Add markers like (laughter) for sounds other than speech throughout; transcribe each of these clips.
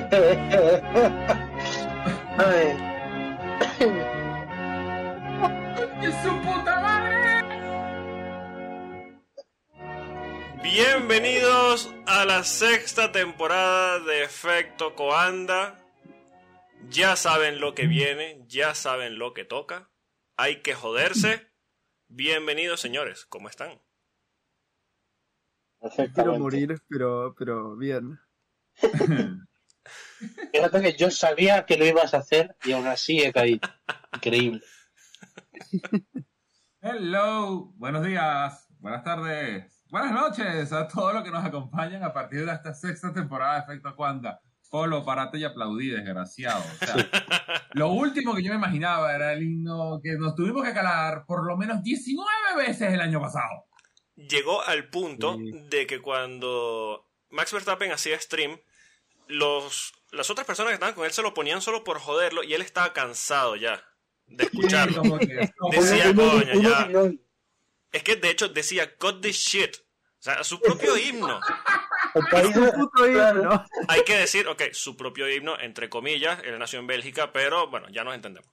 (laughs) Ay. ¡Y su puta madre! Bienvenidos a la sexta temporada de Efecto Coanda. Ya saben lo que viene, ya saben lo que toca. Hay que joderse. Bienvenidos, señores. ¿Cómo están? Quiero morir, pero, pero bien. (laughs) (laughs) Fíjate que yo sabía que lo ibas a hacer y aún así he caído. Increíble. (laughs) Hello, buenos días, buenas tardes, buenas noches a todos los que nos acompañan a partir de esta sexta temporada de Efecto Cuanda. Polo, parate y aplaudí, desgraciado. O sea, lo último que yo me imaginaba era el himno que nos tuvimos que calar por lo menos 19 veces el año pasado. Llegó al punto Sí. de que cuando Max Verstappen hacía stream, los, las otras personas que estaban con él se lo ponían solo por joderlo y él estaba cansado ya de escucharlo. (laughs) Decía, coño, ya. Es que de hecho decía cut this shit. O sea, su propio himno. el país Tu puto himno. Hay que decir, ok, su propio himno, entre comillas, él nació en Bélgica, pero bueno, ya nos entendemos.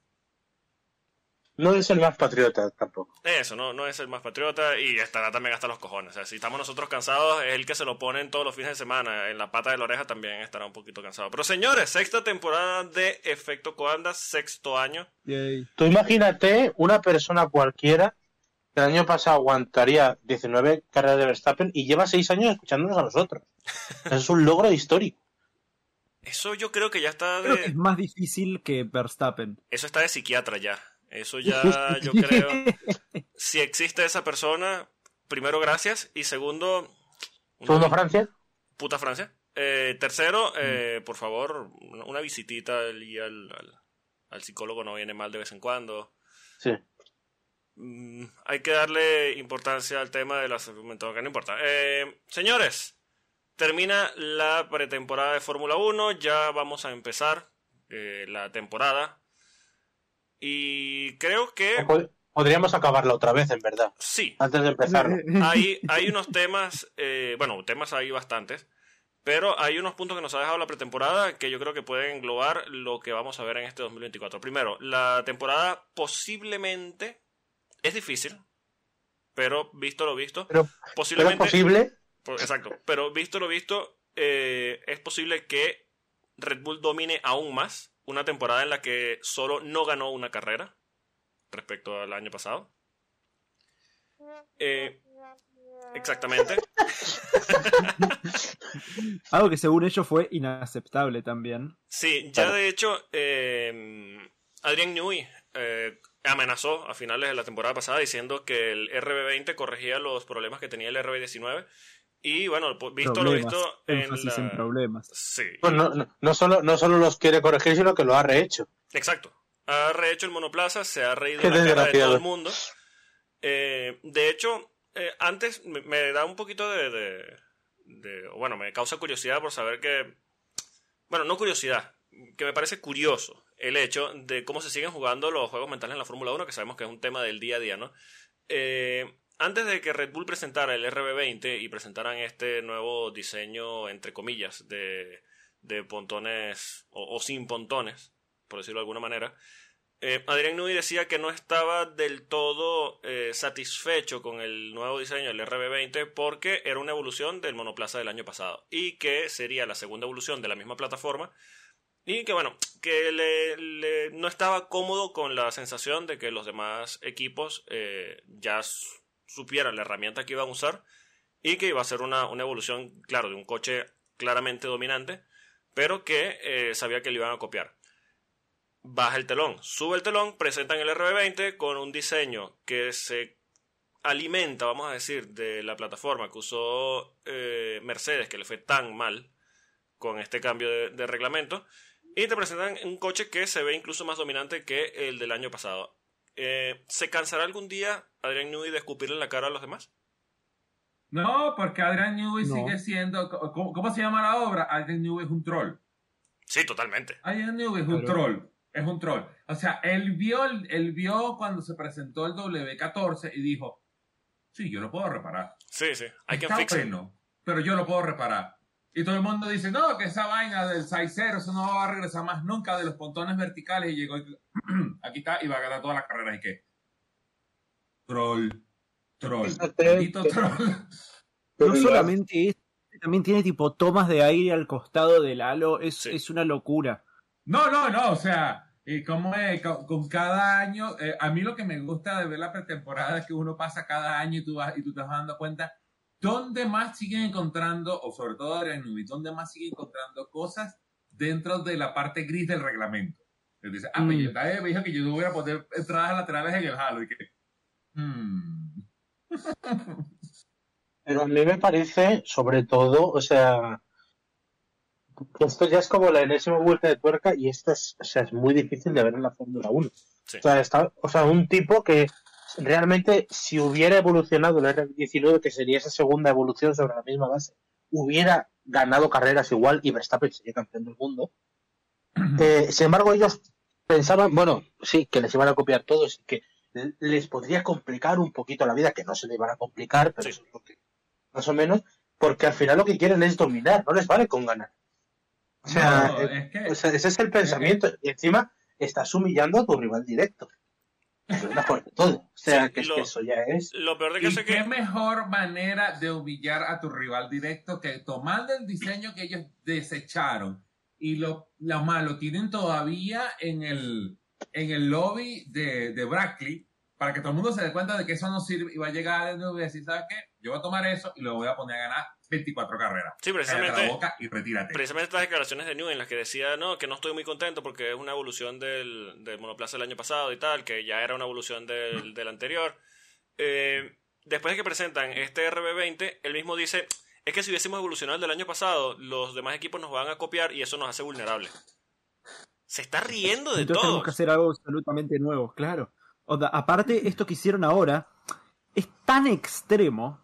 No es el más patriota tampoco. Eso, no, no es el más patriota y estará también hasta los cojones. O sea, si estamos nosotros cansados, es el que se lo ponen todos los fines de semana. En la pata de la oreja también estará un poquito cansado. Pero señores, sexta temporada de Efecto Coanda, sexto año. Yay. Tú imagínate una persona cualquiera que el año pasado aguantaría 19 carreras de Verstappen y lleva 6 años escuchándonos a nosotros. (laughs) Eso es un logro histórico. Eso yo creo que ya está Creo que es de. más difícil que Verstappen. Eso está de psiquiatra ya. Eso ya, yo creo. Si existe esa persona, primero, gracias. Y segundo. Segundo Francia. puta Francia. Eh, tercero, eh, por favor, una visitita al, al, al- psicólogo no viene mal de vez en cuando. Sí. Mm, hay que darle importancia al tema de la salud mental, que no importa. Eh, señores, termina la pretemporada de Fórmula 1, ya vamos a empezar eh, la temporada. Y creo que Pod- Podríamos acabarla otra vez, en verdad. sí, Antes de empezarlo. (laughs) hay, hay unos temas, eh, bueno, temas hay bastantes, pero hay unos puntos que nos ha dejado la pretemporada que yo creo que pueden englobar lo que vamos a ver en este 2024. Primero, la temporada posiblemente es difícil, pero visto lo visto, Pero, posiblemente... posible. po- Exacto, pero visto lo visto, eh, es posible que Red Bull domine aún más una temporada en la que solo no ganó una carrera respecto al año pasado. Eh, exactamente. (laughs) Algo que según ellos fue inaceptable también. Sí, ya de hecho, eh, Adrian Newey eh, amenazó a finales de la temporada pasada diciendo que el RB20 corregía los problemas que tenía el RB19. Y bueno, pues, visto problemas. lo visto en la... en problemas. Sí, Pues no, no, no solo, no solo los quiere corregir, sino que lo ha rehecho. exacto. Ha rehecho el monoplaza, se ha reído en la cara de todo el mundo. Eh, de hecho, eh, antes me, me da un poquito de, de- de- Bueno, me causa curiosidad por saber que... Bueno, no curiosidad, que me parece curioso el hecho de cómo se siguen jugando los juegos mentales en la Fórmula 1, que sabemos que es un tema del día a día, ¿no? Eh, antes de que Red Bull presentara el RB20 y presentaran este nuevo diseño, entre comillas, de, de pontones o, sin pontones, por decirlo de alguna manera, eh, Adrián Newey decía que no estaba del todo eh, satisfecho con el nuevo diseño del RB20 porque era una evolución del monoplaza del año pasado y que sería la segunda evolución de la misma plataforma y que bueno, que le, no estaba cómodo con la sensación de que los demás equipos eh, ya supieran la herramienta que iban a usar y que iba a ser una, una evolución, claro, de un coche claramente dominante, pero que eh, sabía que le iban a copiar baja el telón, sube el telón, presentan el RB20 con un diseño que se alimenta, vamos a decir, de la plataforma que usó eh, Mercedes, que le fue tan mal con este cambio de, de reglamento, y te presentan un coche que se ve incluso más dominante que el del año pasado. Eh, ¿Se cansará algún día Adrian Newey de escupirle en la cara a los demás? No, porque Adrian Newey No. sigue siendo. ¿cómo, cómo se llama la obra? Adrian Newey es un troll. Sí, totalmente. Adrian Newey es un troll. Es un troll. O sea, él vio, él vio cuando se presentó el W14 y dijo: Sí, yo lo puedo reparar. Sí, sí. Can Está fix it. bueno, pero yo lo puedo reparar. Y todo el mundo dice, no, que esa vaina del 6-0, eso no va a regresar más nunca de los pontones verticales. Y llegó, (clears throat) aquí está, y va a ganar toda la carrera. ¿Y qué? Troll. Troll. Maldito troll. (laughs) No solamente eso, también tiene tipo tomas de aire al costado del halo, es, Sí. es una locura. No, no, no, o sea, y como es, con, con cada año, eh, a mí lo que me gusta de ver la pretemporada es que uno pasa cada año y tú, vas, y tú te vas dando cuenta dónde más siguen encontrando, o sobre todo Adrian Newey, dónde más siguen encontrando cosas dentro de la parte gris del reglamento. Él dice, ah, Mm. pues ya me dijo que yo no voy a poner entradas laterales en el halo. Y que, hmm. (laughs) Pero a mí me parece, sobre todo, o sea, que esto ya es como la enésima vuelta de tuerca y esto es, o sea, es muy difícil de ver en la Fórmula 1. Sí. O, sea, está, o sea, un tipo que realmente, si hubiera evolucionado el R19, que sería esa segunda evolución sobre la misma base, hubiera ganado carreras igual y Verstappen sería campeón del mundo. Eh, sin embargo, ellos pensaban, bueno, sí, que les iban a copiar todos y que les podría complicar un poquito la vida, que no se le iban a complicar, pero Sí. eso es lo que, más o menos, porque al final lo que quieren es dominar, no les vale con ganar. O sea, No, eh, es que- o sea, ese es el pensamiento. Y encima estás humillando a tu rival directo. Una por todo. O sea, Sí, que es que eso ya es. Lo peor de ¿Y caso es qué que. mejor manera de humillar a tu rival directo que tomando el diseño que ellos desecharon y lo, lo malo tienen todavía en el, en el lobby de, de Brackley para que todo el mundo se dé cuenta de que eso no sirve y va a llegar de nuevo y decir, ¿sabes qué? Yo voy a tomar eso y lo voy a poner a ganar 24 carreras. Sí, precisamente. la boca y retírate. Precisamente estas declaraciones de New en las que decía, no, que no estoy muy contento porque es una evolución del, del monoplaza del año pasado y tal, que ya era una evolución del, del anterior. Eh, después de que presentan este RB20, él mismo dice, es que si hubiésemos evolucionado el del año pasado, los demás equipos nos van a copiar y eso nos hace vulnerables. Se está riendo de Entonces tenemos todo. que hacer algo absolutamente nuevo, claro. O sea, aparte, esto que hicieron ahora es tan extremo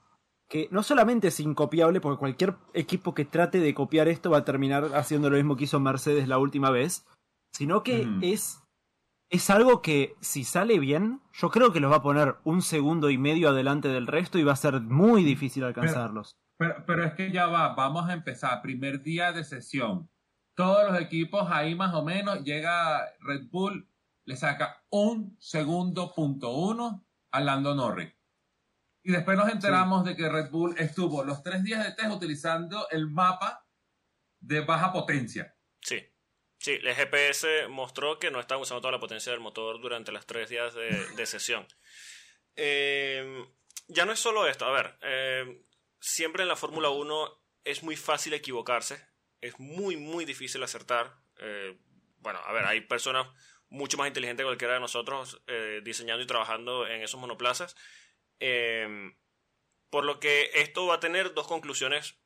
que no solamente es incopiable, porque cualquier equipo que trate de copiar esto va a terminar haciendo lo mismo que hizo Mercedes la última vez, sino que Mm. es, es algo que si sale bien, yo creo que los va a poner un segundo y medio adelante del resto y va a ser muy difícil alcanzarlos. Pero, pero es que ya va, vamos a empezar. Primer día de sesión. Todos los equipos ahí más o menos. Llega Red Bull, le saca un segundo punto uno a Lando Norris. Y después nos enteramos de que Red Bull estuvo los tres días de test utilizando el mapa de baja potencia. Sí. Sí, el GPS mostró que no estaban usando toda la potencia del motor durante las tres días de, de sesión. Eh, ya no es solo esto, a ver, eh, siempre en la Fórmula 1 es muy fácil equivocarse, es muy, muy difícil acertar. Eh, bueno, a ver, hay personas mucho más inteligentes que cualquiera de nosotros eh, diseñando y trabajando en esos monoplazas. Eh, por lo que esto va a tener dos conclusiones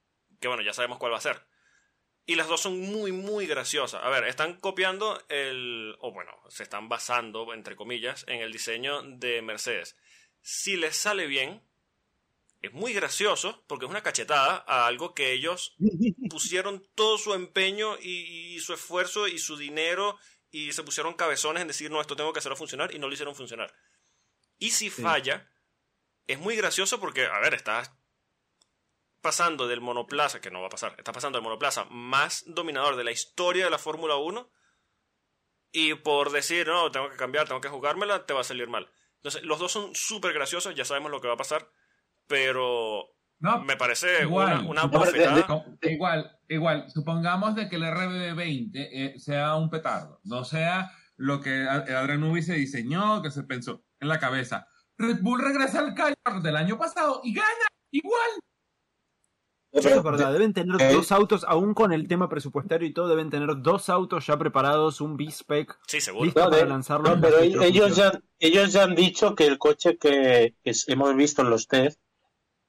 que, bueno, ya sabemos cuál va a ser. Y las dos son muy, muy graciosas. A ver, están copiando el. O bueno, se están basando, entre comillas, en el diseño de Mercedes. Si les sale bien, es muy gracioso porque es una cachetada a algo que ellos (laughs) pusieron todo su empeño y, y su esfuerzo y su dinero y se pusieron cabezones en decir, no, esto tengo que hacerlo funcionar y no lo hicieron funcionar. Y si falla, es muy gracioso porque, a ver, estás pasando del monoplaza, que no va a pasar, estás pasando del monoplaza más dominador de la historia de la Fórmula 1 y por decir, no, tengo que cambiar, tengo que jugármela, te va a salir mal. Entonces, los dos son súper graciosos, ya sabemos lo que va a pasar, pero No, me parece Igual. una, una bofetada. Igual, igual, supongamos de que el RB20 eh, sea un petardo, no sea lo que A- Adrian Newey se diseñó, que se pensó en la cabeza. Red Bull regresa al Callaway del año pasado y gana igual. Eso es verdad, deben tener Eh. dos autos, aún con el tema presupuestario y todo, deben tener dos autos ya preparados, un B-Spec Sí, seguro. listo No, para de- lanzarlo. no, pero ellos ya, ellos ya han dicho que el coche que, que hemos visto en los test,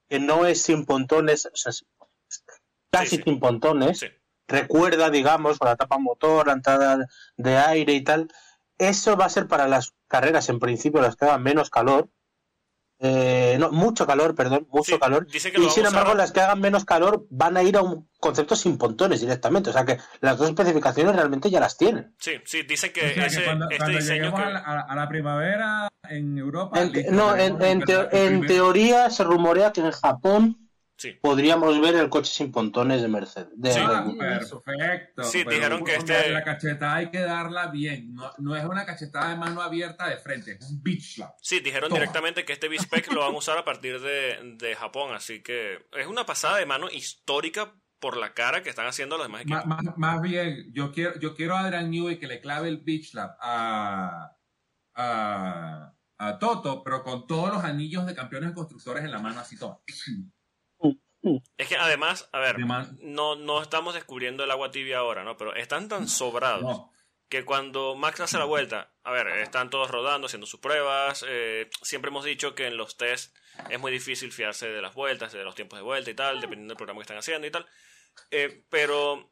que no es sin pontones, o sea, es casi Sí, sí. sin pontones, Sí. recuerda, digamos, con la tapa motor, la entrada de aire y tal. Eso va a ser para las carreras, en principio, las que hagan menos calor. Eh, no, mucho calor, perdón, mucho Sí, calor. dice que Y sin embargo, las que hagan menos calor van a ir a un concepto sin pontones directamente. O sea que las dos especificaciones realmente ya las tienen. Sí, sí, dicen que, O sea, que ese, cuando, este cuando diseño lleguemos que... a, la, a primavera en Europa. En te- listo, no, en, en teo- en teoría se rumorea que en Japón Sí. podríamos ver el coche sin pontones de Mercedes. De Sí. Ah, perfecto. Sí, pero dijeron que este- La cachetada hay que darla bien. No, no es una cachetada de mano abierta de frente, es un bitch slap. Sí, dijeron Toma. directamente que este B-Spec lo van a usar a partir de, de Japón, así que es una pasada de mano histórica por la cara que están haciendo los demás equipos. Más, más- más bien, yo quiero, yo quiero a Adrian Newey que le clave el bitch slap a, a, a Toto, pero con todos los anillos de campeones constructores en la mano así todo. Es que además, a ver, no, no estamos descubriendo el agua tibia ahora, ¿no? Pero están tan sobrados No. que cuando Max hace la vuelta, a ver, están todos rodando, haciendo sus pruebas. eh, siempre hemos dicho que en los test es muy difícil fiarse de las vueltas, de los tiempos de vuelta y tal, dependiendo del programa que están haciendo y tal. Eh, pero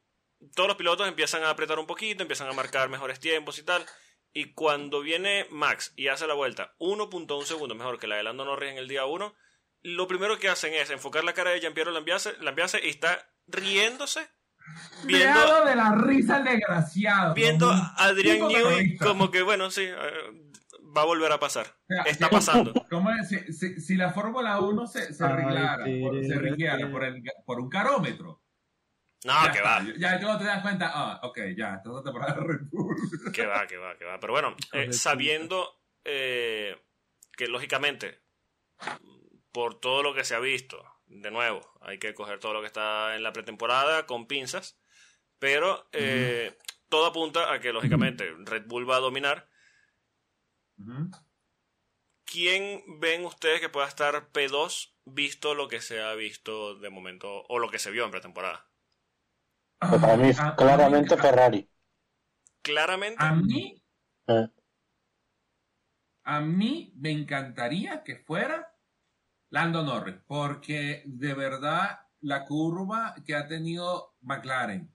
todos los pilotos empiezan a apretar un poquito, empiezan a marcar mejores tiempos y tal. Y cuando viene Max y hace la vuelta 1.1 segundos mejor que la de Lando Norris en el día 1, lo primero que hacen es enfocar la cara de Jean-Pierre Lambiase, Lambiase y está riéndose, viendo, de la risa el desgraciado. viendo a Adrián Newey como que, bueno, sí, eh, va a volver a pasar. O sea, Está (laughs) pasando. ¿Cómo es? Si, si- si la Fórmula 1 se, se Ay, arreglara, por, se por, el, por un carómetro. No, ya que va. Ya luego te das cuenta, ah, ok, ya, esta es temporada de Red Bull. (laughs) que va, que va, que va. Pero bueno, eh, sabiendo eh, que lógicamente, por todo lo que se ha visto, de nuevo, hay que coger todo lo que está en la pretemporada con pinzas, pero eh, todo apunta a que lógicamente Red Bull va a dominar. ¿Quién ven ustedes que pueda estar P2 visto lo que se ha visto de momento o lo que se vio en pretemporada? Para mí, claramente mí- Ferrari. Claramente, A mí, Eh, a mí me encantaría que fuera Lando Norris, porque de verdad la curva que ha tenido McLaren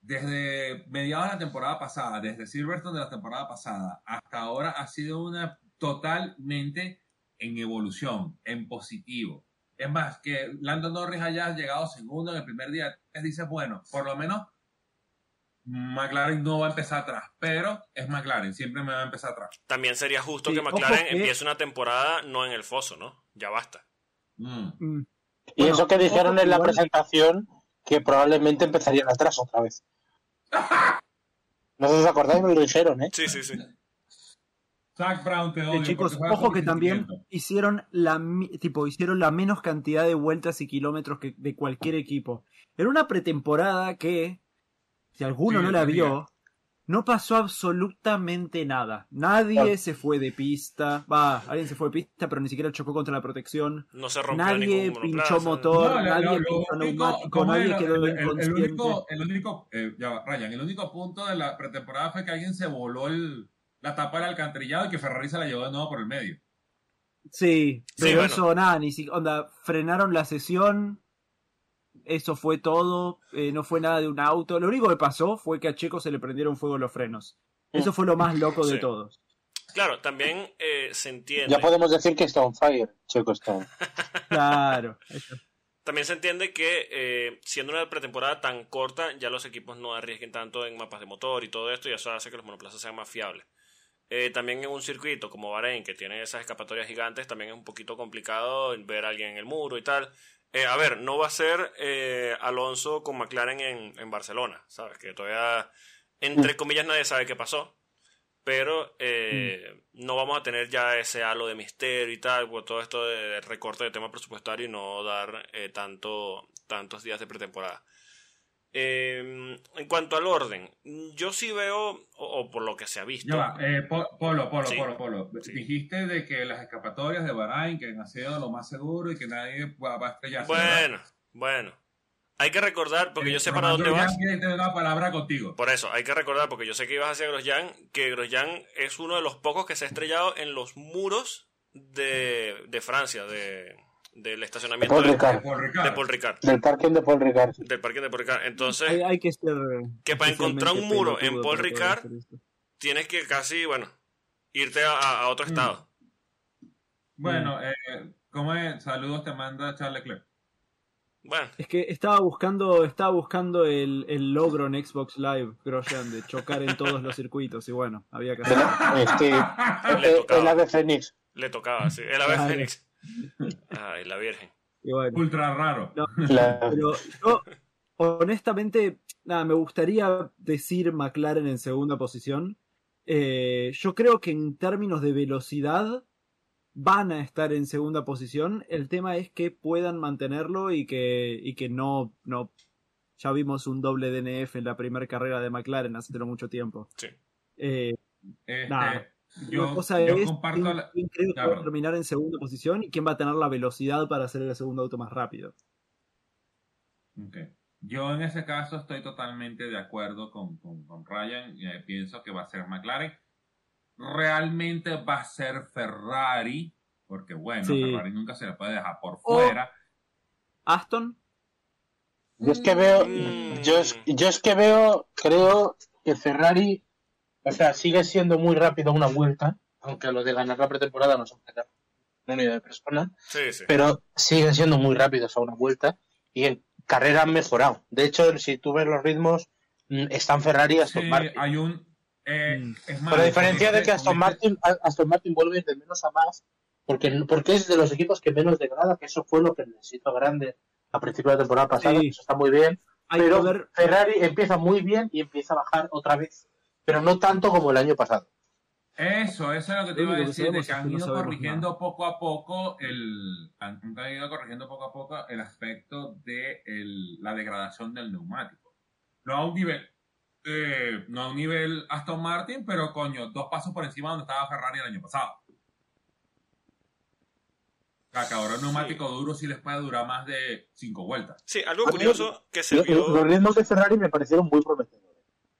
desde mediados de la temporada pasada, desde Silverstone de la temporada pasada hasta ahora ha sido una totalmente en evolución, en positivo. Es más, que Lando Norris haya llegado segundo en el primer día, dice, bueno, por lo menos McLaren no va a empezar atrás, pero es McLaren, siempre me va a empezar atrás. también sería justo Sí, que McLaren que- empiece una temporada no en el foso, ¿no? Ya basta. Mm. Mm. Y Bueno, eso que dijeron ojo, en la igual- presentación que probablemente empezarían atrás otra vez. (laughs) No sé si os acordáis, me lo dijeron, ¿eh? Sí, sí, sí. Zach Brown te Eh, odio. chicos, porque juegas ojo que también hicieron la tipo hicieron la menos cantidad de vueltas y kilómetros que de cualquier equipo. Era una pretemporada que si alguno Sí, no la tenía. vio, no pasó absolutamente nada. Nadie se fue de pista. Va, alguien se fue de pista, pero ni siquiera chocó contra la protección. No se rompió Nadie ningún pinchó motor. No, nadie pinchó único- neumático, nadie quedó el- el- el inconsciente. único, el único, eh, ya va, Ryan, el único punto de la pretemporada fue que alguien se voló el- la tapa del alcantarillado y que Ferrari se la llevó de nuevo por el medio. Sí, Sí, pero bueno. eso nada, ni si, onda, frenaron la sesión, eso fue todo, eh, no fue nada de un auto. Lo único que pasó fue que a Checo se le prendieron fuego los frenos. Eso fue lo más loco de Sí. todos. Claro, también eh, se entiende. Ya podemos decir que está on fire, Checo Stone. (laughs) Claro. eso. También se entiende que eh, siendo una pretemporada tan corta, ya los equipos no arriesguen tanto en mapas de motor y todo esto, y eso hace que los monoplazas sean más fiables. Eh, también en un circuito como Bahrein, que tiene esas escapatorias gigantes, también es un poquito complicado ver a alguien en el muro y tal. Eh, a ver, no va a ser eh, Alonso con McLaren en, en Barcelona, ¿sabes? Que todavía, entre comillas, nadie sabe qué pasó. Pero eh, no vamos a tener ya ese halo de misterio y tal, por todo esto de recorte de tema presupuestario y no dar eh, tanto, tantos días de pretemporada. Eh, en cuanto al orden, yo sí veo, o, o por lo que se ha visto, Ya va, eh, Po- Polo, Polo, Sí. Polo, Polo. Sí. Dijiste de que las escapatorias de Bahrain, que han sido lo más seguro y que nadie va, a estrellarse. ¿verdad? bueno, bueno, hay que recordar, porque Eh, yo sé para dónde vas. Tener la palabra contigo. Por eso, hay que recordar, porque yo sé que ibas hacia Grosjean, que Grosjean es uno de los pocos que se ha estrellado en los muros de, de Francia, de, del estacionamiento Paul de, Ricard. De Paul de Ricard. Paul Ricard, Del parking de Paul Ricard. del parque de Paul Ricard. Entonces, Hay, hay que ser. que para encontrar un muro en Paul Ricard, tienes que casi, bueno, irte a, a otro Mm. estado. Bueno, eh, ¿cómo es? Saludos te manda Charles Leclerc. Bueno, Es que estaba buscando, estaba buscando el, el logro en Xbox Live, Grosjean, de chocar en todos los circuitos, y bueno, había que hacerlo. la- Este, (laughs) eh, el ave Fénix. le tocaba, sí. El ave Ay. Fénix. (laughs) Ay, la Virgen. Y bueno, Ultra raro. No. (laughs) Pero yo, honestamente, nada, me gustaría decir McLaren en segunda posición. Eh, yo creo que en términos de velocidad van a estar en segunda posición. El tema es que puedan mantenerlo y que, y que no, no. Ya vimos un doble DNF en la primera carrera de McLaren hace no mucho tiempo. Sí. Eh, Este, Nada. Yo, una cosa yo es comparto quién, la- quién cree que va a terminar en segunda posición y quién va a tener la velocidad para hacer el segundo auto más rápido. Ok. Yo en ese caso estoy totalmente de acuerdo con, con, con Ryan. Eh, pienso que va a ser McLaren. Realmente va a ser Ferrari, porque bueno, Sí. Ferrari nunca se le puede dejar por O- fuera. Aston, Yo es que veo, Mm. yo es, yo es que veo, creo que Ferrari, o sea, sigue siendo muy rápido una vuelta, aunque lo de ganar la pretemporada no son una unidad de personas, Sí, sí. pero siguen siendo muy rápidos a una vuelta y en carrera han mejorado. De hecho, si tú ves los ritmos, mm, están Ferrari y Aston Sí, Martin. hay un. eh, Mm. es más, Con la diferencia de este- que Aston con este- Martin, Aston Martin vuelve de menos a más, porque, porque es de los equipos que menos degrada, que eso fue lo que necesitó grande a principio de la temporada pasada, Sí. eso está muy bien. hay pero que ver. Ferrari empieza muy bien y empieza a bajar otra vez, pero no tanto como el año pasado. Eso, eso es lo que te iba a decir, de que han ido corrigiendo poco a poco el han, han ido corrigiendo poco a poco el aspecto de el- la degradación del neumático. No a un nivel, eh, no a un nivel Aston Martin, pero coño, dos pasos por encima donde estaba Ferrari el año pasado. Que ahora un neumático duro sí les puede durar más de cinco vueltas. Sí, algo A mí- curioso que se vio. los ritmos de Ferrari me parecieron muy prometedores.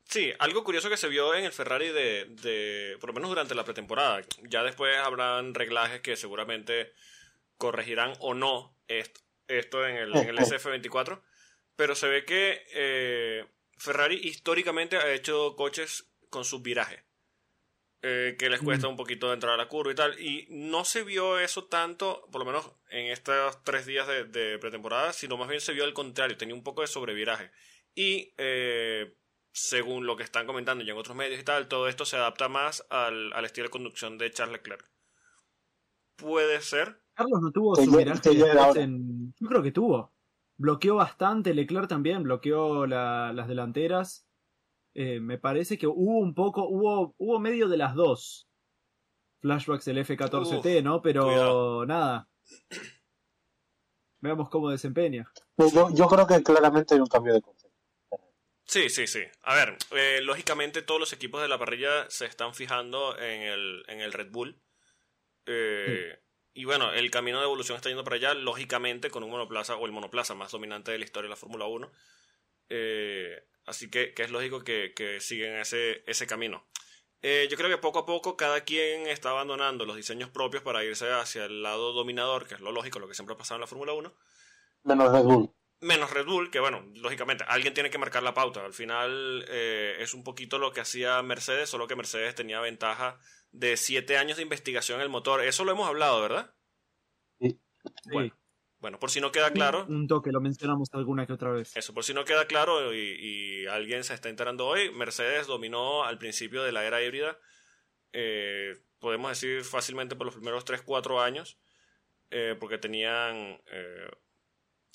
Sí, algo curioso que se vio en el Ferrari de, de, por lo menos durante la pretemporada. Ya después habrán reglajes que seguramente corregirán o no est- esto en el, en el SF24. Pero se ve que eh, Ferrari históricamente ha hecho coches con sus virajes. eh, que les cuesta Mm. un poquito entrar a la curva y tal. Y no se vio eso tanto, por lo menos en estos tres días de, de pretemporada, sino más bien se vio al contrario, tenía un poco de sobreviraje. Y eh, según lo que están comentando ya en otros medios y tal, todo esto se adapta más al, al estilo de conducción de Charles Leclerc. Puede ser. Carlos no tuvo Que su yo- viraje en. Creo que tuvo. Bloqueó bastante, Leclerc también, bloqueó la- las delanteras. Eh, me parece que hubo un poco, hubo, hubo medio de las dos. Flashbacks del F14T, ¿no? Pero cuidado. nada. Veamos cómo desempeña. Yo, yo creo que claramente hay un cambio de. Sí, sí, sí. A ver, eh, lógicamente todos los equipos de la parrilla se están fijando en el, en el Red Bull. Eh, Y bueno, el camino de evolución está yendo para allá, lógicamente con un monoplaza o el monoplaza más dominante de la historia de la Fórmula 1. Eh, así que, que es lógico que, que siguen ese, ese camino. Eh, yo creo que poco a poco cada quien está abandonando los diseños propios para irse hacia el lado dominador, que es lo lógico, lo que siempre ha pasado en la Fórmula 1 Menos Red Bull. Menos Red Bull, que bueno, lógicamente, alguien tiene que marcar la pauta. Al final eh, es un poquito lo que hacía Mercedes, solo que Mercedes tenía ventaja de siete años de investigación en el motor. Eso lo hemos hablado, ¿verdad? Sí. Bueno, bueno, por si no queda claro, Un toque, lo mencionamos alguna que otra vez. eso, por si no queda claro y, y alguien se está enterando hoy, Mercedes dominó al principio de la era híbrida, eh, podemos decir fácilmente por los primeros 3-4 años, eh, porque tenían eh,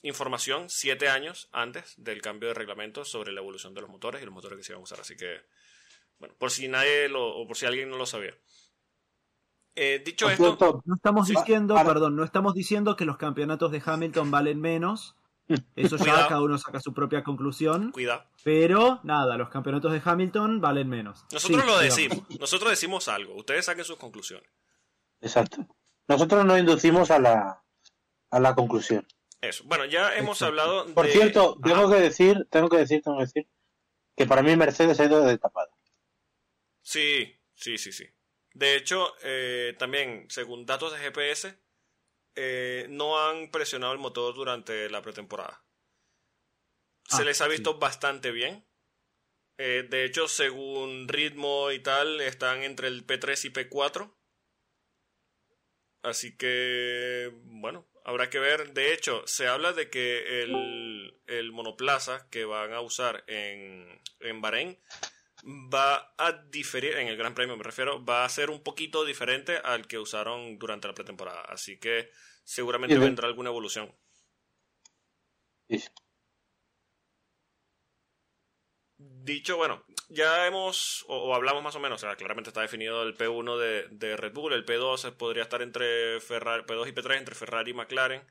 información 7 años antes del cambio de reglamento sobre la evolución de los motores y los motores que se iban a usar. Así que, bueno, por si nadie lo, o por si alguien no lo sabía. Eh, dicho Por esto, cierto, No estamos Sí. diciendo, Para- perdón, no estamos diciendo que los campeonatos de Hamilton valen menos. (laughs) Eso ya Cuidado. cada uno saca su propia conclusión. cuidado. Pero nada, los campeonatos de Hamilton valen menos. Nosotros Sí, lo digamos. decimos, nosotros decimos algo, ustedes saquen sus conclusiones. exacto. Nosotros nos inducimos a la, a la conclusión. Eso. Bueno, ya hemos Exacto. hablado de... Por cierto, Ajá. tengo que decir, tengo que decir, tengo que decir que para mí Mercedes ha ido de tapada. Sí, sí, sí, sí. De hecho, eh, también, según datos de GPS, eh, no han presionado el motor durante la pretemporada. Se Ah, les ha sí. visto bastante bien. Eh, de hecho, según ritmo y tal, están entre el P3 y P4. Así que, bueno, habrá que ver. De hecho, se habla de que el, el monoplaza que van a usar en, en Bahrein va a diferir, en el Gran Premio me refiero, va a ser un poquito diferente al que usaron durante la pretemporada. Así que seguramente vendrá alguna evolución. Sí. Dicho, bueno, ya hemos, o, o hablamos más o menos, o sea, claramente está definido el P1 de, de Red Bull, el P2 podría estar entre Ferrari, P2 y P3 entre Ferrari y McLaren.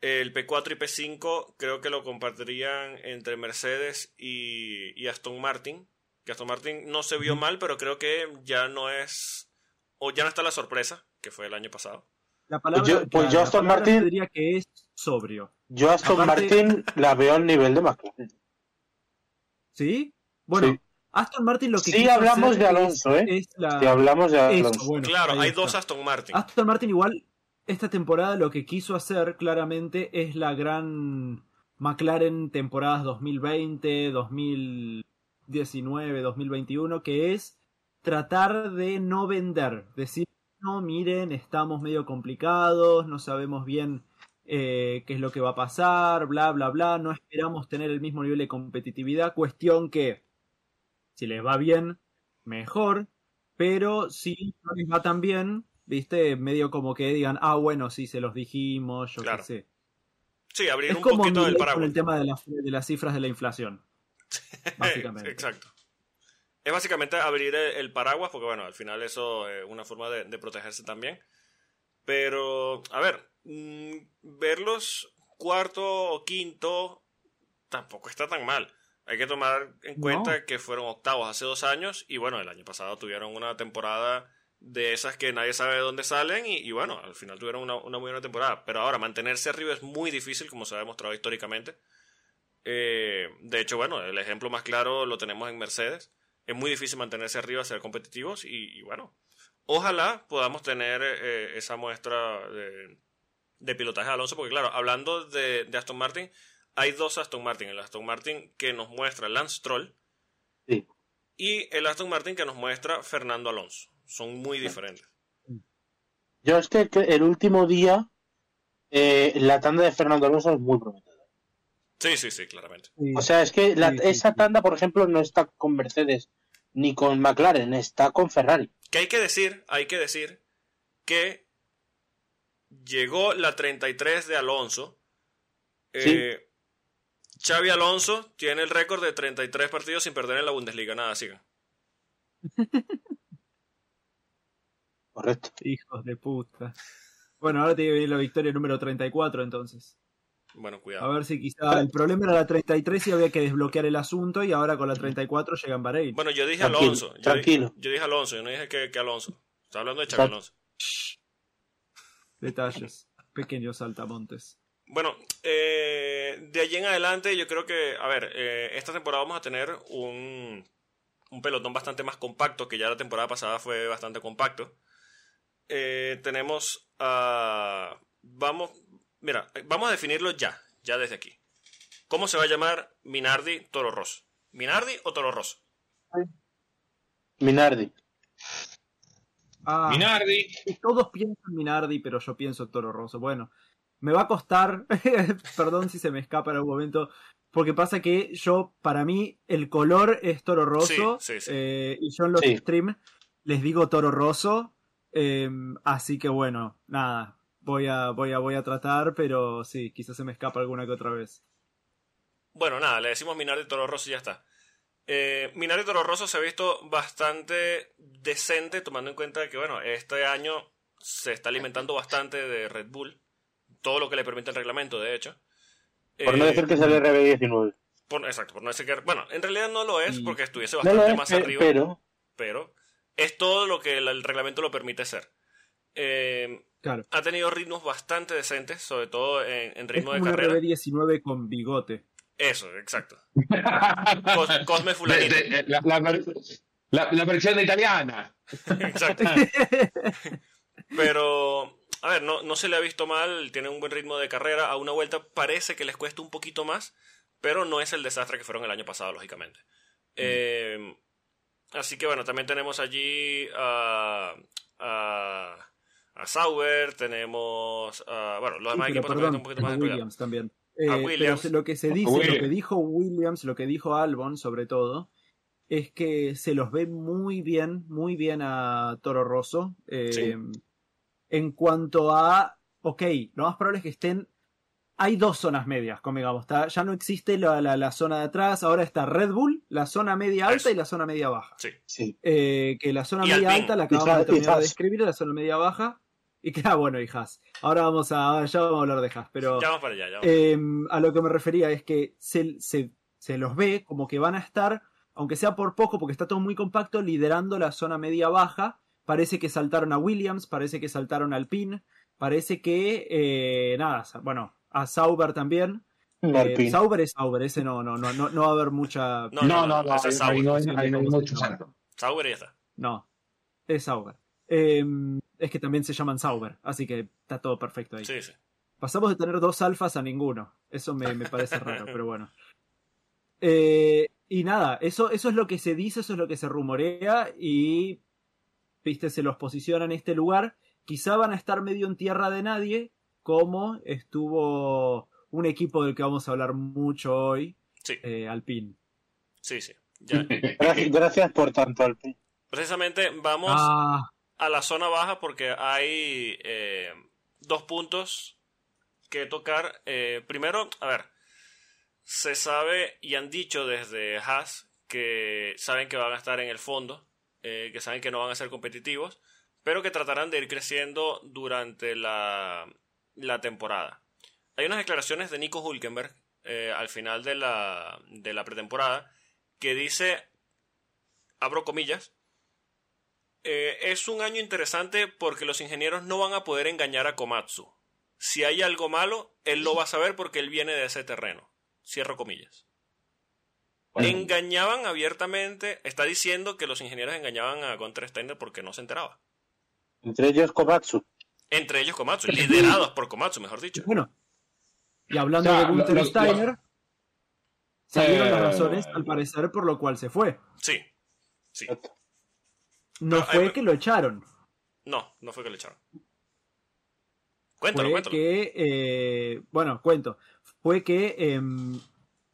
El P4 y P5 creo que lo compartirían entre Mercedes y, y Aston Martin. Que Aston Martin no se vio mal, pero creo que ya no es, o ya no está la sorpresa, que fue el año pasado. La palabra, yo- pues yo Aston Martin- diría que es sobrio. Yo a Aston Aparte- Martin la veo al nivel de McLaren. ¿Sí? Bueno, Sí. Aston Martin lo que Sí, quiso hablamos hacer de es- Alonso, ¿eh? es la- Si hablamos de eso, Alonso. bueno, claro, hay dos Aston Martin. Aston Martin igual, esta temporada lo que quiso hacer claramente es la gran McLaren temporadas 2020, 2019, 2021, que es tratar de no vender, decir, no, miren, estamos medio complicados, no sabemos bien eh, qué es lo que va a pasar, bla, bla, bla, no esperamos tener el mismo nivel de competitividad, cuestión que si les va bien, mejor, pero si no les va tan bien, viste, medio como que digan, ah, bueno, sí, se los dijimos, yo Claro. qué sé. Sí, abrir Es un como poquito del Milei con paraguas. el tema de, las- de las cifras de la inflación. (laughs) Básicamente. Exacto. Es básicamente abrir el, el paraguas, porque bueno, al final eso es una forma de, de protegerse también. Pero, a ver, mm, verlos cuarto o quinto tampoco está tan mal. Hay que tomar en cuenta que fueron octavos hace dos años y bueno, el año pasado tuvieron una temporada de esas que nadie sabe de dónde salen y, y bueno, al final tuvieron una, una muy buena temporada. Pero ahora, mantenerse arriba es muy difícil, como se ha demostrado históricamente. Eh, de hecho, bueno, el ejemplo más claro lo tenemos en Mercedes. Es muy difícil mantenerse arriba, ser competitivos y, y bueno, ojalá podamos tener eh, esa muestra de, de pilotaje de Alonso, porque claro, hablando de, de Aston Martin, hay dos Aston Martin. El Aston Martin que nos muestra Lance Stroll Sí. y el Aston Martin que nos muestra Fernando Alonso. Son muy diferentes. Yo es que, el último día eh, la tanda de Fernando Alonso es muy prometedora. Sí, sí, sí, claramente. O sea, es que la- esa tanda, por ejemplo, no está con Mercedes ni con McLaren, está con Ferrari. Que hay que decir, hay que decir que llegó la 33 de Alonso. Eh, Xavi Alonso tiene el récord de 33 partidos sin perder en la Bundesliga. Nada, sigan. (laughs) Correcto. Hijos de puta. Bueno, ahora tiene que venir la victoria número 34 entonces. Bueno, A cuidado. ver si quizá el problema era la 33 y había que desbloquear el asunto y ahora con la 34 llegan Bahrein. Bueno, yo dije Tranquilo, Alonso. Yo, tranquilo. Yo dije Alonso, yo no dije que, que Alonso. Estaba hablando de Xavi. Alonso. Detalles. Pequeños saltamontes. Bueno, eh, de allí en adelante yo creo que, a ver, eh, esta temporada vamos a tener un, un pelotón bastante más compacto, que ya la temporada pasada fue bastante compacto. Eh, tenemos a... vamos, mira, vamos a definirlo ya, ya desde aquí. ¿Cómo se va a llamar Minardi Toro Rosso? ¿Minardi o Toro Rosso? Minardi. Ah, Minardi. todos piensan Minardi, pero yo pienso Toro Rosso. Bueno, me va a costar, (laughs) perdón si se me escapa en algún momento, porque pasa que yo, para mí, el color es Toro Rosso, Sí, sí, sí. eh, y yo en los Sí. streams les digo Toro Rosso, eh, así que bueno, nada, voy a, voy a, voy a tratar, pero sí, quizás se me escapa alguna que otra vez. Bueno, nada, le decimos Minardi Toro Rosso y ya está. Eh, Minardi Toro Rosso se ha visto bastante decente, tomando en cuenta que, bueno, este año se está alimentando bastante de Red Bull. Todo lo que le permite el reglamento, de hecho. Por no Eh, decir que es el RB19. por- exacto, por no decir que. Bueno, en realidad no lo es Y- porque estuviese No bastante lo es, más arriba, pero pero es todo lo que el, el reglamento lo permite ser. Eh, Claro. ha tenido ritmos bastante decentes, sobre todo en, en Es ritmo de carrera. RB19 con bigote. Eso, exacto. (laughs) Cos- Cosme De- Fulanito. de- la, la- la- la versión italiana. (laughs) Exacto. Pero, a ver, no, no se le ha visto mal, tiene un buen ritmo de carrera. A una vuelta parece que les cuesta un poquito más, pero no es el desastre que fueron el año pasado, lógicamente. Eh, así que bueno, también tenemos allí a, a, a Sauber, tenemos a, bueno, los Sí, demás equipos también perdón, están un poquito más. Williams también. A Eh, Williams. Pero lo que se dice, Williams. lo que dijo Williams, lo que dijo Albon sobre todo, es que se los ve muy bien, muy bien a Toro Rosso. eh, Sí. En cuanto a, ok, lo más probable es que estén hay dos zonas medias, convengamos. está- Ya no existe la, la- la zona de atrás, ahora está Red Bull, la zona media alta Eso. y la zona media baja. Sí. Sí. Eh, que la zona Y media alta la acabamos Y de terminar de describir, la zona media baja. Y queda (laughs) bueno, y Haas. Ahora vamos a, ya vamos a hablar de Haas, pero Ya vamos para allá, ya vamos. eh, a lo que me refería es que se, se- se los ve como que van a estar, aunque sea por poco, porque está todo muy compacto, liderando la zona media baja. Parece que saltaron a Williams, parece que saltaron al Alpine, parece que, eh, nada, bueno, a Sauber también. Un Eh. Sauber es Sauber, ese no, no, no, no, no va a haber mucha. No, No, no, no, Sauber. no hay, no hay mucho salto. Sauber y ya está. No, es Sauber. Eh, es que también se llaman Sauber, así que está todo perfecto ahí. Sí, sí. Pasamos de tener dos alfas a ninguno. Eso me, me parece raro, (laughs) pero bueno. Eh, y nada, eso, eso es lo que se dice, eso es lo que se rumorea y, viste, se los posiciona en este lugar. Quizá van a estar medio en tierra de nadie, como estuvo un equipo del que vamos a hablar mucho hoy, Sí, eh, Alpine. sí, sí. Ya. (laughs) Gracias, gracias por tanto, Alpine. Precisamente vamos Ah, a la zona baja porque hay eh, dos puntos que tocar. Eh, primero, a ver, se sabe y han dicho desde Haas que saben que van a estar en el fondo, eh, que saben que no van a ser competitivos, pero que tratarán de ir creciendo durante la, la temporada. Hay unas declaraciones de Nico Hulkenberg eh, al final de la, de la pretemporada que dice, abro comillas, eh, es un año interesante porque los ingenieros no van a poder engañar a Komatsu. Si hay algo malo, él lo va a saber porque él viene de ese terreno. Cierro comillas. Engañaban abiertamente. Está diciendo que los ingenieros engañaban a Gunter Steiner porque no se enteraba. Entre ellos Komatsu. Entre ellos Komatsu, liderados por Komatsu, mejor dicho. bueno. Y hablando O sea, de Gunther lo- lo- Steiner, salieron las Eh, razones, al parecer, por lo cual se fue. Sí. Sí. No fue eh, que lo echaron. No, no fue que le echaron. Cuéntalo, fue cuéntalo. que, eh, bueno, cuento, fue que, em,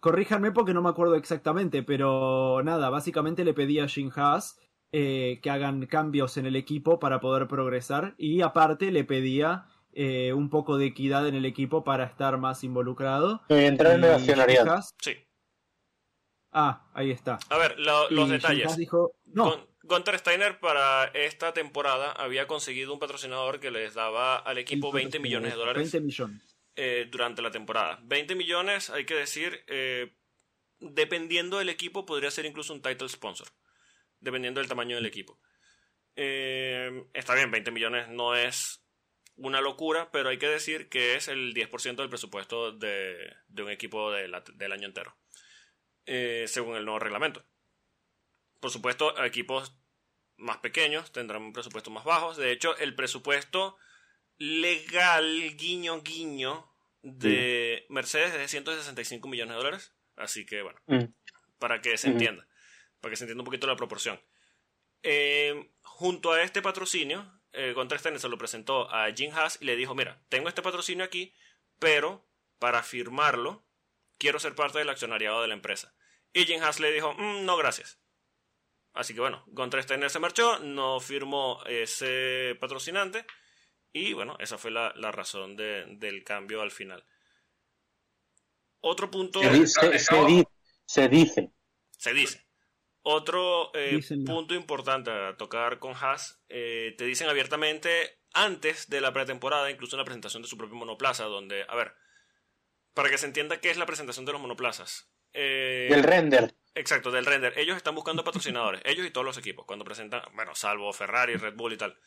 corríjanme porque no me acuerdo exactamente, pero nada, básicamente le pedí a Shin Haas eh, que hagan cambios en el equipo para poder progresar y aparte le pedía eh, un poco de equidad en el equipo para estar más involucrado. Y entrar en Haas- Sí. ah, ahí está. A ver, lo- los Y detalles. Dijo, no, Gun- Gunter Steiner para esta temporada había conseguido un patrocinador que les daba al equipo 20 millones de dólares 20 millones. Eh, durante la temporada. 20 millones, hay que decir, eh, dependiendo del equipo, podría ser incluso un title sponsor, dependiendo del tamaño del equipo. Eh, está bien, 20 millones no es una locura, pero hay que decir que es el 10% del presupuesto de, de un equipo del año entero, según el nuevo reglamento. Por supuesto, equipos más pequeños tendrán un presupuesto más bajos. De hecho, el presupuesto legal, guiño, guiño, de Mercedes es de 165 millones de dólares. Así que, bueno, Mm. para que se entienda, para que se entienda un poquito la proporción. Eh, junto a este patrocinio, eh, Gunter Steiner se lo presentó a Jim Haas y le dijo, mira, tengo este patrocinio aquí, pero para firmarlo, quiero ser parte del accionariado de la empresa. Y Jim Haas le dijo, "Mm, no, gracias. Así que bueno, Gunter Steiner se marchó, no firmó ese patrocinante y bueno, esa fue la, la razón de- del cambio al final. Otro punto Se, di- se- se di- se dice. se dice. Otro eh, punto importante a tocar con Haas, eh, te dicen abiertamente antes de la pretemporada, incluso en la presentación de su propio monoplaza, donde, a ver, para que se entienda qué es la presentación de los monoplazas. Eh, El render. Exacto, del render. Ellos están buscando patrocinadores, ellos y todos los equipos, cuando presentan, bueno, salvo Ferrari, Red Bull y tal.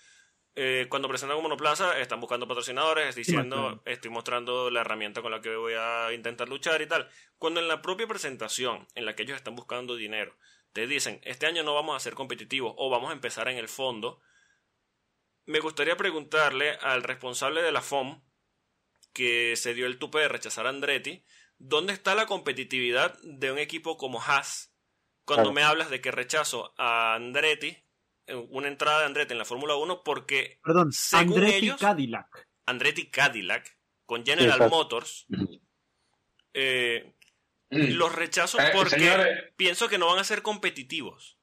Eh, cuando presentan un monoplaza, están buscando patrocinadores, diciendo, claro. estoy mostrando la herramienta con la que voy a intentar luchar y tal. Cuando en la propia presentación, en la que ellos están buscando dinero, te dicen, este año no vamos a ser competitivos o vamos a empezar en el fondo, me gustaría preguntarle al responsable de la FOM, que se dio el tupe de rechazar a Andretti, ¿dónde está la competitividad de un equipo como Haas cuando Claro. me hablas de que rechazo a Andretti, una entrada de Andretti en la Fórmula 1 porque Perdón, Según Andretti ellos- Cadillac. Andretti Cadillac con General Exacto. Motors eh, Mm. los rechazo Eh, porque señores. pienso que no van a ser competitivos.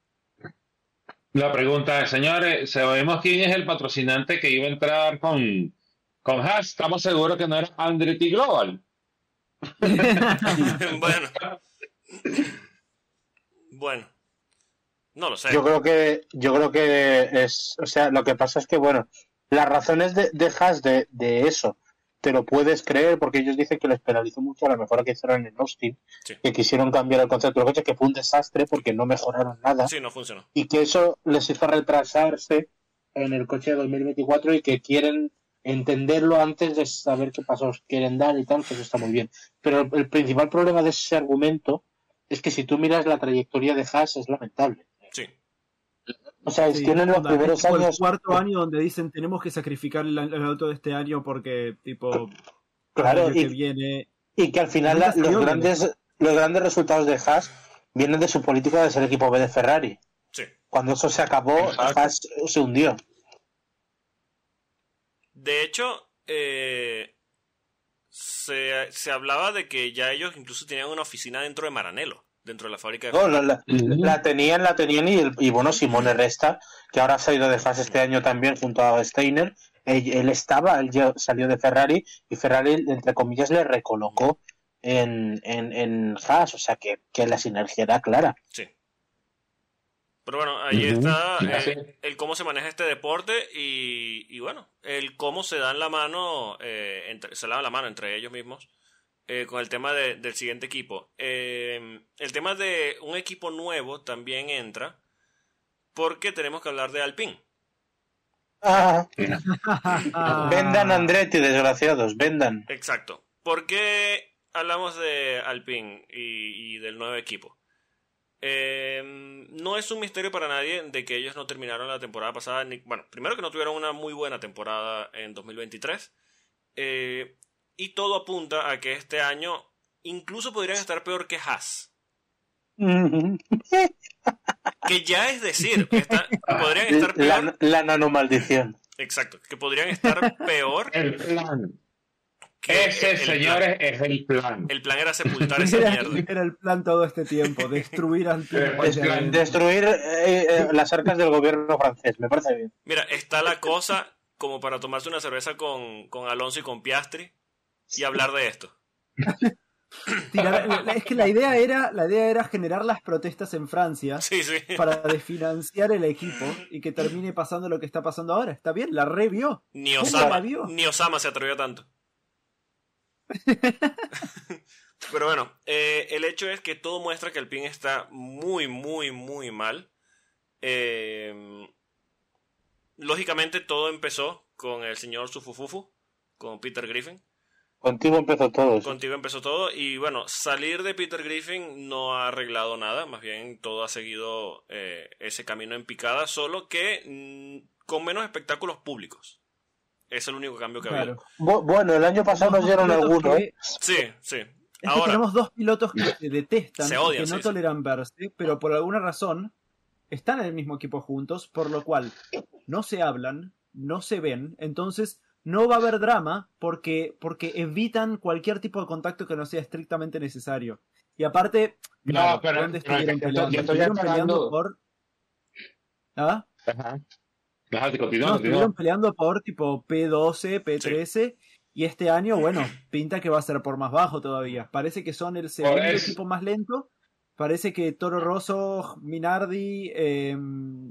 La pregunta es, señores, ¿sabemos quién es el patrocinante que iba a entrar con, con Haas? Estamos seguros que no era Andretti Global. (laughs) bueno. Bueno. No lo sé. Yo creo que, yo creo que es, o sea, lo que pasa es que, bueno, las razones de, de Haas de, de eso te lo puedes creer porque ellos dicen que les penalizó mucho a la mejora que hicieron en Austin, Sí. que quisieron cambiar el concepto del coche, que fue un desastre porque no mejoraron nada Sí, no funcionó. y que eso les hizo retrasarse en el coche de 2024 y que quieren entenderlo antes de saber qué pasos quieren dar y tal, que eso está muy bien. Pero el, el principal problema de ese argumento es que si tú miras la trayectoria de Haas es lamentable. O sea, Sí, tienen los onda, primeros es tipo años... El cuarto año donde dicen tenemos que sacrificar el, el auto de este año porque, tipo, Claro, el año y, que viene. y que al final la- los grandes los grandes resultados de Haas vienen de su política de ser equipo B de Ferrari. Sí. Cuando eso se acabó, Exacto. Haas se hundió. De hecho, eh, se, se hablaba de que ya ellos incluso tenían una oficina dentro de Maranello, dentro de la fábrica de No, la, la- la tenían, la tenían y, el- y bueno, Simone Resta, que ahora se ha ido de Haas este año también junto a Steiner, él, él estaba, él ya salió de Ferrari y Ferrari, entre comillas, le recolocó en, en, en Haas, o sea que, que la sinergia era clara. Sí. Pero bueno, ahí está eh, el cómo se maneja este deporte y, y bueno, el cómo se dan la mano, eh, entre- se dan la mano entre ellos mismos eh, con el tema de- del siguiente equipo. Eh, el tema de un equipo nuevo también entra porque tenemos que hablar de Alpine. Ah, (laughs) vendan Andretti, desgraciados, vendan. Exacto. ¿Por qué hablamos de Alpine y, y del nuevo equipo? Eh, no es un misterio para nadie de que ellos no terminaron la temporada pasada. Ni, bueno, primero que no tuvieron una muy buena temporada en 2023. eh, y todo apunta a que este año incluso podrían estar peor que Haas. Que ya es decir, que está- podrían estar peor. La, la nanomaldición. Exacto, que podrían estar peor El plan. que Ese, el plan. señores, es el plan. El plan era sepultar esa Era, mierda. era el plan todo este tiempo, destruir Destruir eh, eh, las arcas del gobierno francés, me parece bien. Mira, está la cosa como para tomarse una cerveza con, con Alonso y con Piastri y hablar de esto. Tirar- es que la idea era la idea era generar las protestas en Francia Sí, sí. para desfinanciar el equipo y que termine pasando lo que está pasando ahora. Está bien, la revió. Ni ¿Cómo Osama, vio? ni Osama se atrevió tanto. (laughs) Pero bueno, eh, el hecho es que todo muestra que el PIN está muy, muy, muy mal. Eh, lógicamente todo empezó con el señor Sufufufu, con Peter Griffin. Contigo empezó todo. sí. Contigo empezó todo y bueno, salir de Peter Griffin no ha arreglado nada, más bien todo ha seguido eh, ese camino en picada, solo que mm, con menos espectáculos públicos. Es el único cambio que ha habido. Claro. Bueno, el año pasado nos dieron dos pilotos alguno, que- ¿eh? Sí, sí. Es que Ahora, tenemos dos pilotos que (laughs) se detestan, Se odian, que no sí, sí. toleran verse, pero por alguna razón están en el mismo equipo juntos, por lo cual no se hablan, no se ven, entonces no va a haber drama porque, porque evitan cualquier tipo de contacto que no sea estrictamente necesario. Y aparte, No, claro, pero- ¿dónde estuvieron peleando? yo estoy Estuvieron peleando por... ¿Ah? Ajá. Ajá, continúa, No, continúa. estuvieron peleando por tipo P12, P13. Y este año, bueno, pinta que va a ser por más bajo todavía. Parece que son el segundo eso. equipo más lento. Parece que Toro Rosso, Minardi, eh,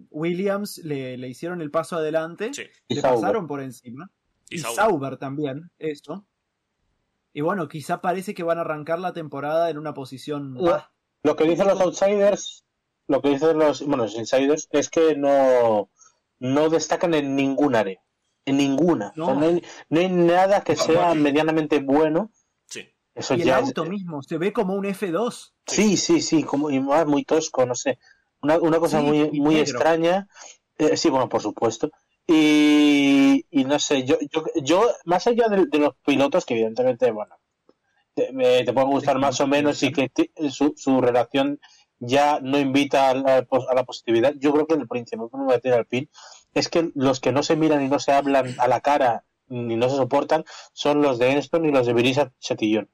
Williams le, le hicieron el paso adelante. sí. Y le pasaron por encima. Y Y, Sauber. Sauber también, eso. Y bueno, quizá parece que van a arrancar la temporada en una posición Lo- baja. Lo que dicen los outsiders, lo que dicen los, bueno, los insiders, es que no, no destacan en ningún área. En ninguna. No. O sea, no, hay, no hay nada que sea medianamente bueno. Sí. Eso Y el ya es- auto mismo se ve como un F2. Sí, sí, sí, como y más muy tosco, no sé. Una, una cosa Sí, muy, muy negro. extraña. Eh, sí, bueno, por supuesto. Y, y no sé, yo, yo, yo más allá de, de los pilotos, que evidentemente, bueno, te, me- te pueden gustar más o menos y que su, su relación ya no invita a la, a la positividad, yo creo que el principal problema de tiene al pin es que los que no se miran y no se hablan a la cara ni no se soportan son los de Enston y los de Virisa Chatillón.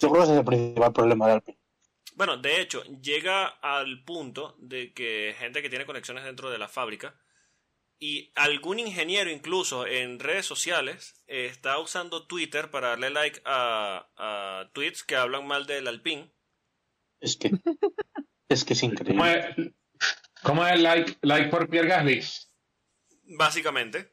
Yo creo que ese es el principal problema de Alpine. Bueno, de hecho, llega al punto de que gente que tiene conexiones dentro de la fábrica y algún ingeniero incluso en redes sociales eh, está usando Twitter para darle like a, a tweets que hablan mal del Alpine. Es que es que es ¿Cómo increíble. es, cómo es like, like por Pierre Gasly? Básicamente.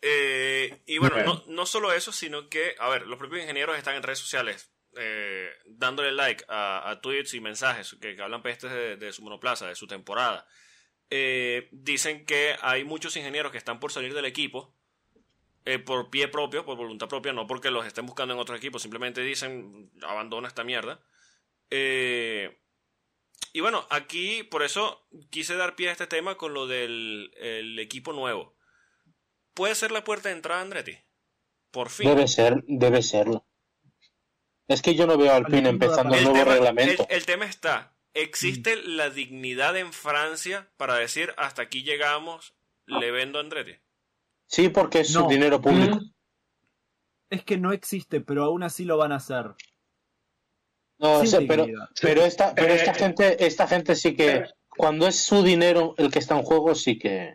Eh, y bueno, no, no solo eso, sino que, a ver, los propios ingenieros están en redes sociales eh, dándole like a, a tweets y mensajes que, que hablan pestes de, de su monoplaza, de su temporada. Eh, dicen que hay muchos ingenieros que están por salir del equipo eh, por pie propio, por voluntad propia, no porque los estén buscando en otro equipo, simplemente dicen abandona esta mierda. Eh, y bueno, aquí por eso quise dar pie a este tema con lo del el equipo nuevo. ¿Puede ser la puerta de entrada, Andretti? Por fin. Debe ser, debe serlo. Es que yo no veo al Alpine Alpine empezando el nuevo tema, reglamento. el- el tema está, ¿existe la dignidad en Francia para decir hasta aquí llegamos, le vendo a Andretti? Sí, porque es No. su dinero público. Mm. Es que no existe, pero aún así lo van a hacer. No, pero, pero esta, pero esta Eh, gente, esta gente sí que cuando es su dinero el que está en juego, sí que.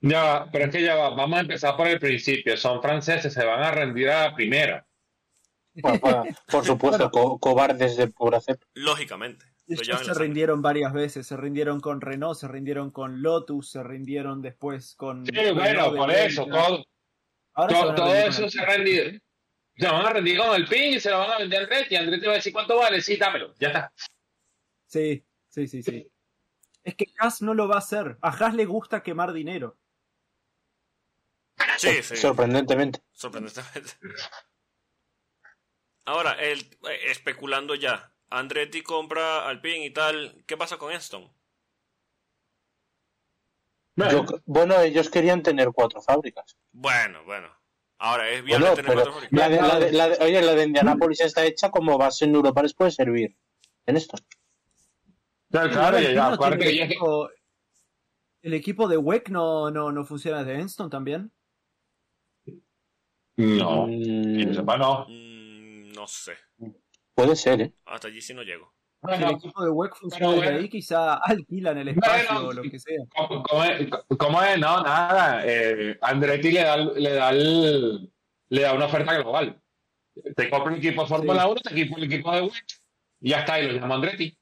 Ya va, pero es que ya va, vamos a empezar por el principio. Son franceses, se van a rendir a la primera. Bueno, bueno, por supuesto, (laughs) co- cobardes de pura cepa. Lógicamente. Lo Ellos se rindieron varias veces, se rindieron con Renault, se rindieron con Lotus, se rindieron después con... Sí, Renault bueno, por eso, todo, Ahora todo, eso se ha rendido. Se van a rendir con el PIN y se lo van a vender a Andretti. Andretti va a decir cuánto vale, sí, dámelo, ya está. Sí, sí, sí, sí. Es que Haas no lo va a hacer. A Haas le gusta quemar dinero. Sí, sí. Sorprendentemente. Sorprendentemente. Ahora, el, eh, especulando ya, Andretti compra Alpine y tal, ¿qué pasa con Aston? Yo- bueno, ellos querían tener cuatro fábricas. Bueno, bueno. Ahora, ¿es viable Bueno, tener pero cuatro fábricas? la de, la de- la de- oye, la de Indianápolis está hecha como base en Europa, les puede servir en esto. Claro, claro, el ya, aparte el, equipo, el equipo de WEC no, no, no funciona de Enston también. No, Mm, no. Mm, no sé. Puede ser, ¿eh? Hasta allí sí no llego. Si el Bueno, equipo de WEC funciona desde bueno. ahí, quizá alquilan el espacio Bueno, o lo que sea. ¿cómo, cómo es? ¿Cómo es? No, nada. Eh, Andretti le da, le, da el- le da una oferta global. Te compra un equipo de Fórmula Sí. 1, te compra un equipo de WEC y ya está, y lo llamo Andretti.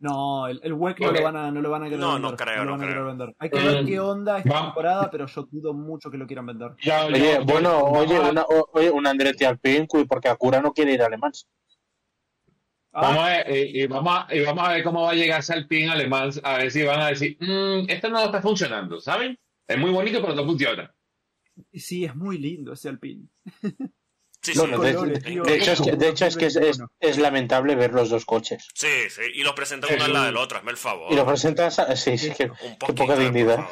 No, el, el WEC no lo van a, no lo van a querer No, vender. no creo, no van a querer creo. vender. Hay que ver Mm. qué onda esta Va- temporada, pero yo dudo mucho que lo quieran vender. Ya- Oye, bueno, oye, una, oye, un Andretti Alpine, cuy, porque Acura no quiere ir a Alemán. Ah, Vamos a, ver, y, y vamos a, y vamos a ver cómo va a llegar ese Alpine alemán, a ver si van a decir, "Mm, esto no está funcionando, ¿saben? Es muy bonito, pero no funciona. sí, es muy lindo ese Alpine. (laughs) Sí, No, sí. no, de, colores, de- de hecho, es que, de hecho es, que es, es- es lamentable ver los dos coches. Sí, sí. Y los presentan uno al lado del otro, hazme el favor. Y lo presentas, sí, sí, que, Un qué poca dignidad.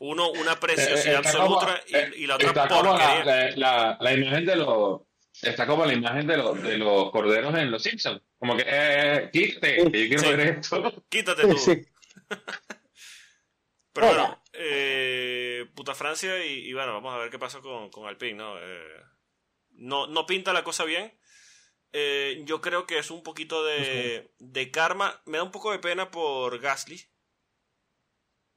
Uno, una Eh, preciosidad absoluta eh, y, y la otra la, porquería. la, la- la imagen de los está como la imagen de los de los corderos en los Simpsons como que eh, quítate que yo quiero Sí. ver esto Quítate tú. Sí. (laughs) Pero bueno, eh, puta Francia y, y bueno, vamos a ver qué pasa con, con Alpine, ¿no? Eh, no, no pinta la cosa bien. Eh, yo creo que es un poquito de, de karma. Me da un poco de pena por Gasly.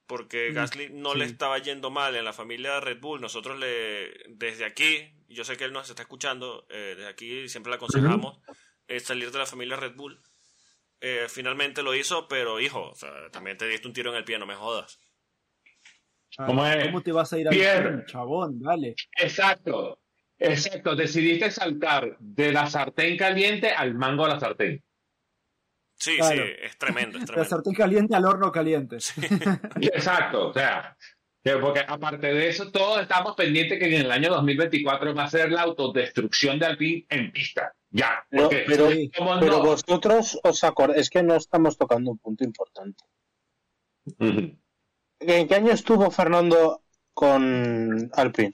Porque Mm, Gasly no sí. le estaba yendo mal en la familia de Red Bull. Nosotros le, desde aquí, yo sé que él nos está escuchando, eh, desde aquí siempre le aconsejamos salir de la familia Red Bull. Finalmente lo hizo, pero hijo, o sea, también te diste un tiro en el pie, no me jodas. Ah, ¿Cómo es? ¿Cómo te vas a ir a Pierre. chabón? Dale. exacto exacto decidiste saltar de la sartén caliente al mango de la sartén Sí, Claro. sí, es tremendo, es (laughs) La tremendo. sartén caliente al horno caliente. (laughs) exacto o sea que porque aparte de eso todos estamos pendientes que en el año 2024 va a ser la autodestrucción de Alpine en pista ya Pero, porque pero, Sí. como pero no- vosotros os acordáis, es que no estamos tocando un punto importante. ¿En qué año estuvo Fernando con Alpine?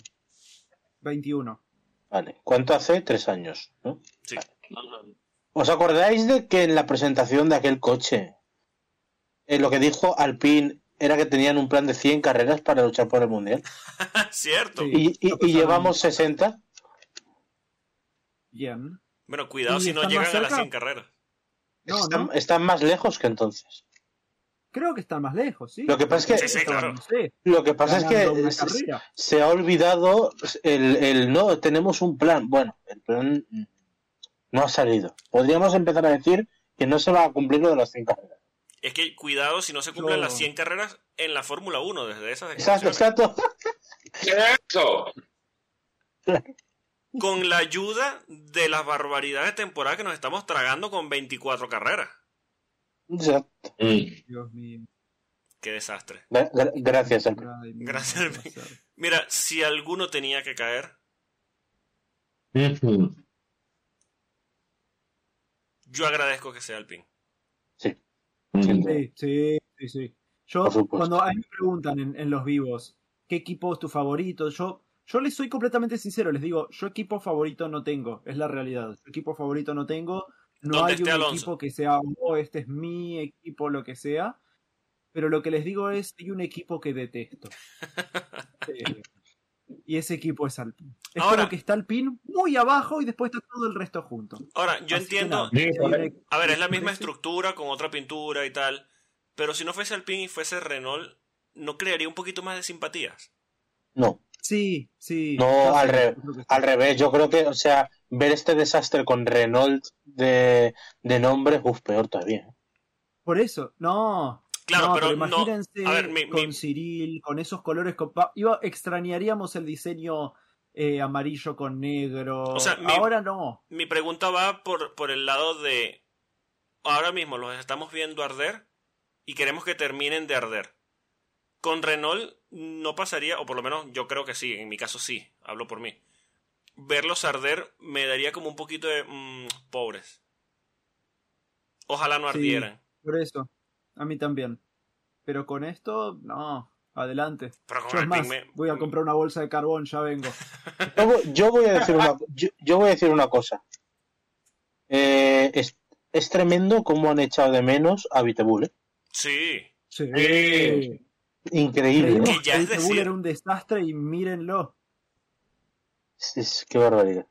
21. Vale, ¿cuánto hace? Tres años, ¿no? Sí. ¿Os acordáis de que en la presentación de aquel coche, eh, lo que dijo Alpine era que tenían un plan de 100 carreras para luchar por el Mundial? (laughs) Cierto. Y, y- y pasaron. llevamos 60. Bien. Bueno, cuidado ¿Y si no llegan a las cerca? 100 carreras. No, están, no. están más lejos que entonces. Creo que están más lejos, sí. Lo que pasa es que- Sí, sí, Estaban, claro. no sé, Lo que pasa es que se, ha olvidado el, el no, tenemos un plan. Bueno, el plan no ha salido. Podríamos empezar a decir que no se va a cumplir lo de las 100 carreras. Es que cuidado si no se cumplen las 100 carreras en la Fórmula 1 desde esas Exacto, exacto. Eso. Con la ayuda de las barbaridades de temporada que nos estamos tragando con 24 carreras. Exacto. Mm. Dios mío. Qué desastre. Gra- gra- gracias, Gracias. Mira, si alguno tenía que caer, yo agradezco que sea Alpine. Sí. Mm. Sí. Sí, sí, sí, sí. Yo, cuando a mí me preguntan en, en los vivos, ¿qué equipo es tu favorito? Yo, yo les soy completamente sincero, les digo, yo equipo favorito no tengo, es la realidad. Yo equipo favorito no tengo, no ¿Dónde hay un Alonso? equipo que sea, oh, este es mi equipo, lo que sea. Pero lo que les digo es, hay un equipo que detesto. (laughs) Eh, y ese equipo es Alpine. Es Ahora- como que está Alpine muy abajo y después está todo el resto junto. Ahora, yo Así entiendo, nada, a ver, es la misma estructura con otra pintura y tal, pero si no fuese Alpine y fuese Renault, ¿no crearía un poquito más de simpatías? No, Sí, sí. No, al sé, re- al revés. Yo creo que, o sea, ver este desastre con Renault de, de nombre, uff, peor todavía. ¿eh? Por eso, no. Claro, no, pero no- imagínense a ver, mi- con mi- Cyril, con esos colores. con- iba, extrañaríamos el diseño eh, amarillo con negro. O sea, mi- Ahora no. Mi pregunta va por, por el lado de, ahora mismo los estamos viendo arder y queremos que terminen de arder. Con Renault no pasaría, o por lo menos yo creo que sí, en mi caso sí, hablo por mí. Verlos arder me daría como un poquito de mm, pobres. Ojalá no Sí. ardieran. Por eso. A mí también. Pero con esto, no. Adelante. Pero con Yo es más, Alpine me- voy a comprar una bolsa de carbón, ya vengo. (laughs) Yo, voy- yo voy a decir una, yo, yo voy a decir una cosa. Eh, es, es tremendo cómo han echado de menos a Vitebull. ¿eh? Sí. Sí. Sí. Increíble. Creímos. Que ya que es Red Bull decir- era un desastre y mírenlo. Es- es- qué barbaridad.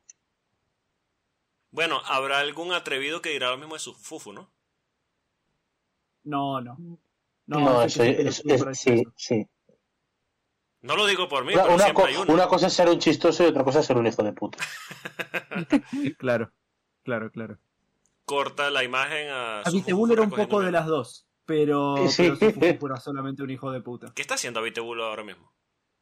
Bueno, habrá algún atrevido que dirá lo mismo de su Fufu, ¿no? No, no. No, ese eso es, sí, sí. No lo digo por mí, Una, pero una siempre co- hay uno. una cosa es ser un chistoso y otra cosa es ser un hijo de puta. (laughs) Claro, claro, claro. Corta la imagen a... A su Vitebull Fufu era un poco de las dos, pero, Sí. pero era solamente un hijo de puta. ¿Qué está haciendo Vitebull ahora mismo?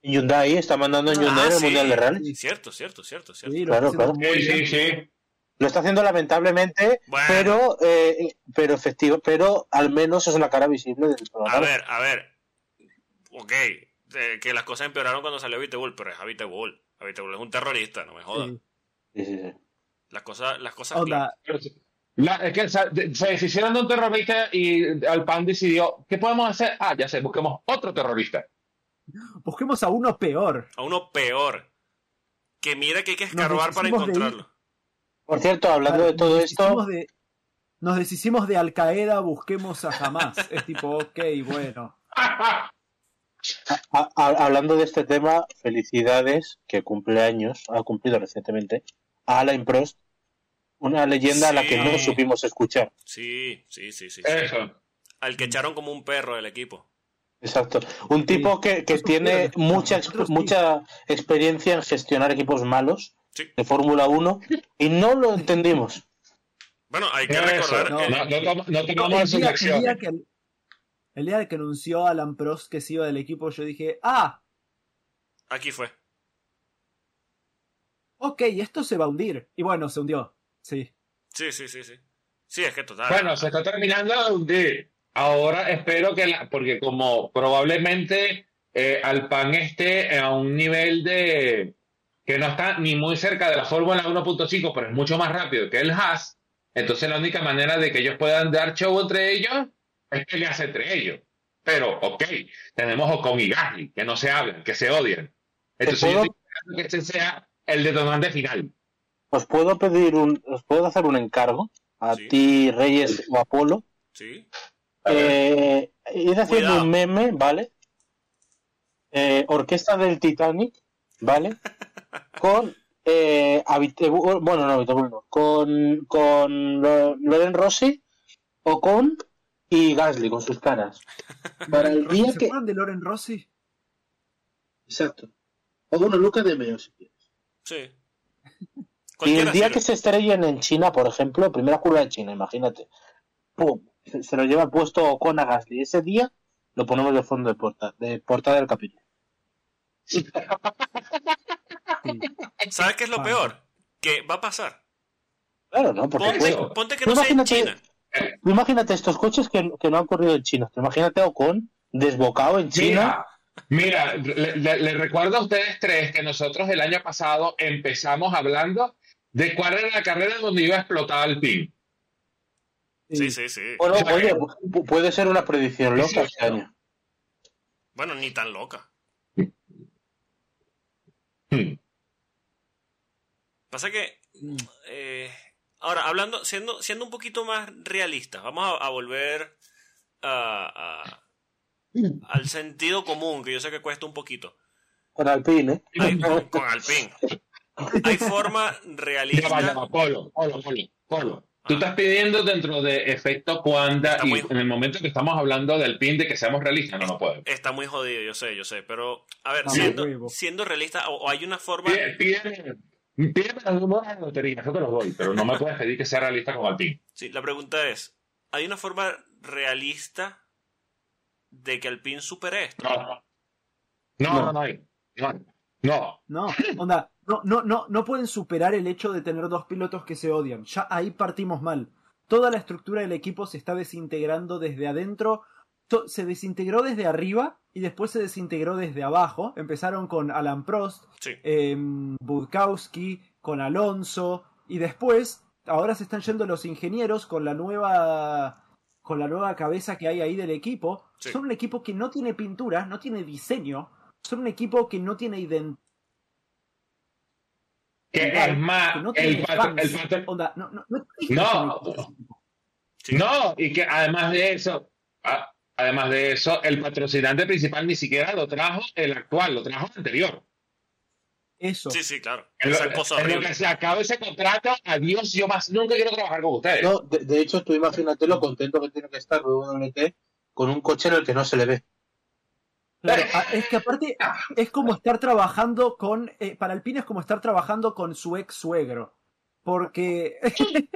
Hyundai está mandando en Ah, Hyundai en el sí. Mundial de Rally. Sí, Cierto, cierto, cierto, cierto. sí, Claro, claro. muy Sí, sí, sí. Lo está haciendo lamentablemente, Bueno. pero eh, pero efectivo, pero al menos es una cara visible del programa. A ver, a ver. Ok, eh, que las cosas empeoraron cuando salió Vitebull, pero es a Vitebull. A Vitebull es un terrorista, no me jodas. Sí. Sí, sí, sí. Las cosas, las cosas Onda, La- es que se, se deshicieron de un terrorista y Alpan decidió, ¿qué podemos hacer? Ah, ya sé, busquemos otro terrorista. busquemos a uno peor. a uno peor. Que mira que hay que escarbar para de encontrarlo. Por cierto, hablando de todo esto, de- nos deshicimos de Al Qaeda, busquemos a Hamas. es tipo, ok, bueno. (laughs) a- a- hablando de este tema, felicidades que cumple años, ha cumplido recientemente, a Alain Prost, una leyenda a la que no supimos escuchar. Sí, sí, sí, sí. sí. Eso. Al que echaron como un perro del equipo. Exacto. Un tipo que, que tiene mucha, mucha experiencia en gestionar equipos malos Sí. de Fórmula 1 y no lo entendimos. Bueno, hay que recordar. no, No, no, tom- no No, tomamos el, día, el día que, el día que anunció Alan Prost que se iba del equipo, yo dije, ah, aquí fue. ok, esto se va a hundir. Y bueno, se hundió. Sí. Sí, sí, sí, sí. Sí, es que total. Bueno, se está terminando de hundir. Ahora espero que, la, porque como probablemente eh, Alpan esté a un nivel de que no está ni muy cerca de la Fórmula 1.5, pero es mucho más rápido que el Haas, entonces la única manera de que ellos puedan dar show entre ellos es que le hace entre ellos. Pero, ok, tenemos Ocon y Gasly, que no se hablan, que se odian. Entonces yo estoy esperando que ese sea el detonante final. Os puedo pedir un, os puedo hacer un encargo a Sí. ti, Reyes o Apolo. Sí. Eh, ir haciendo Cuidado. un meme, ¿vale? Eh, Orquesta del Titanic, ¿vale? (laughs) Con eh, Habitebu- bueno, no, no, con, con Lo- Loren Rossi o con y Gasly con sus caras. (laughs) Para el día ¿Se que. de Loren Rossi? Exacto. O bueno, Luca de Meo, si quieres. Sí. (laughs) Y el día sirve. que se estrellen en China, por ejemplo, primera curva de China, imagínate. ¡Pum! Se, lo lleva puesto con a Gasly. Ese día lo ponemos de fondo de, porta, de portada del capítulo. (laughs) ¿Sabes qué es lo Ah. peor? Que va a pasar. Claro, ¿no? Porque Ponte, que no sea en imagínate- China. Imagínate estos coches que, que no han corrido en China. Imagínate Ocon desbocado en China. Mira, mira le, le- le recuerdo a ustedes tres que nosotros el año pasado empezamos hablando de cuál era la carrera donde iba a explotar el PIN. Sí, sí, sí. Bueno, Sí, oye, pu- puede ser una predicción loca sí, este año. Bueno, ni tan loca. Hmm. Pasa que. eh, ahora, hablando, siendo, siendo un poquito más realistas, vamos a, a volver a- a- al sentido común, que yo sé que cuesta un poquito. Con Alpine, ¿eh? Con, con Alpine. (laughs) Hay forma Ya va, ya realista. va, Polo, Polo, Polo, Polo. Tú estás pidiendo dentro de efecto Cuanda Está y muy- en el momento que estamos hablando del PIN de que seamos realistas, no, no podemos. Está muy jodido, yo sé, yo sé. Pero, a ver, siendo, realista, o, o hay una forma. Pídeme, pídeme los números de lotería, yo te los doy, pero no me puedes pedir que sea realista con el PIN. Sí, la pregunta es: ¿hay una forma realista de que Alpine supere esto? No, no, no, no, no, hay. no, no. No, onda, no, no, no, no pueden superar el hecho de tener dos pilotos que se odian. Ya ahí partimos mal. Toda la estructura del equipo se está desintegrando desde adentro. Se desintegró desde arriba y después se desintegró desde abajo. Empezaron con Alan Prost, Sí. eh, Budkowski, con Alonso y después ahora se están yendo los ingenieros con la nueva con la nueva cabeza que hay ahí del equipo. Sí. Son un equipo que no tiene pintura, no tiene diseño, son un equipo que no tiene identidad. Que Igual, es más, que no el, fans. el patro- Onda, no, no, no No. y que además de eso, además de eso, el patrocinante principal ni siquiera lo trajo el actual, lo trajo el anterior. Eso. Sí, sí, claro. En lo, en lo que se acaba ese contrato, adiós, yo más nunca quiero trabajar con ustedes. No, de, de hecho, tú imagínate lo contento que tiene que estar WT con un coche en el que no se le ve. Claro, a- es que aparte es como estar trabajando con. eh, para Alpine es como estar trabajando con su ex suegro. Porque (laughs)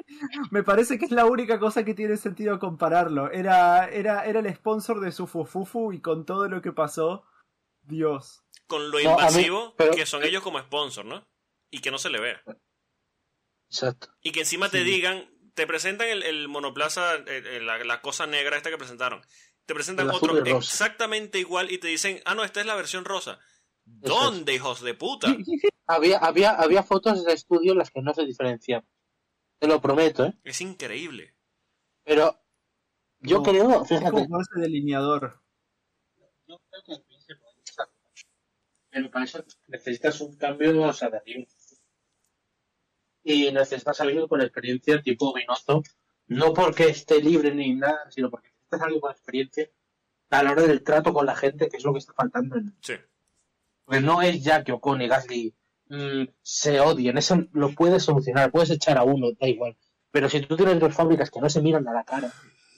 me parece que es la única cosa que tiene sentido compararlo. Era, era, era el sponsor de su Fufufu y con todo lo que pasó. Dios. Con lo No, a mí- invasivo pero- que son ellos como sponsor, ¿no? Y que no se le vea. Exacto. Y que encima te digan, te presentan el, el monoplaza, eh, eh, la, la cosa negra esta que presentaron. Te presentan otro exactamente igual y te dicen, ah, no, esta es la versión rosa. ¿Dónde, hijos de puta? Había, había, había fotos de estudio en las que no se diferenciaban. Te lo prometo, ¿eh? Es increíble. Pero yo No, creo, Es fíjate, como ese delineador. yo creo que se puede usar. Pero para eso necesitas un cambio o sea, de arriba. Y necesitas alguien con experiencia tipo Binotto, no porque esté libre ni nada, sino porque necesitas alguien con experiencia a la hora del trato con la gente, que es lo que está faltando. En... Sí. Porque no es ya que Ocon y Gasly mm, se odien, eso lo puedes solucionar, puedes echar a uno, da igual. Pero si tú tienes dos fábricas que no se miran a la cara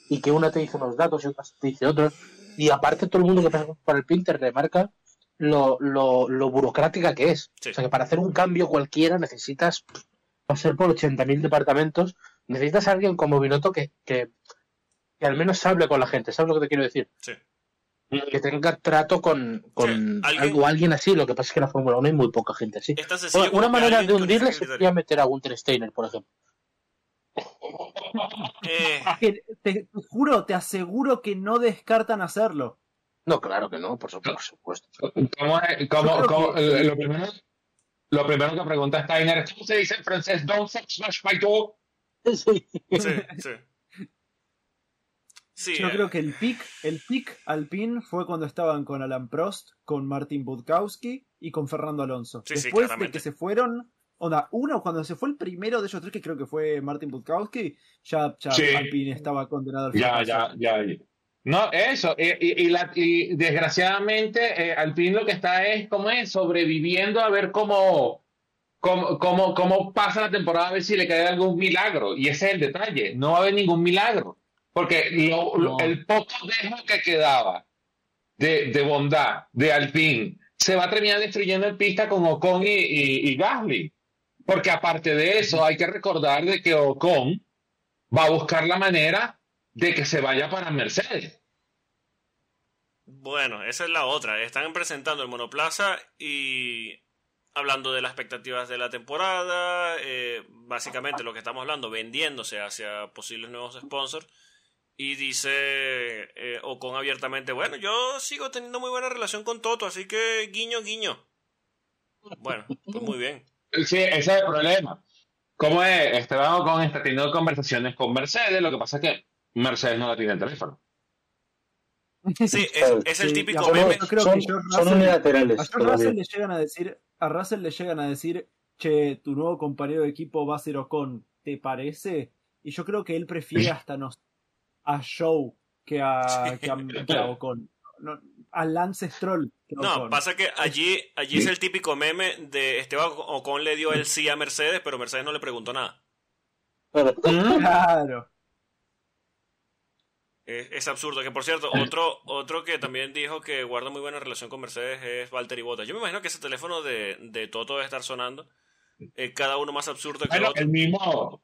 y que una te dice unos datos y otra te dice otros, y aparte todo el mundo que pasa por el PIN te remarca lo, lo, lo burocrática que es. Sí. O sea que para hacer un cambio cualquiera necesitas pasar por 80.000 departamentos, necesitas a alguien como Binotto que, que, que al menos hable con la gente, ¿sabes lo que te quiero decir? Sí. Que tenga trato con, con Sí, alguien- algo, alguien así, lo que pasa es que en la Fórmula 1 hay muy poca gente así. Una, manera de hundirle sería meter a Gunter Steiner, por ejemplo. Eh, te, te juro, te aseguro que no descartan hacerlo. No, claro que no, por supuesto. Por supuesto. ¿Cómo es- cómo- Yo creo cómo- que- lo, primero, lo primero que pregunta Steiner es, ¿cómo se dice en francés? Don't smash my door. (laughs) Sí. sí, sí. Sí, Yo eh, creo que el pick, el pick Alpine fue cuando estaban con Alan Prost, con Martin Budkowski y con Fernando Alonso. Sí, sí, Después de claramente. que se fueron, onda, uno cuando se fue el primero de ellos tres, que creo que fue Martin Budkowski, ya, ya Sí. Alpine estaba condenado al Ya, fracaso. ya, ya. ya. No, eso. Y, y- y la- y desgraciadamente, eh, Alpine lo que está es, como es? Sobreviviendo a ver cómo, cómo, cómo, cómo pasa la temporada, a ver si le cae algún milagro. Y ese es el detalle. No va a haber ningún milagro. Porque lo- el poco dejo que quedaba de, de bondad de Alpine se va a terminar destruyendo en pista con Ocon y, y, y Gasly. Porque aparte de eso, hay que recordar de que Ocon va a buscar la manera de que se vaya para Mercedes. Bueno, esa es la otra. Están presentando el monoplaza y hablando de las expectativas de la temporada, eh, básicamente lo que estamos hablando, vendiéndose hacia posibles nuevos sponsors. Y dice eh, Ocon abiertamente, bueno, yo sigo teniendo muy buena relación con Toto, así que guiño, guiño. Bueno, pues muy bien. Sí, ese es el problema. ¿Cómo es? Esteban Ocon está teniendo conversaciones con Mercedes, lo que pasa es que Mercedes no la tiene en teléfono. Sí, es, es el Sí, típico meme. yo creo son, que George son Russell- unilaterales. A. Russell le llegan a decir, a Russell le llegan a decir, che, tu nuevo compañero de equipo va a ser Ocon, ¿te parece? Y yo creo que él prefiere hasta nos a Show que a, (laughs) que a, que a Ocon. No, a Lance Stroll. que No, Ocon. pasa que allí, allí es el típico meme de Esteban Ocon le dio el sí a Mercedes, pero Mercedes no le preguntó nada. Claro. Es, es absurdo. Que por cierto, otro, otro que también dijo que guarda muy buena relación con Mercedes es Valtteri Bottas. Yo me imagino que ese teléfono de, de Toto debe estar sonando. eh, cada uno más absurdo que Bueno, otro. el mismo.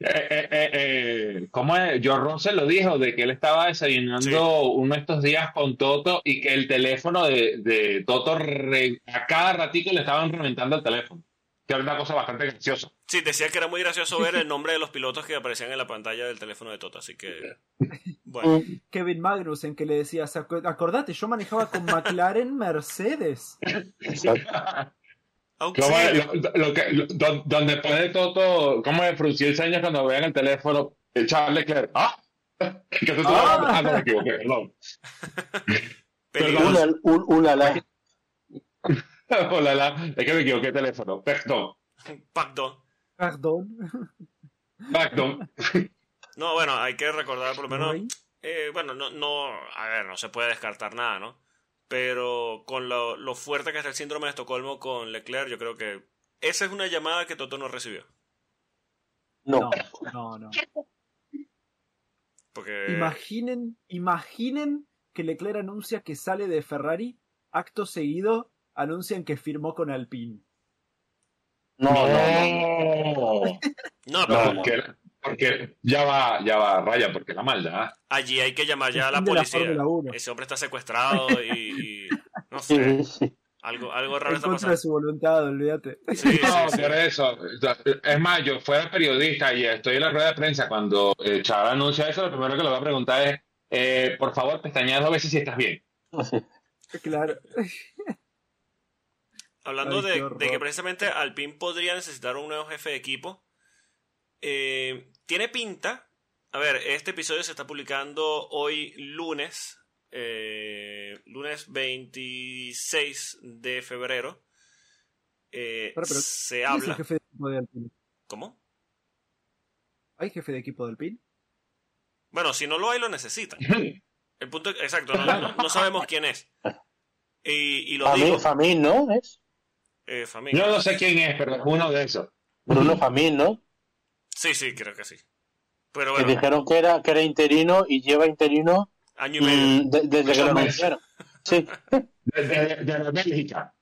Eh, eh, eh, eh, ¿Cómo es? George Russell lo dijo, de que él estaba desayunando Sí. uno de estos días con Toto y que el teléfono de, de Toto re- a cada ratito le estaban reventando el teléfono. Que era una cosa bastante graciosa. Sí, decía que era muy gracioso ver el (laughs) nombre de los pilotos que aparecían en la pantalla del teléfono de Toto. Así que, bueno. Kevin Magnussen que le decía, "Se acu- acordate, yo manejaba con McLaren Mercedes. (laughs) Aunque ¿Cómo sí, es? Lo, lo que, lo- do- donde pone Toto, ¿cómo es? Fruncirse años cuando vean el teléfono, el Charles Leclerc. ¡Ah! (laughs) Que se Ah. ah, no me equivoqué, perdón. (laughs) peligroso. Una, un, una la. Hola, la- es que me equivoqué de teléfono. Perdón. Pardon. Perdón. Perdón. (laughs) No, bueno, hay que recordar por lo menos. Eh, bueno, no, no, a ver, no se puede descartar nada, ¿no? Pero con lo, lo fuerte que está el síndrome de Estocolmo con Leclerc, yo creo que esa es una llamada que Toto no recibió. No. No, no. Porque Imaginen, imaginen que Leclerc anuncia que sale de Ferrari, acto seguido anuncian que firmó con Alpine. No, no, no. No. no, pero No, porque, porque ya va, ya va raya, porque la maldad. allí hay que llamar ya a la de policía. Fórmula 1. Ese hombre está secuestrado y, y (laughs) no sé, algo, algo raro En está contra de pasando. su voluntad, olvídate. Sí, sí, No, sí. por eso. Es más, yo fuera periodista y estoy en la rueda de prensa cuando eh, Chava anuncia eso, lo primero que le voy a preguntar es, eh, por favor, pestañea dos veces si estás bien. (laughs) Claro. Hablando Ay, de, de que precisamente Alpine podría necesitar un nuevo jefe de equipo, eh, tiene pinta. A ver, este episodio se está publicando hoy lunes, eh, lunes 26 de febrero. Eh, Pero, pero, se ¿Quién es el habla. jefe de equipo de Alpine? ¿Cómo? ¿Hay jefe de equipo de Alpine? Bueno, si no lo hay, lo necesitan. El punto, exacto, no, no- no sabemos quién es. Y, y lo digo, Famín, Famín, ¿no? ¿Es? eh. Yo no sé quién es, pero es uno de esos. Bruno Famín, ¿no? Sí, sí, creo que sí. Pero Que bueno, dijeron que era, que era interino y lleva interino año y medio. mm, de- desde que lo anunciaron. Sí. De, de- de Bélgica.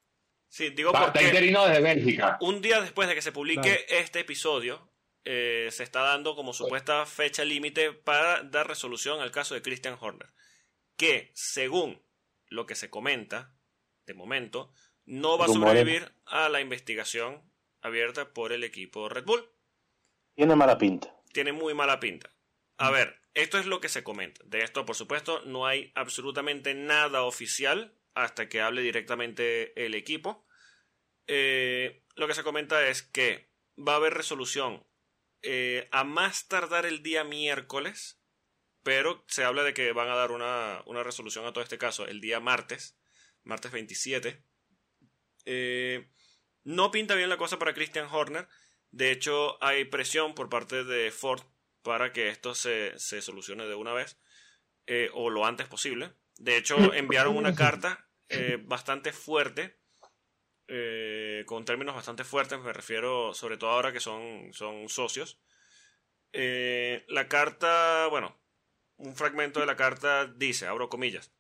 Sí, digo Está porque interino desde Bélgica. un día después de que se publique Claro. este episodio, eh, se está dando como supuesta fecha límite para dar resolución al caso de Christian Horner. Que, según lo que se comenta, de momento, no va a sobrevivir a la investigación abierta por el equipo Red Bull. Tiene mala pinta. Tiene muy mala pinta. A ver, esto es lo que se comenta. De esto, por supuesto, no hay absolutamente nada oficial hasta que hable directamente el equipo. Eh, lo que se comenta es que va a haber resolución eh, a más tardar el día miércoles, pero se habla de que van a dar una, una resolución a todo este caso el día martes, martes 27. Eh, no pinta bien la cosa para Christian Horner. De hecho, hay presión por parte de Ford para que esto se, se solucione de una vez eh, o lo antes posible. De hecho, enviaron una carta eh, bastante fuerte, eh, con términos bastante fuertes, me refiero sobre todo ahora que son, son socios. La carta, bueno, un fragmento de la carta dice, abro comillas,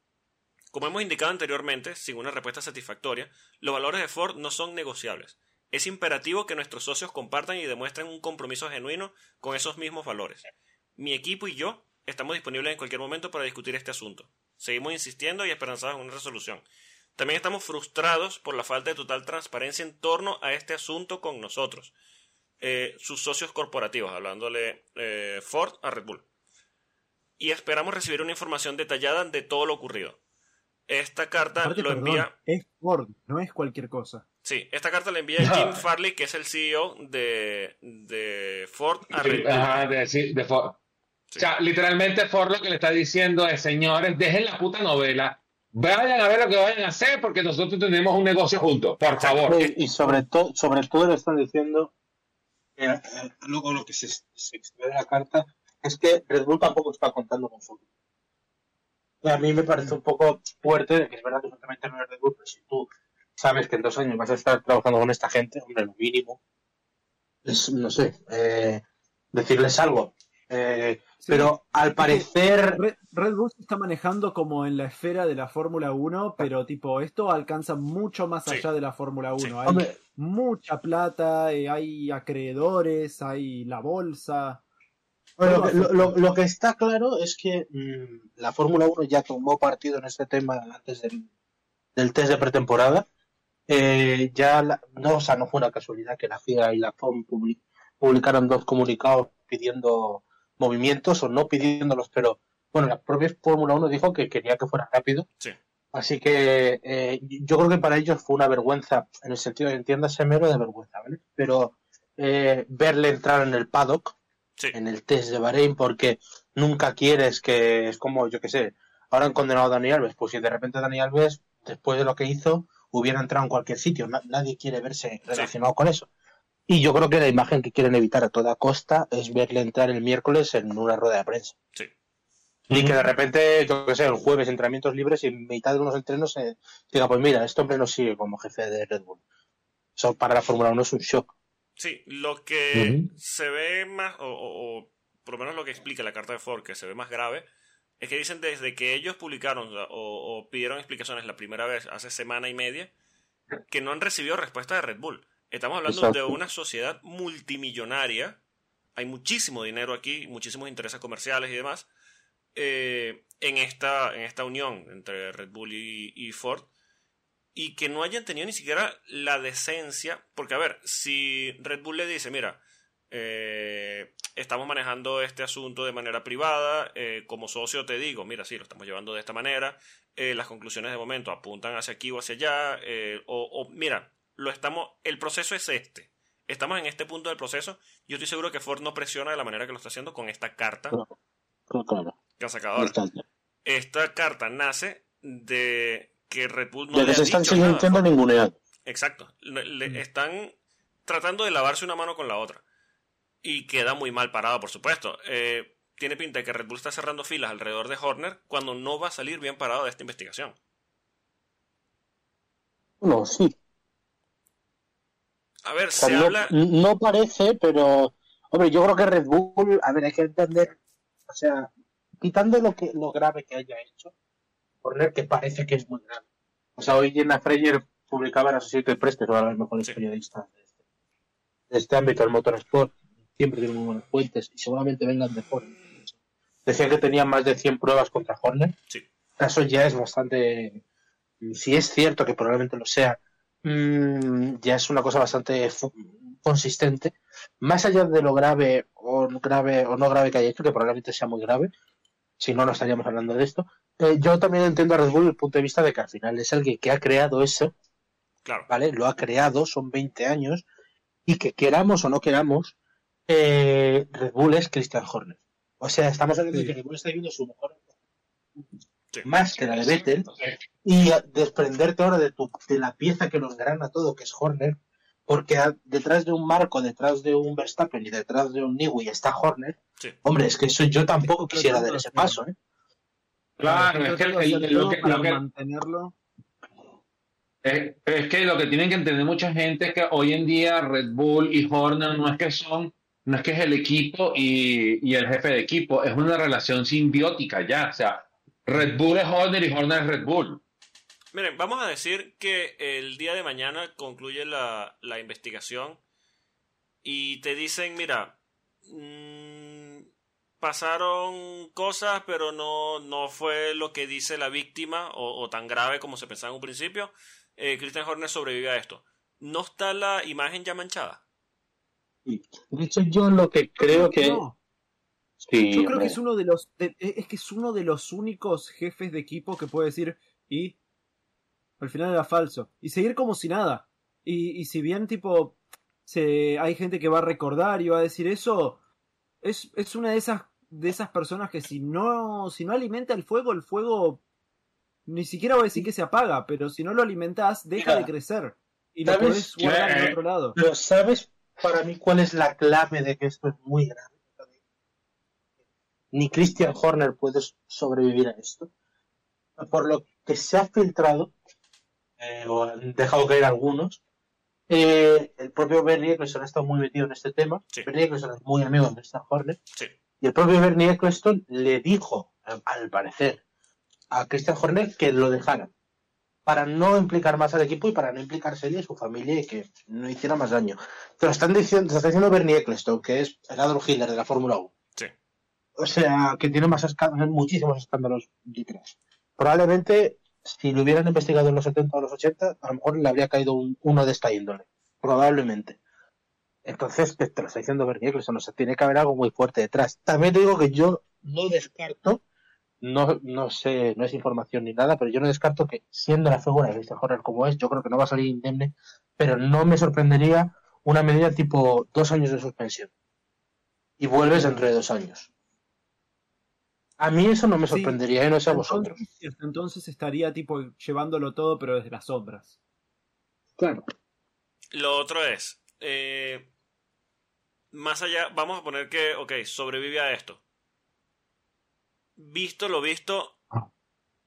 como hemos indicado anteriormente, sin una respuesta satisfactoria, los valores de Ford no son negociables. Es imperativo que nuestros socios compartan y demuestren un compromiso genuino con esos mismos valores. Mi equipo y yo estamos disponibles en cualquier momento para discutir este asunto. Seguimos insistiendo y esperanzados en una resolución. También estamos frustrados por la falta de total transparencia en torno a este asunto con nosotros, eh, sus socios corporativos, hablándole eh, Ford a Red Bull. Y esperamos recibir una información detallada de todo lo ocurrido. Esta carta Aparte, lo perdón, envía. Es Ford, no es cualquier cosa. Sí, esta carta la envía (laughs) Jim Farley, que es el CEO de, de Ford a. Ajá, de, sí, de Ford. Sí. O sea, literalmente Ford lo que le está diciendo es, señores, dejen la puta novela, vayan a ver lo que vayan a hacer porque nosotros tenemos un negocio juntos, por favor. Y, y sobre todo, sobre todo le están diciendo que eh, luego lo que se, se extrae de la carta es que Red Bull tampoco está contando con Ford. Y a mí me parece un poco fuerte de que es verdad que justamente no es Red Bull, pero si tú sabes que en dos años vas a estar trabajando con esta gente, hombre, lo mínimo es, no sé, eh, decirles algo. Eh, Sí. pero al parecer, Red, Red Bull se está manejando como en la esfera de la Fórmula 1, pero tipo, esto alcanza mucho más Sí. allá de la Fórmula 1. Sí. Hay hombre, mucha plata, eh, hay acreedores, hay la bolsa. Bueno, lo, lo- lo- lo que está claro es que mm, la Fórmula 1 ya tomó partido en este tema antes del, del test de pretemporada. Eh, ya la- no, o sea, no fue una casualidad que la FIA y la FOM publi- publicaran dos comunicados pidiendo movimientos o no pidiéndolos, pero bueno, la propia Fórmula 1 dijo que quería que fuera rápido. Sí. Así que eh, yo creo que para ellos fue una vergüenza, en el sentido de entiéndase mero de vergüenza, ¿vale? Pero eh, verle entrar en el paddock Sí, en el test de Bahrein porque nunca quieres que es como yo que sé ahora han condenado a Dani Alves pues si de repente Dani Alves después de lo que hizo hubiera entrado en cualquier sitio. Na- nadie quiere verse relacionado con eso. Y yo creo que la imagen que quieren evitar a toda costa es verle entrar el miércoles en una rueda de prensa. Sí. y que de repente yo que sé el jueves entrenamientos libres y en mitad de unos entrenos se diga pues mira este hombre no sigue como jefe de Red Bull eso para la Fórmula 1 es un shock. Sí, lo que Ujú. se ve más, o, o- o por lo menos lo que explica la carta de Ford, que se ve más grave, es que dicen desde que ellos publicaron o, o pidieron explicaciones la primera vez, hace semana y media, que no han recibido respuesta de Red Bull. Estamos hablando Exacto. de una sociedad multimillonaria, hay muchísimo dinero aquí, muchísimos intereses comerciales y demás, eh, en, esta, en esta unión entre Red Bull y, y Ford y que no hayan tenido ni siquiera la decencia, porque a ver, si Red Bull le dice, mira, eh, estamos manejando este asunto de manera privada, eh, como socio te digo, mira, sí, lo estamos llevando de esta manera, eh, las conclusiones de momento apuntan hacia aquí o hacia allá, eh, o, o, mira, lo estamos, el proceso es este, estamos en este punto del proceso, yo estoy seguro que Ford no presiona de la manera que lo está haciendo con esta carta que han sacado ahora. Esta carta nace de que Red Bull no de le que ha se están Exacto. Le, le están tratando de lavarse una mano con la otra. Y queda muy mal parado, por supuesto. Eh, tiene pinta de que Red Bull está cerrando filas alrededor de Horner cuando no va a salir bien parado de esta investigación. No, sí. A ver, O sea, se no, habla. no parece, pero. Hombre, yo creo que Red Bull. A ver, hay que entender. O sea, quitando lo que lo grave que haya hecho, Horner, que parece que es muy grave. O sea, hoy Jenna Freyer publicaba en Associated Press, que es una de las mejores Sí. periodistas de este, de este ámbito, el motorsport. Siempre tiene muy buenas fuentes y seguramente vengan de Horner. Decía que tenía más de 100 pruebas contra Horner. Sí. Eso ya es bastante. Si es cierto que probablemente lo sea, mm, ya es una cosa bastante consistente. Más allá de lo grave o grave o no grave que haya hecho, que probablemente sea muy grave, si no, no estaríamos hablando de esto. eh, yo también entiendo a Red Bull desde el punto de vista de que al final es alguien que ha creado eso, Claro. ¿vale? Lo ha creado, son 20 años, y que queramos o no queramos, eh, Red Bull es Christian Horner. O sea, estamos hablando de que Red Bull está viendo su mejor Sí. más que la de Vettel, y desprenderte ahora de, tu, de la pieza que lo engrana todo, que es Horner, porque a- detrás de un Marco, detrás de un Verstappen y detrás de un Newey está Horner. Sí. Hombre, es que eso yo tampoco quisiera dar ese paso, ¿eh? Claro, es que el- hacer lo todo que- para lo que- mantenerlo. Es, es que lo que tienen que entender mucha gente es que hoy en día Red Bull y Horner no es que son no es que es el equipo y, y el jefe de equipo, es una relación simbiótica ya. O sea, Red Bull es Horner y Horner es Red Bull. Miren, vamos a decir que el día de mañana concluye la, la investigación y te dicen, mira, mm, pasaron cosas, pero no, no fue lo que dice la víctima o, tan grave como se pensaba en un principio. Eh, Christian Horner sobrevive a esto. ¿No está la imagen ya manchada? De hecho, yo lo que creo que. No, Sí, yo creo hombre. que es uno de los de- es que es uno de los únicos jefes de equipo que puede decir y al final era falso y seguir como si nada y, y si bien tipo se hay gente que va a recordar y va a decir eso es, es una de esas de esas personas que si no si no alimenta el fuego el fuego ni siquiera voy a decir que se apaga pero si no lo alimentas deja de crecer y lo podés guardar en otro lado Pero ¿sabes para mí cuál es la clave de que esto es muy grave? Ni Christian Horner puede sobrevivir a esto. Por lo que se ha filtrado, eh, o han dejado caer algunos, eh, el propio Bernie Eccleston ha estado muy metido en este tema. Sí. Bernie Eccleston es muy amigo de Christian Horner. Sí. Y el propio Bernie Eccleston le dijo, al- al parecer, a Christian Horner que lo dejara. Para no implicar más al equipo y para no implicarse él y a su familia y que no hiciera más daño. Te lo están diciendo, te lo está diciendo Bernie Eccleston, que es el Adolf Hitler de la Fórmula 1. Sí. O sea, que tiene más escándalos, muchísimos escándalos detrás. Probablemente, si lo hubieran investigado en los 70 o los 80, a lo mejor le habría caído un- uno de esta índole. Probablemente. Entonces, te, te lo está diciendo Bernie Eccleston, o sea, tiene que haber algo muy fuerte detrás. También te digo que yo no descarto, no, no sé, no es información ni nada, pero yo no descarto que, siendo la figura de Christian Horner como es, yo creo que no va a salir indemne, pero no me sorprendería una medida tipo dos años de suspensión. Y vuelves dentro de dos años. A mí eso no me Sí. sorprendería, y no sé a vosotros. entonces, entonces estaría tipo llevándolo todo pero desde las sombras Claro. Lo otro es, eh, más allá, vamos a poner que, ok, sobrevive a esto. Visto lo visto, Ah.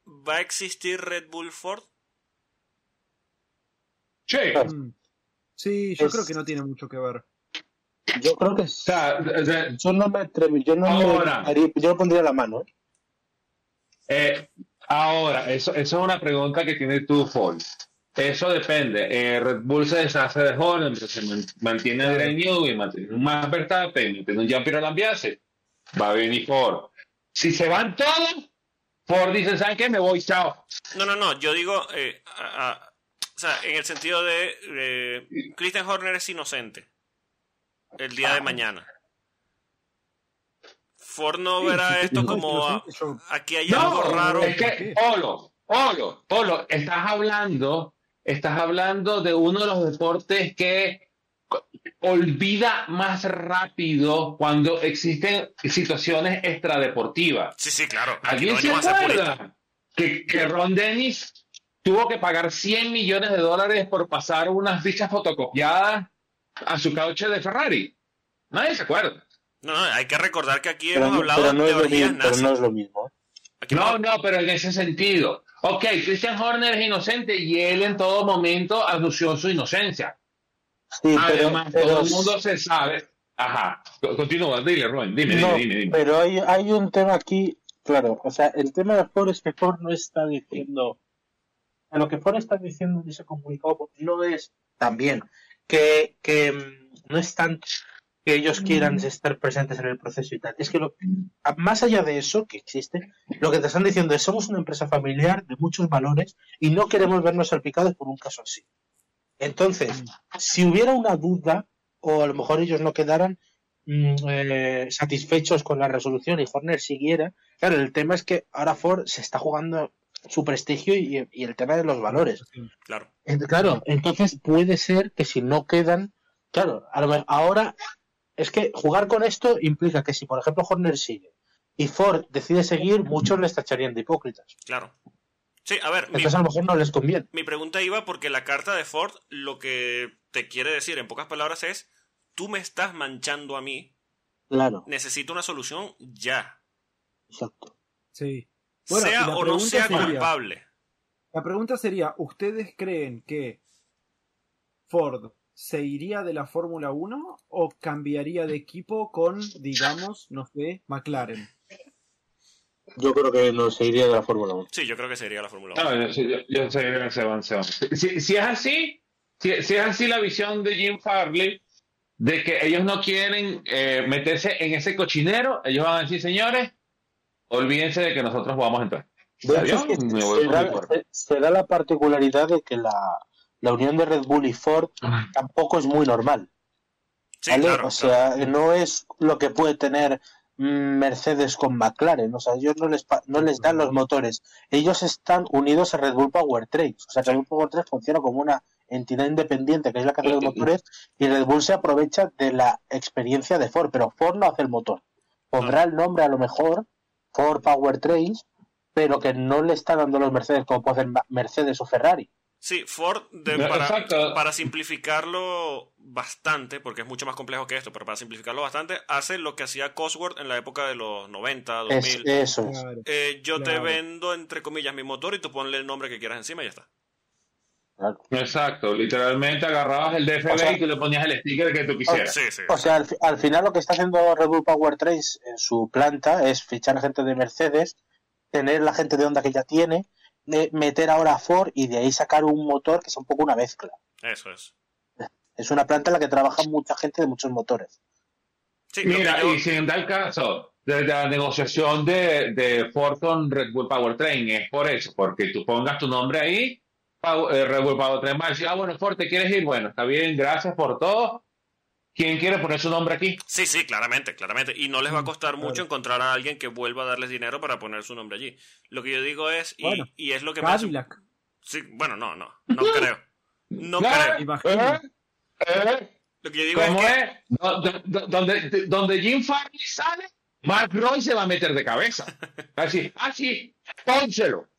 ¿va a existir Red Bull Ford? Sí. Mm. Sí, yo Es- creo que no tiene mucho que ver. Yo creo que O sea, o sea, yo no me atreví, yo no Ahora. me haría- yo pondría la mano. ¿eh? Eh, ahora, eso, eso es una pregunta que tiene tu Ford. Eso depende. Eh, Red Bull se deshace de Horner, se man- mantiene a Greg Newey, mantiene un Max Verstappen, mantiene un Jean-Pierre Lambiase. Va a venir Ford. Si se van todos, Ford dice, ¿saben qué? Me voy, chao. No, no, no, yo digo, eh, a- a- o sea, en el sentido de, eh, Christian Horner es inocente el día de mañana. Ford no verá esto como, ah, aquí hay No, algo raro. es que, Polo, Polo, Polo, estás hablando, estás hablando de uno de los deportes que olvida más rápido cuando existen situaciones extradeportivas. Sí, sí, claro. Aquí ¿Alguien no se acuerda que, que Ron Dennis tuvo que pagar 100 millones de dólares por pasar unas fichas fotocopiadas a su cauche de Ferrari? Nadie se acuerda. No, no, hay que recordar que aquí Pero, hemos no- hablado pero no de mismo, pero no es lo mismo. Aquí No, no, pero en ese sentido. Ok, Christian Horner es inocente y él en todo momento anunció su inocencia. Sí, Además, pero- todo el mundo se sabe. Ajá. Co- Continúa, dile, Rubén, dime, no, dime, dime, dime. pero hay, hay un tema aquí, claro, o sea, el tema de Ford es que Ford no está diciendo, a lo que Ford está diciendo en ese comunicado no es también que, que mm, no es tanto que ellos quieran estar presentes en el proceso y tal, es que lo, más allá de eso que existe, lo que te están diciendo es somos una empresa familiar de muchos valores y no queremos vernos salpicados por un caso así. Entonces, si hubiera una duda, o a lo mejor ellos no quedaran mm, eh, satisfechos con la resolución y Horner siguiera, claro, el tema es que ahora Ford se está jugando su prestigio y, y el tema de los valores. Claro. Claro, entonces puede ser que si no quedan, claro, a lo mejor ahora es que jugar con esto implica que si, por ejemplo, Horner sigue y Ford decide seguir, muchos les tacharían de hipócritas. Claro. Sí, a ver, mi, Entonces a lo mejor no les conviene. mi pregunta iba porque la carta de Ford lo que te quiere decir en pocas palabras es, tú me estás manchando a mí, Claro, necesito una solución ya. exacto. Sí. Bueno, sea o no sea sería- culpable. La pregunta sería, ¿ustedes creen que Ford se iría de la Fórmula 1 o cambiaría de equipo con, digamos, no sé, McLaren? Yo creo que no se iría de la Fórmula 1. Sí, yo creo que sería la Fórmula 1. No, yo, yo, yo sé que se van, se van. Si, si es así, si, si es así la visión de Jim Farley, de que ellos no quieren eh, meterse en ese cochinero, ellos van a decir, señores, olvídense de que nosotros vamos a entrar. De se, da, se- se la particularidad de que la, la unión de Red Bull y Ford tampoco es muy normal. Sí, ¿vale? claro. o claro. sea, no es lo que puede tener Mercedes con McLaren. O sea, ellos no les, no les dan los motores. Ellos están unidos a Red Bull Powertrain. O sea, Red Bull Powertrain funciona como una entidad independiente que es la que hace los motores y Red Bull se aprovecha de la experiencia de Ford, pero Ford no hace el motor. Pondrá el nombre a lo mejor, Ford Powertrains, pero que no le está dando los Mercedes como puede hacer Mercedes o Ferrari. Sí, Ford, de- para, simplificarlo bastante, porque es mucho más complejo que esto, pero para simplificarlo bastante, hace lo que hacía Cosworth en la época de los 90, 2000. Es, eso es. Eh, yo te vendo, entre comillas, mi motor y tú ponle el nombre que quieras encima y ya está. Exacto, literalmente agarrabas el DFB O sea- y tú le ponías el sticker que tú quisieras. Sí, sí. O sea, al, fi- al final lo que está haciendo Red Bull Powertrains en su planta es fichar gente de Mercedes, tener la gente de Honda que ya tiene, meter ahora a Ford y de ahí sacar un motor que es un poco una mezcla. Eso es. Es una planta en la que trabaja mucha gente de muchos motores. Sí, Mira, yo- y si en tal caso, desde la negociación de, de Ford con Red Bull Powertrain es por eso, porque tú pongas tu nombre ahí, eh, Red Bull Powertrain va a decir, ah, bueno, Ford, ¿te quieres ir? Bueno, está bien, gracias por todo. ¿Quién quiere poner su nombre aquí? Sí, sí, claramente, claramente. Y no les va a costar claro. mucho encontrar a alguien que vuelva a darles dinero para poner su nombre allí. Lo que yo digo es, y, Bueno, y es lo que Cadillac. Sí, bueno, no, no, no (laughs) creo. No ¿Eh? creo. ¿Eh? ¿Eh? Lo que yo digo es Donde, donde Jim Farley sale, Mark Roy se va a meter de cabeza. (laughs) Así, así, pónselo.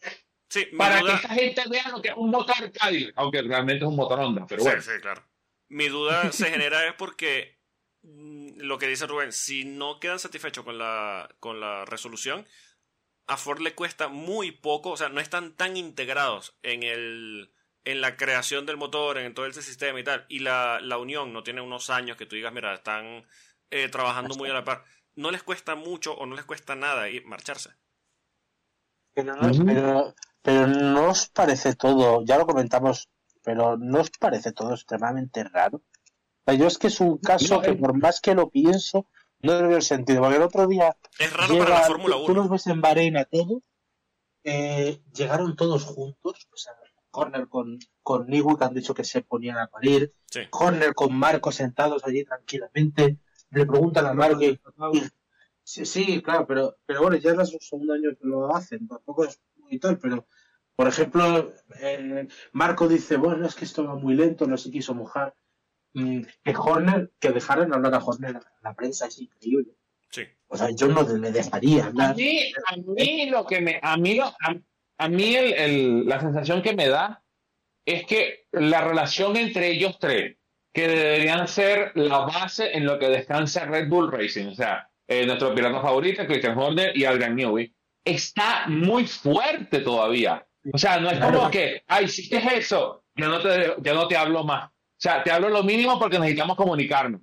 Sí, Para que esta gente vea lo que es un motor Cadillac, aunque realmente es un motor Honda, pero sí, bueno. sí, claro. Mi duda (laughs) se genera es porque mm, lo que dice Rubén, si no quedan satisfechos con la, con la resolución, a Ford le cuesta muy poco, o sea, no están tan integrados en el en la creación del motor, en todo ese sistema y tal, y la, la unión no tiene unos años que tú digas, mira, están eh, trabajando muy a la par, no les cuesta mucho o no les cuesta nada ir, marcharse. Pero no, pero no os parece todo, ya lo comentamos, pero no os parece todo extremadamente raro. O sea, yo es que es un caso No, que eh. por más que lo pienso, no le veo el sentido. Porque el otro día Es raro llega- para la Fórmula tú, tú 1. los ves en Bahrein a todo, eh, llegaron todos juntos, o sea, Horner con, con que han dicho que se ponían a parir, Sí. Horner con Marco sentados allí tranquilamente, le preguntan a Marco y, Sí, sí, claro, pero, pero bueno, ya es el segundo año que lo hacen, tampoco es muy tal, pero por ejemplo, eh, Marco dice, bueno, es que esto va muy lento, no se quiso mojar. Mm, que Horner, que dejaran hablar a Horner la prensa es increíble. Sí. O sea, yo no le dejaría A hablar. mí, a mí lo que me, a mí, lo- a, a mí el, el- la sensación que me da es que la relación entre ellos tres, que deberían ser la base en lo que descansa Red Bull Racing, o sea, eh, nuestro piloto favorito, Christian Horner y Adrian Newey, está muy fuerte todavía. O sea, no es Claro. como que, ay, hiciste eso, ya no te, ya no te hablo más. O sea, te hablo lo mínimo porque necesitamos comunicarnos.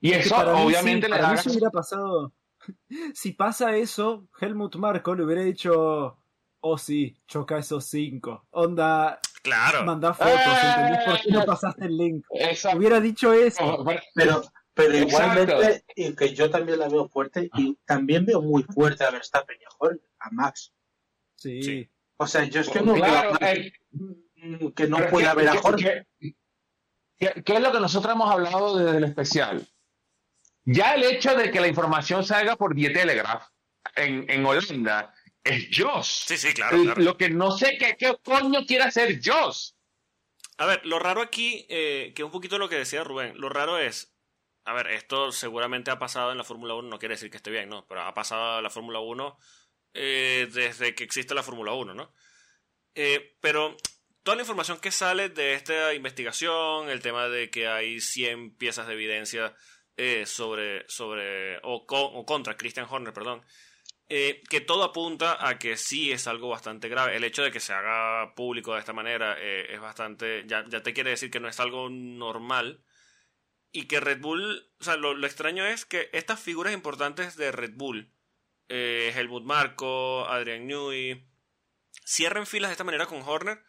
Y Es eso obviamente sí, le para da hubiera pasado. (laughs) Si pasa eso, Helmut Marko le hubiera dicho. Oh, sí, choca esos cinco. Onda, Claro. manda fotos, ¿entendés? ¿Por qué no pasaste el link? Exacto. Hubiera dicho eso. Pero, pero igualmente, y que yo también la veo fuerte, y también veo muy fuerte a Verstappen y a a Max. Sí. Sí. O sea, yo es que no Claro, veo eh, que no ¿qué- haber a qué- Horner. qué- qué- qué es lo que nosotros hemos hablado desde el especial? Ya el hecho de que la información salga por Die Telegraph en, en Holanda es Joss. Sí, sí, claro, claro. Lo que no sé qué, qué coño quiere hacer Joss. A ver, lo raro aquí, eh, que es un poquito lo que decía Rubén, lo raro es, a ver, esto seguramente ha pasado en la Fórmula 1, no quiere decir que esté bien, ¿no? Pero ha pasado en la Fórmula 1 eh, desde que existe la Fórmula 1, ¿no? Eh, pero toda la información que sale de esta investigación, el tema de que hay 100 piezas de evidencia eh, sobre, sobre o, co- o contra Christian Horner, perdón, que todo apunta a que sí es algo bastante grave. El hecho de que se haga público de esta manera eh, es bastante. Ya, ya, te quiere decir que no es algo normal. Y que Red Bull. O sea, lo extraño es que estas figuras importantes de Red Bull, eh, Helmut Marco, Adrian Newey, cierren filas de esta manera con Horner.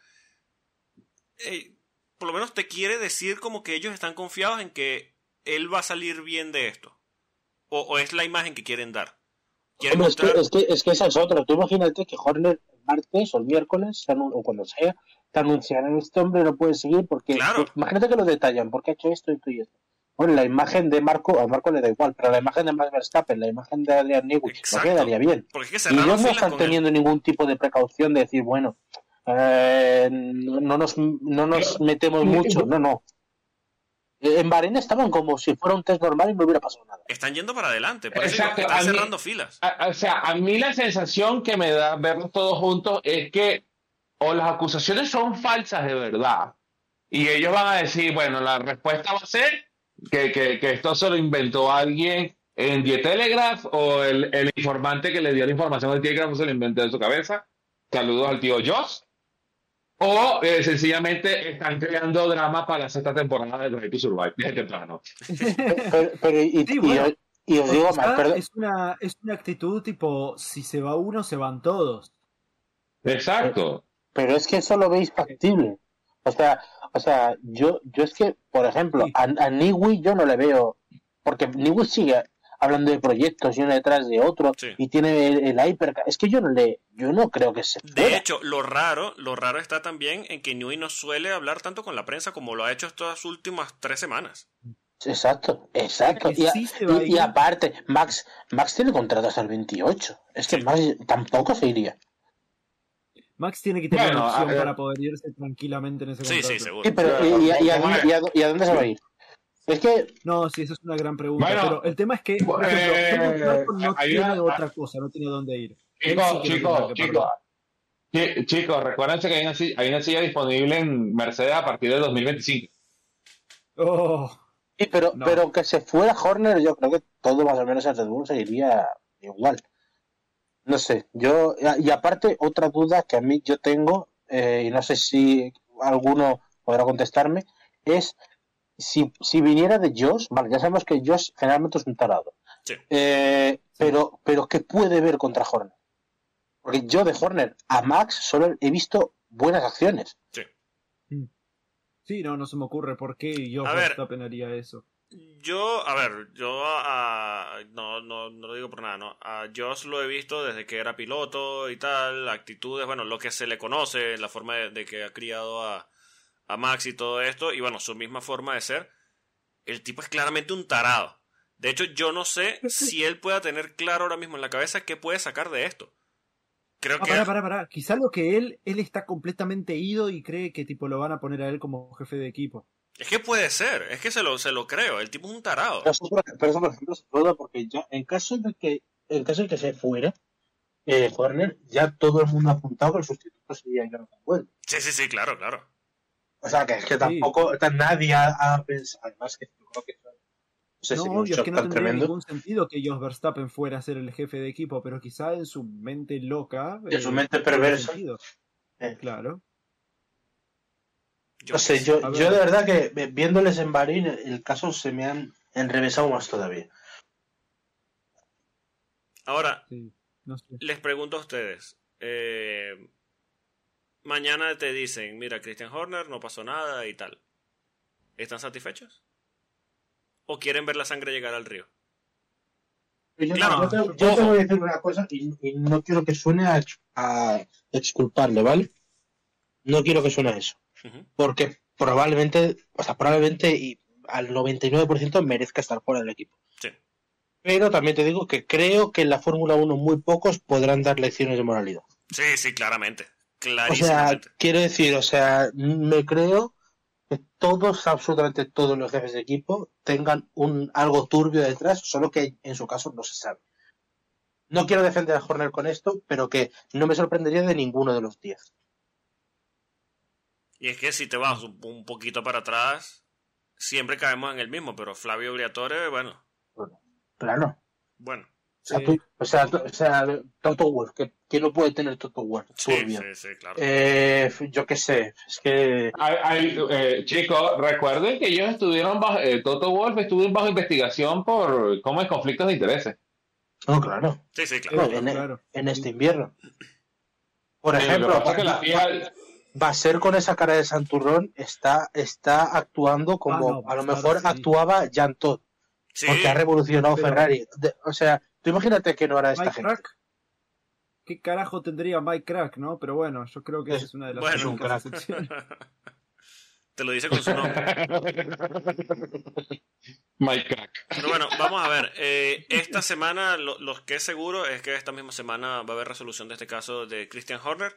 Eh, por lo menos te quiere decir como que ellos están confiados en que él va a salir bien de esto. O, o es la imagen que quieren dar. Hombre, es, que, es, que, es, que, esa es otra. Tú imagínate que Horner el martes o el miércoles, o cuando sea, te anunciarán este hombre no puede seguir porque. Claro. Imagínate que lo detallan, porque ha hecho esto, esto y esto. Bueno, la imagen de Marco, a Marco le da igual, pero la imagen de Max Verstappen, la imagen de Adrian Newey, no quedaría bien. Porque es que y ellos no están teniendo él. ningún tipo de precaución de decir, bueno, eh, no, no, nos, no nos metemos mucho, no, no. En Bahrein estaban como si fuera un test normal y no hubiera pasado nada. Están yendo para adelante, por eso Exacto. están cerrando mí, filas. A, o sea, a mí la sensación que me da verlos todos juntos es que o las acusaciones son falsas de verdad y ellos van a decir, bueno, la respuesta va a ser que, que, que esto se lo inventó alguien en Die Telegraph o el, el, informante que le dio la información al Telegraph se lo inventó de su cabeza. Saludos al tío Joss. O eh, sencillamente están creando drama para la sexta temporada de Drive to Survive de temprano. pero, pero, y, sí, bueno, y, y, os digo más, perdón. Es una, es una actitud tipo, si se va uno, se van todos. Exacto. Pero, pero es que eso lo veis factible. O sea, o sea yo, yo es que, por ejemplo, sí. a, a Niwi yo no le veo, porque Niwi sigue hablando de proyectos y uno detrás de otro Sí. y tiene el, el hypercar. Es que yo no le, yo no creo que se De pueda. hecho, lo raro, lo raro está también en que Newey no suele hablar tanto con la prensa como lo ha hecho estas últimas tres semanas. Exacto, exacto. Y, a- sí aparte, Max, Max tiene contrato hasta el 28. Es que Sí. Max tampoco se iría. Max tiene que tener Bueno, una opción para poder irse tranquilamente en ese Sí, contrato. sí, seguro. Sí, pero Claro, ¿y, y a- y a, bueno. dónde, y a- y a dónde se va a ir? Es que No, sí, esa es una gran pregunta. Bueno, pero el tema es que, por ejemplo, eh, no tiene una- otra cosa, no tiene dónde ir. Chicos, sí chicos, chicos. Chicos, recuérdense que hay una, silla, hay una silla disponible en Mercedes a partir de 2025. Oh, Sí, pero, No. pero que se fuera Horner, yo creo que todo más o menos en Red Bull seguiría igual. No sé, yo, y aparte, otra duda que a mí yo tengo, eh, y no sé si alguno podrá contestarme, es si, si viniera de Josh, vale, ya sabemos que Josh generalmente es un tarado, Sí. eh, pero, pero ¿qué puede ver contra Horner? Porque yo de Horner a Max solo he visto buenas acciones. sí, no, no se me ocurre por qué yo. Verstappen haría eso. Yo, a ver, yo a, a- no, no, no lo digo por nada, ¿no? A lo he visto desde que era piloto y tal, actitudes, bueno, lo que se le conoce, la forma de, de que ha criado a, a Max y todo esto, y bueno, su misma forma de ser. El tipo es claramente un tarado. De hecho, yo no sé (laughs) si él pueda tener claro ahora mismo en la cabeza qué puede sacar de esto. Creo Ah, que... pará, pará, pará. Quizá lo que él, él está completamente ido y cree que tipo lo van a poner a él como jefe de equipo. Es que puede ser, es que se lo, se lo creo, el tipo es un tarado. Pero eso, por- pero eso, por ejemplo, se puede porque ya, en caso de que, en caso de que se fuera, eh, Horner, ya todo el mundo ha apuntado que el sustituto sería Jonathan Weld. Sí, sí, sí, claro, claro. O sea, que es que tampoco nadie ha, ha pensado, además que yo creo que eso- no sé no, si obvio, es que no tendría tremendo. ningún sentido que Jos Verstappen fuera a ser el jefe de equipo, pero quizá en su mente loca. En su eh, mente perversa. Eh. Claro. Yo No sé, yo, yo de verdad que viéndoles en Bahrein, el caso se me han enrevesado más todavía. Ahora, Sí, no sé. les pregunto a ustedes. eh, mañana te dicen, mira, Christian Horner, no pasó nada y tal. ¿Están satisfechos? ¿O quieren ver la sangre llegar al río? Yo, Claro. yo te, yo te voy a decir una cosa y, y no quiero que suene a, a exculparle, ¿vale? No quiero que suene a eso. Porque probablemente, o sea, probablemente y al 99% merezca estar fuera del equipo. Sí. Pero también te digo que creo que en la Fórmula 1 muy pocos podrán dar lecciones de moralidad. Sí, sí, claramente. O sea, quiero decir, o sea, me creo que todos, absolutamente todos los jefes de equipo tengan un algo turbio detrás, solo que en su caso no se sabe. No quiero defender a Horner con esto, pero que no me sorprendería de ninguno de los 10. Y es que si te vas un, un poquito para atrás, siempre caemos en el mismo, pero Flavio Briatore, bueno, Claro. bueno. sea, Sí. tú- o sea, tú- o sea, Toto Wolff, que ¿quién no puede tener Toto Wolff? Sí, sí, sí, claro. Eh, yo qué sé, es que Ay, ay, eh, chicos, recuerden que ellos estuvieron bajo, eh, Toto Wolf estuvo bajo investigación por cómo es conflictos de intereses. no, claro, sí, sí, claro. En, claro. en este invierno. Por lo que ejemplo, pasa es que la tía- va a ser con esa cara de Santurrón, está, está actuando como Ah, no, a lo mejor sí. actuaba Jan Todd, Sí, porque ha revolucionado Pero- Ferrari. De- o sea, tú imagínate que no era esta Mike gente. Crack. ¿Qué carajo tendría Mike Crack, no? Pero bueno, yo creo que Es- una de las bueno. Un crack. (laughs) te lo dice con su nombre. Mike Crack. Pero bueno, vamos a ver. eh, esta semana, lo, lo que es seguro es que esta misma semana va a haber resolución de este caso de Christian Horner.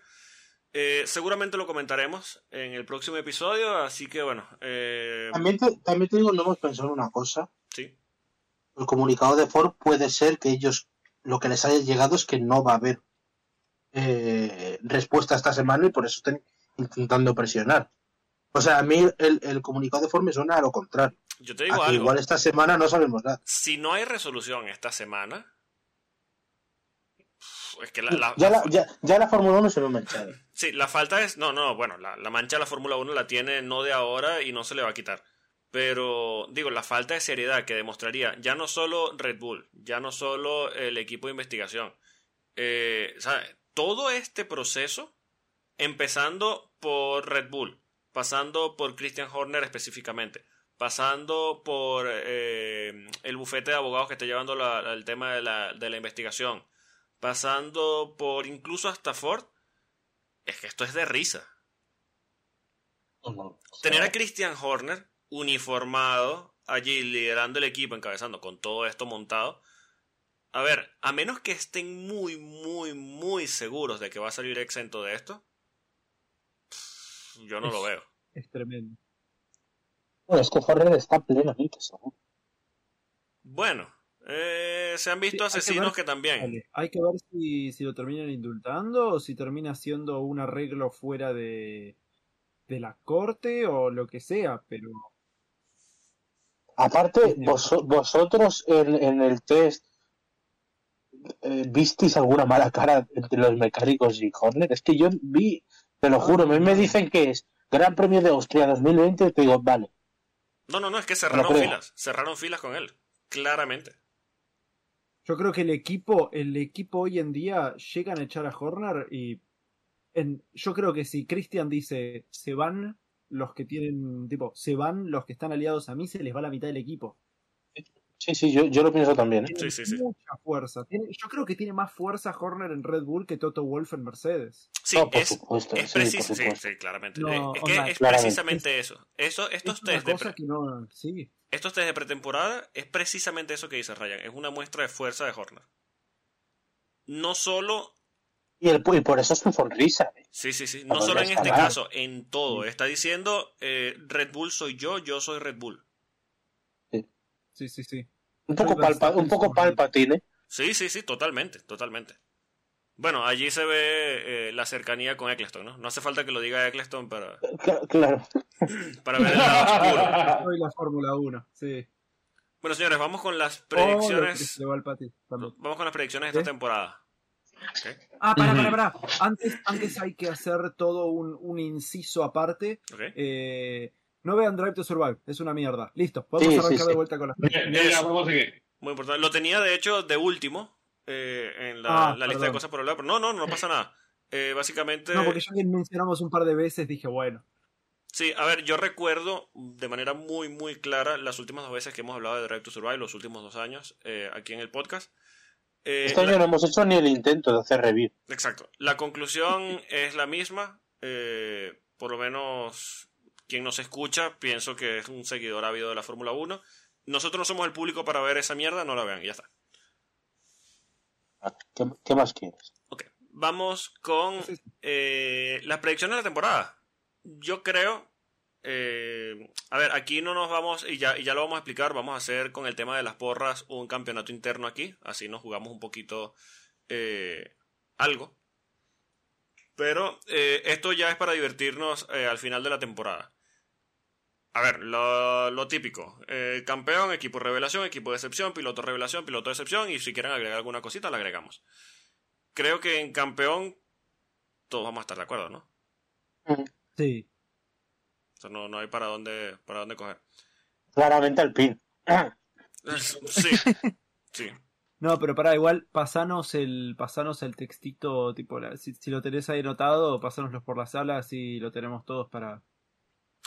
Eh, seguramente lo comentaremos en el próximo episodio, así que bueno. eh, También te, también te digo, no hemos pensado en una cosa. sí, El comunicado de Ford puede ser que ellos, lo que les haya llegado es que no va a haber eh, respuesta esta semana y por eso están intentando presionar. O sea, a mí el, el comunicado de Ford me suena a lo contrario. yo te digo algo. igual esta semana no sabemos nada. Si no hay resolución esta semana, es que la, la- ya, la- ya, ya la Fórmula 1 se lo ha manchado. Sí, la falta es. No, no, bueno, la, la mancha de la Fórmula 1 la tiene no de ahora y no se le va a quitar. Pero, digo, la falta de seriedad que demostraría ya no solo Red Bull, ya no solo el equipo de investigación. eh. Todo este proceso, empezando por Red Bull, pasando por Christian Horner específicamente, pasando por eh, el bufete de abogados que está llevando la- el tema de la, de la investigación, pasando por incluso hasta Ford, es que esto es de risa. Tener a Christian Horner uniformado allí liderando el equipo, encabezando con todo esto montado. A ver, a menos que estén muy, muy, muy seguros de que va a salir exento de esto, pff, yo no lo veo. Es tremendo. Bueno, es que Horner está plenamente seguro. Bueno, eh, se han visto Sí, hay que asesinos ver- que también. Hay que ver si, si lo terminan indultando o si termina siendo un arreglo fuera de, de la corte o lo que sea, pero Aparte, vos- vosotros en, en el test eh, visteis alguna mala cara entre los mecánicos y Horner. Es que yo vi, te lo juro, a mí me dicen que es Gran Premio de Austria 2020 y te digo, vale. No, no, no, es que cerraron filas. Cerraron filas con él. Claramente. Yo creo que el equipo, el equipo hoy en día llegan a echar a Horner y en, yo creo que si Christian dice se van los que tienen, tipo, se van los que están aliados a mí, se les va la mitad del equipo. Sí, sí, yo, yo lo pienso también. ¿eh? Tiene Sí, sí, sí. mucha fuerza. Tiene- yo creo que tiene más fuerza Horner en Red Bull que Toto Wolff en Mercedes. Sí, No, por es, supuesto, es sí, por precis- sí, supuesto. sí, claramente. No, Eh, es que es claramente. precisamente eso. eso estos, Es test de que no, estos test de pretemporada es precisamente eso que dice Ryan. Es una muestra de fuerza de Horner. No solo Y, el, y por eso es su sonrisa. ¿eh? Sí, sí, sí. No solo en este caso, en todo. Está diciendo eh, Red Bull soy yo, yo soy Red Bull. Sí, sí, sí. Un poco, palpa, un poco palpatine. Sí, sí, sí, totalmente, totalmente. Bueno, allí se ve eh, la cercanía con Eccleston, ¿no? No hace falta que lo diga Eccleston para, Cla- Claro. (laughs) para ver el lado oscuro. Soy la Fórmula 1, sí. Bueno, señores, vamos con las predicciones. Vamos con las predicciones de esta temporada. Ah, para, para, para. Antes, antes hay que hacer todo un, un inciso aparte. ok. Eh, no vean Drive to Survive, es una mierda. Listo, podemos Sí, arrancar sí. de vuelta con las. Muy importante. Lo tenía, de hecho, de último eh, en la, Ah, la lista de cosas por hablar, pero no, no, no pasa nada. Eh, básicamente. No, porque ya que mencionamos un par de veces, dije, bueno. Sí, a ver, yo recuerdo de manera muy, muy clara las últimas dos veces que hemos hablado de Drive to Survive, los últimos dos años, eh, aquí en el podcast. Eh, Este año la- no hemos hecho ni el intento de hacer review. Exacto. La conclusión es la misma. eh, por lo menos quien nos escucha, pienso que es un seguidor ávido de la Fórmula 1. Nosotros no somos el público para ver esa mierda, no la vean, y ya está. ¿Qué, qué más quieres? Ok, vamos con eh, las predicciones de la temporada. Yo creo. eh, a ver, aquí no nos vamos, y ya, y ya lo vamos a explicar, vamos a hacer con el tema de las porras un campeonato interno aquí, así nos jugamos un poquito eh, algo. Pero eh, esto ya es para divertirnos eh, al final de la temporada. A ver, lo, lo típico. Eh, campeón, equipo revelación, equipo de excepción, piloto revelación, piloto de excepción. Y si quieren agregar alguna cosita, la agregamos. Creo que en campeón todos vamos a estar de acuerdo, ¿no? Sí. O sea, no, no hay para dónde, para dónde coger. Claramente al pin. (laughs) Sí, sí. No, pero para igual, pasanos el, pasanos el textito, tipo, la- si, si lo tenés ahí anotado, pasánoslo por la sala, así lo tenemos todos para...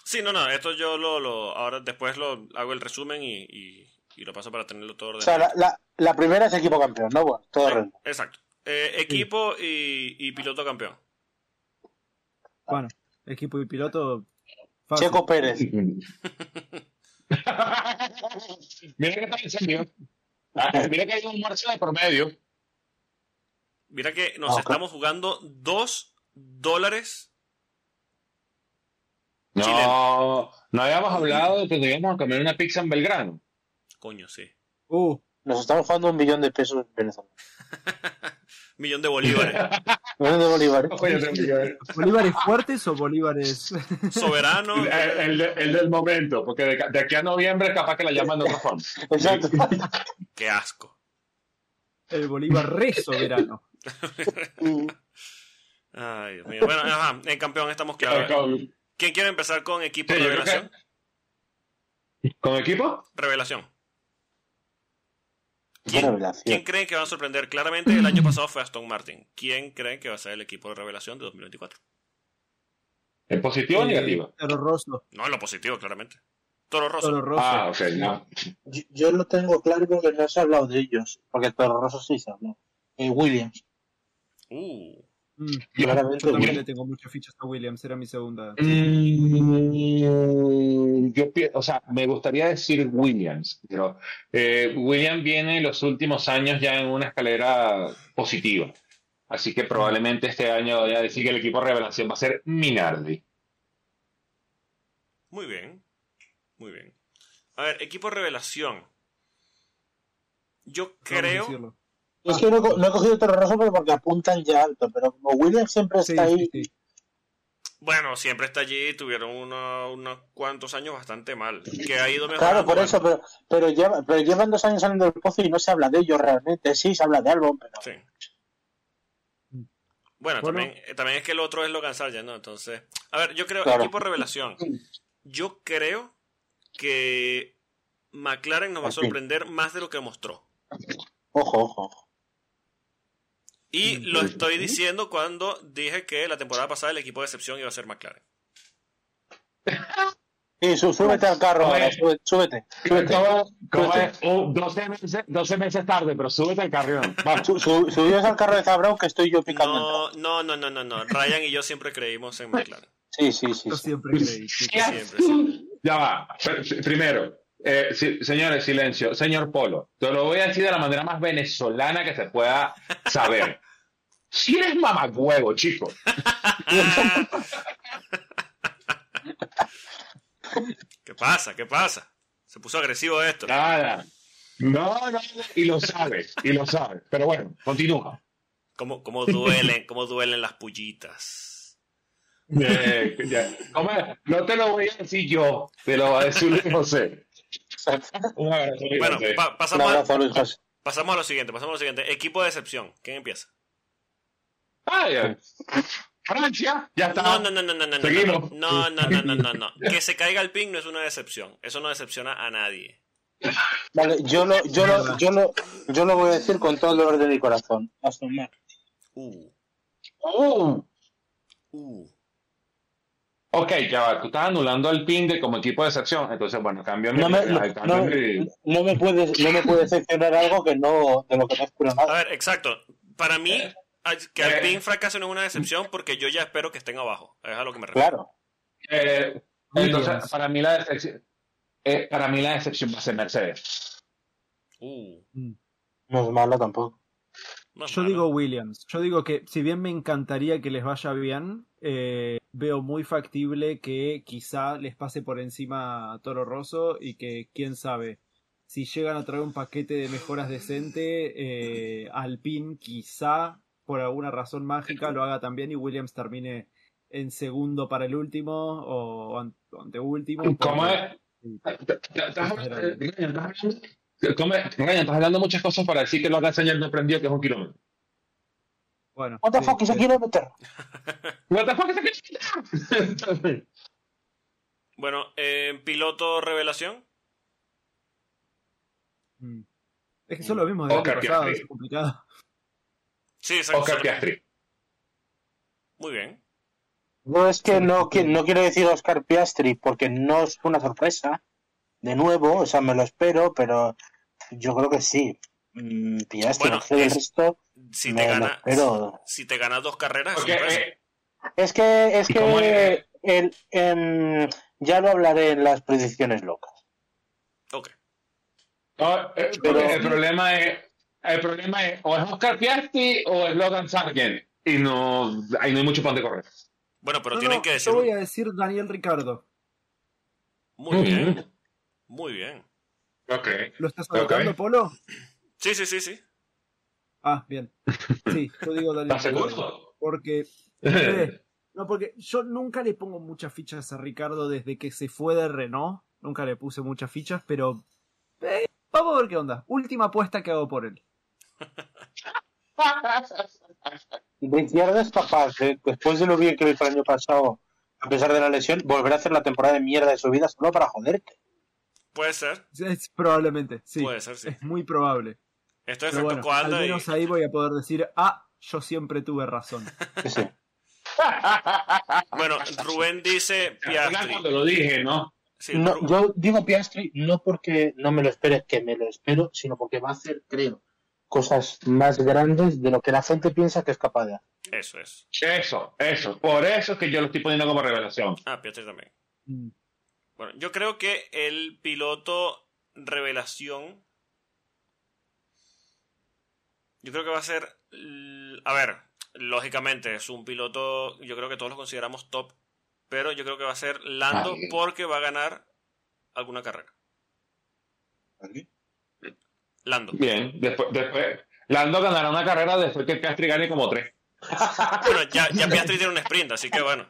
Sí, no, no, esto yo lo, lo ahora después lo hago el resumen y, y, y lo paso para tenerlo todo O ordenado. sea, la, la, la primera es equipo campeón, ¿no? Bueno, todo redondo. Exacto. Eh, equipo y, y piloto campeón. Bueno, equipo y piloto... fácil. Checo Pérez. (laughs) Mira que está en serio. Mira que hay un marcha de promedio. Mira que nos Ah, estamos jugando dos dólares. No, no habíamos hablado de que nos íbamos a comer una pizza en Belgrano. Coño, sí. Uh, Nos estamos jugando un millón de pesos en Venezuela. (laughs) Millón de bolívares. (laughs) Millón de bolívares. ¿Bolívares fuertes o bolívares...? (laughs) Soberano. El, el el del momento, porque de, de aquí a noviembre capaz que la llaman de otra forma. Exacto. Qué asco. el bolívar re soberano. Ay, Dios mío. Bueno, ajá, en campeón estamos claros. ¿Con, ¿Quién quiere empezar con equipo Sí, revelación? con equipo? Revelación. ¿Quién, revelación. quién creen que va a sorprender? Claramente el año pasado fue Aston Martin. ¿Quién creen que va a ser el equipo de revelación de 2024? ¿En positivo o Eh, negativo? Toro Rosso. No, en lo positivo, claramente. Toro Rosso. Toro Rosso. Ah, ok, no. Yo, yo lo tengo claro porque no se ha hablado de ellos. Porque el Toro Rosso sí se ha hablado. Eh, Williams. Uh, Mm, Claramente yo también le tengo muchas fichas a Williams, era mi segunda. Mm, yo, o sea, me gustaría decir Williams, pero eh, Williams viene en los últimos años ya en una escalera positiva. Así que probablemente este año voy a decir que el equipo de revelación va a ser Minardi. muy bien. Muy bien. A ver, equipo revelación. Yo creo. Es que no, he co- no he cogido Toro Rosso pero porque apuntan ya alto. Pero como Williams siempre Sí, está ahí. sí, sí. Bueno, siempre está allí. Tuvieron uno- unos cuantos años bastante mal. Que ha ido mejorando. Claro, por eso, pero, pero, lleva- pero llevan dos años saliendo del pozo y no se habla de ellos realmente. Sí, se habla de Albon, pero. Sí. Bueno, Bueno. También, eh, también es que el otro es Logan Sargent, ¿no? Entonces, a ver, yo creo, Claro. equipo revelación. Yo creo que McLaren nos va a sorprender más de lo que mostró. Ojo, ojo, ojo. Y lo estoy diciendo cuando dije que la temporada pasada el equipo de excepción iba a ser McLaren. Sí, sú- súbete al carro Oye. ahora, súbete. súbete, súbete. ¿Cómo, cómo es? Uh, 12, meses, 12 meses tarde, pero súbete al carrión. Sú- sú- Subíos al carro de Zabrao que estoy yo picando. No, no, no, no, no, no. Ryan y yo siempre creímos en McLaren. Sí, sí, sí. Yo sí. siempre creí. sí. Siempre, siempre. Ya va. Pr- Primero, eh, sí, señores, silencio. Señor Polo, te lo voy a decir de la manera más venezolana que se pueda saber. Si eres mamagüevo, chico. (laughs) ¿Qué pasa? ¿Qué pasa? Se puso agresivo esto. Nada. No, no, y lo sabes, y lo sabes. Pero bueno, continúa. ¿Cómo, cómo duelen, cómo duelen las pullitas? Eh. No te lo voy a decir yo, te lo va a decir José. Un abrazo, Luis Bueno, pa- pasamos, a, abrazo, Luis José. pasamos a lo siguiente, pasamos a lo siguiente. Equipo de excepción. ¿Quién empieza? Ah, ya. Francia, ya está. No, no, no, no, no, no, no, Seguimos. no, no, no, no, no, no. Que se caiga el ping no es una decepción. Eso no decepciona a nadie. Vale, yo lo, yo, lo, yo, lo, yo lo voy a decir con todo el dolor de mi corazón. Aston Martin. Uh, Uh. uh. Ok, ya va, tú estás anulando al pin de como equipo de excepción, entonces bueno, cambio No me, no, no, no me puedes, no me puedes decepcionar algo que no, de lo que no A nada. ver, exacto. Para mí, a- que Eh. Alpine fracase no es una decepción porque yo ya espero que estén abajo. Es a lo que me refiero. Claro. entonces, Williams. para mí la decepción, eh, para mí la decepción va a ser Mercedes. Uh, No es malo tampoco. Yo malo. digo Williams. Yo digo que si bien me encantaría que les vaya bien, eh, veo muy factible que quizá les pase por encima a Toro Rosso y que quién sabe. Si llegan a traer un paquete de mejoras decente, eh, Alpine quizá por alguna razón mágica lo haga también y Williams termine en segundo para el último o an- anteúltimo. ¿Cómo es? ¿Cómo es? Ryan, estás hablando muchas cosas para decir que lo haga señal no prendido, que es un kilómetro. Bueno, What the fuck is a kilometer? (laughs) What the fuck is (laughs) that? Bueno, en piloto revelación. Mm. Es que son lo mismo del Oscar pasado, Piastri. es complicado. Sí, exacto. Oscar Piastri. Muy bien. No es que no, que no quiero decir Oscar Piastri porque no es una sorpresa. De nuevo, o sea, me lo espero, pero yo creo que sí. Mm, Piastri, Bueno, el es- resto Si te gana, espero. si te gana dos carreras, es Porque, eh, Es que, es ¿Y cómo que es? el, em, ya lo hablaré en las predicciones locas. Ok. no, eh, Pero- el problema es, el problema es o es Oscar Piastri o es Logan Sargent. Y no, ahí no hay mucho pan de correr. Bueno, pero No, tienen no, que decir. Yo voy a decir Daniel Ricardo. Muy bien. Muy bien. ¿Lo estás anotando, Ok. Polo? Sí, sí, sí, sí. Ah, bien. Sí, yo digo (laughs) Daniel ¿Estás Ricardo. seguro? Porque. (laughs) eh, no, porque yo nunca le pongo muchas fichas a Ricardo desde que se fue de Renault. Nunca le puse muchas fichas, pero. eh, vamos a ver qué onda. Última apuesta que hago por él. (laughs) Ricciardo es capaz, de, después de lo bien que hizo el año pasado, a pesar de la lesión, volver a hacer la temporada de mierda de su vida solo para joderte. Puede ser. Es probablemente, sí. Puede ser, sí. Es muy probable. Esto es bueno, al y. menos ahí voy a poder decir, ah, yo siempre tuve razón. Sí. (laughs) Bueno, Rubén dice Piastri. Cuando lo dije, ¿no? Sí, No, Ru- yo digo Piastri no porque no me lo espere, que me lo espero, sino porque va a hacer, creo, cosas más grandes de lo que la gente piensa que es capaz de hacer. Eso es. Eso, eso. Por eso es que yo lo estoy poniendo como revelación. Ah, Piastri también. Mm. Bueno, yo creo que el piloto revelación. Yo creo que va a ser. A ver, lógicamente es un piloto. Yo creo que todos lo consideramos top. Pero yo creo que va a ser Lando porque va a ganar alguna carrera. Lando. Bien, después, después. Lando ganará una carrera después que Piastri gane como tres. Bueno, ya, ya Piastri tiene un sprint, así que bueno.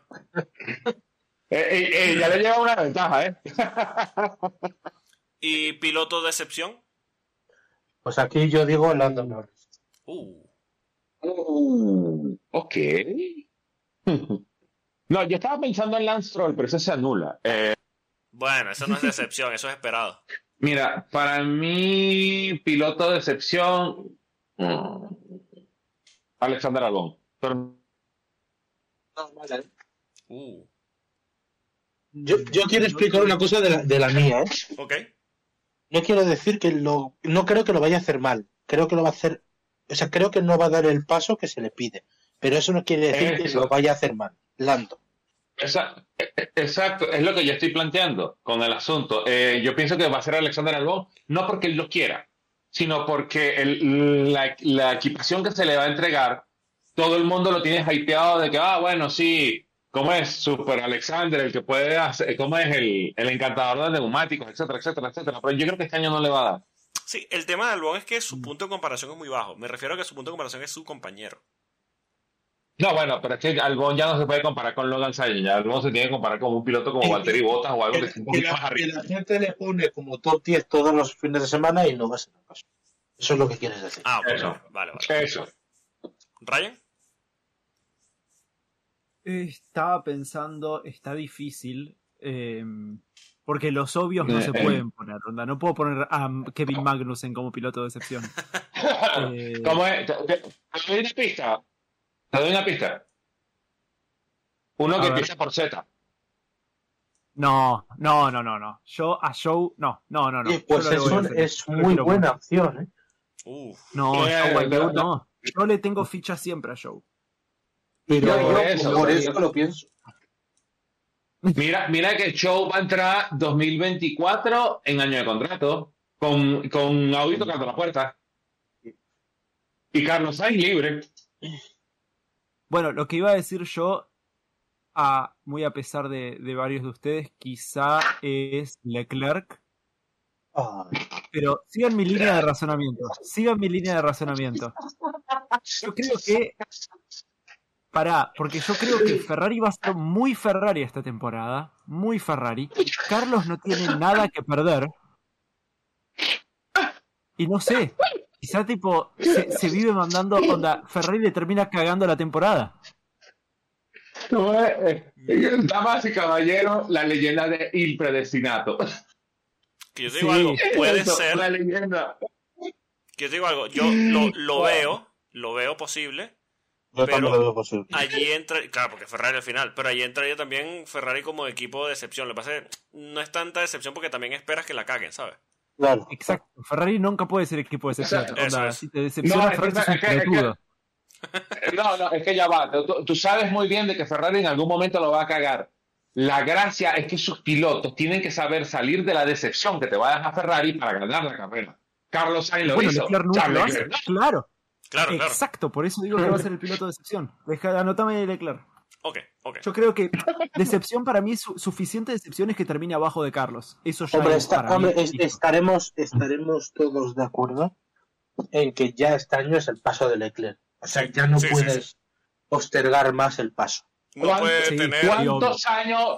Eh, eh, eh, ya le lleva una ventaja, ¿eh? (laughs) ¿Y piloto de excepción? Pues aquí yo digo Lando Norris. Uh, Uh, ok. No, yo estaba pensando en Lance Stroll, pero eso se anula. Eh, bueno, eso no es de excepción, eso es esperado. mira, para mí, piloto de excepción. mm, Alexander Albon. Pero Uh, Yo, yo quiero explicar una cosa de la, de la mía, ¿eh? ok. No quiero decir que lo... No creo que lo vaya a hacer mal. Creo que lo va a hacer... O sea, creo que no va a dar el paso que se le pide. Pero eso no quiere decir que Eso. lo vaya a hacer mal. Lando. Esa- e- e- exacto, es lo que yo estoy planteando con el asunto. Eh, yo pienso que va a ser Alexander Albon, no porque él lo quiera, sino porque el- la, la equipación que se le va a entregar, todo el mundo lo tiene hypeado de que, ah, bueno, sí, ¿cómo es? Super Alexander, el que puede hacer, ¿cómo es? El, el encantador de neumáticos, etcétera, etcétera, etcétera. Pero yo creo que este año no le va a dar. Sí, el tema de Albon es que su punto de comparación es muy bajo. Me refiero a que su punto de comparación es su compañero. No, bueno, pero es que Albon ya no se puede comparar con Logan Sargent, ya Albon se tiene que comparar con un piloto como Valtteri Bottas o algo que esté un poquito más arriba. la gente le pone como top 10 todos los fines de semana y no va a ser el caso. Eso es lo que quieres decir. Ah, ok, Eso. vale, vale. Eso. ¿Ryan? Estaba pensando, está difícil. eh, porque los obvios no Eh, se eh. pueden poner, onda. No puedo poner a Kevin Magnussen como piloto de excepción. (laughs) Eh, ¿Cómo es? Te, te- te doy una pista. Te doy una pista. Uno que ver. empieza por Z. No, no, no, no, no. Yo a Joe, no, no, no, no. Pues no le es, un- muy buena opción, ¿eh? Uf. No, Eh, no, Albion, no. Yo le tengo ficha siempre a Joe. Pero Yo por yo eso, por eso lo pienso. Mira, mira que el show va a entrar 2024 en año de contrato con, con Audi tocando la puerta. Y Carlos Sainz libre. Bueno, lo que iba a decir yo, a, muy a pesar de, de varios de ustedes, quizá es Leclerc. Pero sigan mi línea de razonamiento. Sigan mi línea de razonamiento. Yo creo que Pará, porque yo creo que Ferrari va a ser muy Ferrari esta temporada. Muy Ferrari. Carlos no tiene nada que perder. Y no sé. Quizá tipo se, se vive mandando onda. Ferrari le termina cagando la temporada. No, eh, eh, Damas y caballeros, la leyenda de Il Predestinato. Que yo te digo Sí. algo, puede Eso, ser. La leyenda. Que yo te digo algo, yo lo, lo veo, lo veo posible. Yo Pero- también lo veo posible. Allí entra, claro, porque Ferrari al final, pero allí entraría también Ferrari como equipo de excepción. Lo que pasa es que no es tanta decepción porque también esperas que la caguen, ¿sabes? Claro. Exacto. Ferrari nunca puede ser equipo de excepción. Eso Onda, es. Si te decepciona No, es Ferrari, que- sos un es que- es que- pelotudo. (laughs) No, no, es que ya va. Tú, tú sabes muy bien de que Ferrari en algún momento lo va a cagar. La gracia es que sus pilotos tienen que saber salir de la decepción que te va a dejar Ferrari para ganar la carrera. Carlos Sainz lo Bueno, hizo. Leclerc nunca Charles lo hace. Leclerc. Claro. Exacto, por eso digo que va a ser el piloto de excepción. Deja, anótame Leclerc. Ok, ok. Yo creo que decepción para mí, su- suficiente decepción es que termine abajo de Carlos. Eso ya Hombre, es está- para hombre, mí. es- estaremos, estaremos todos de acuerdo en que ya este año es el paso de Leclerc. O sea, ya no Sí, puedes sí. postergar más el paso. No ¿Cuánto- puede sí, tener. cuánto- ¿Cuántos años,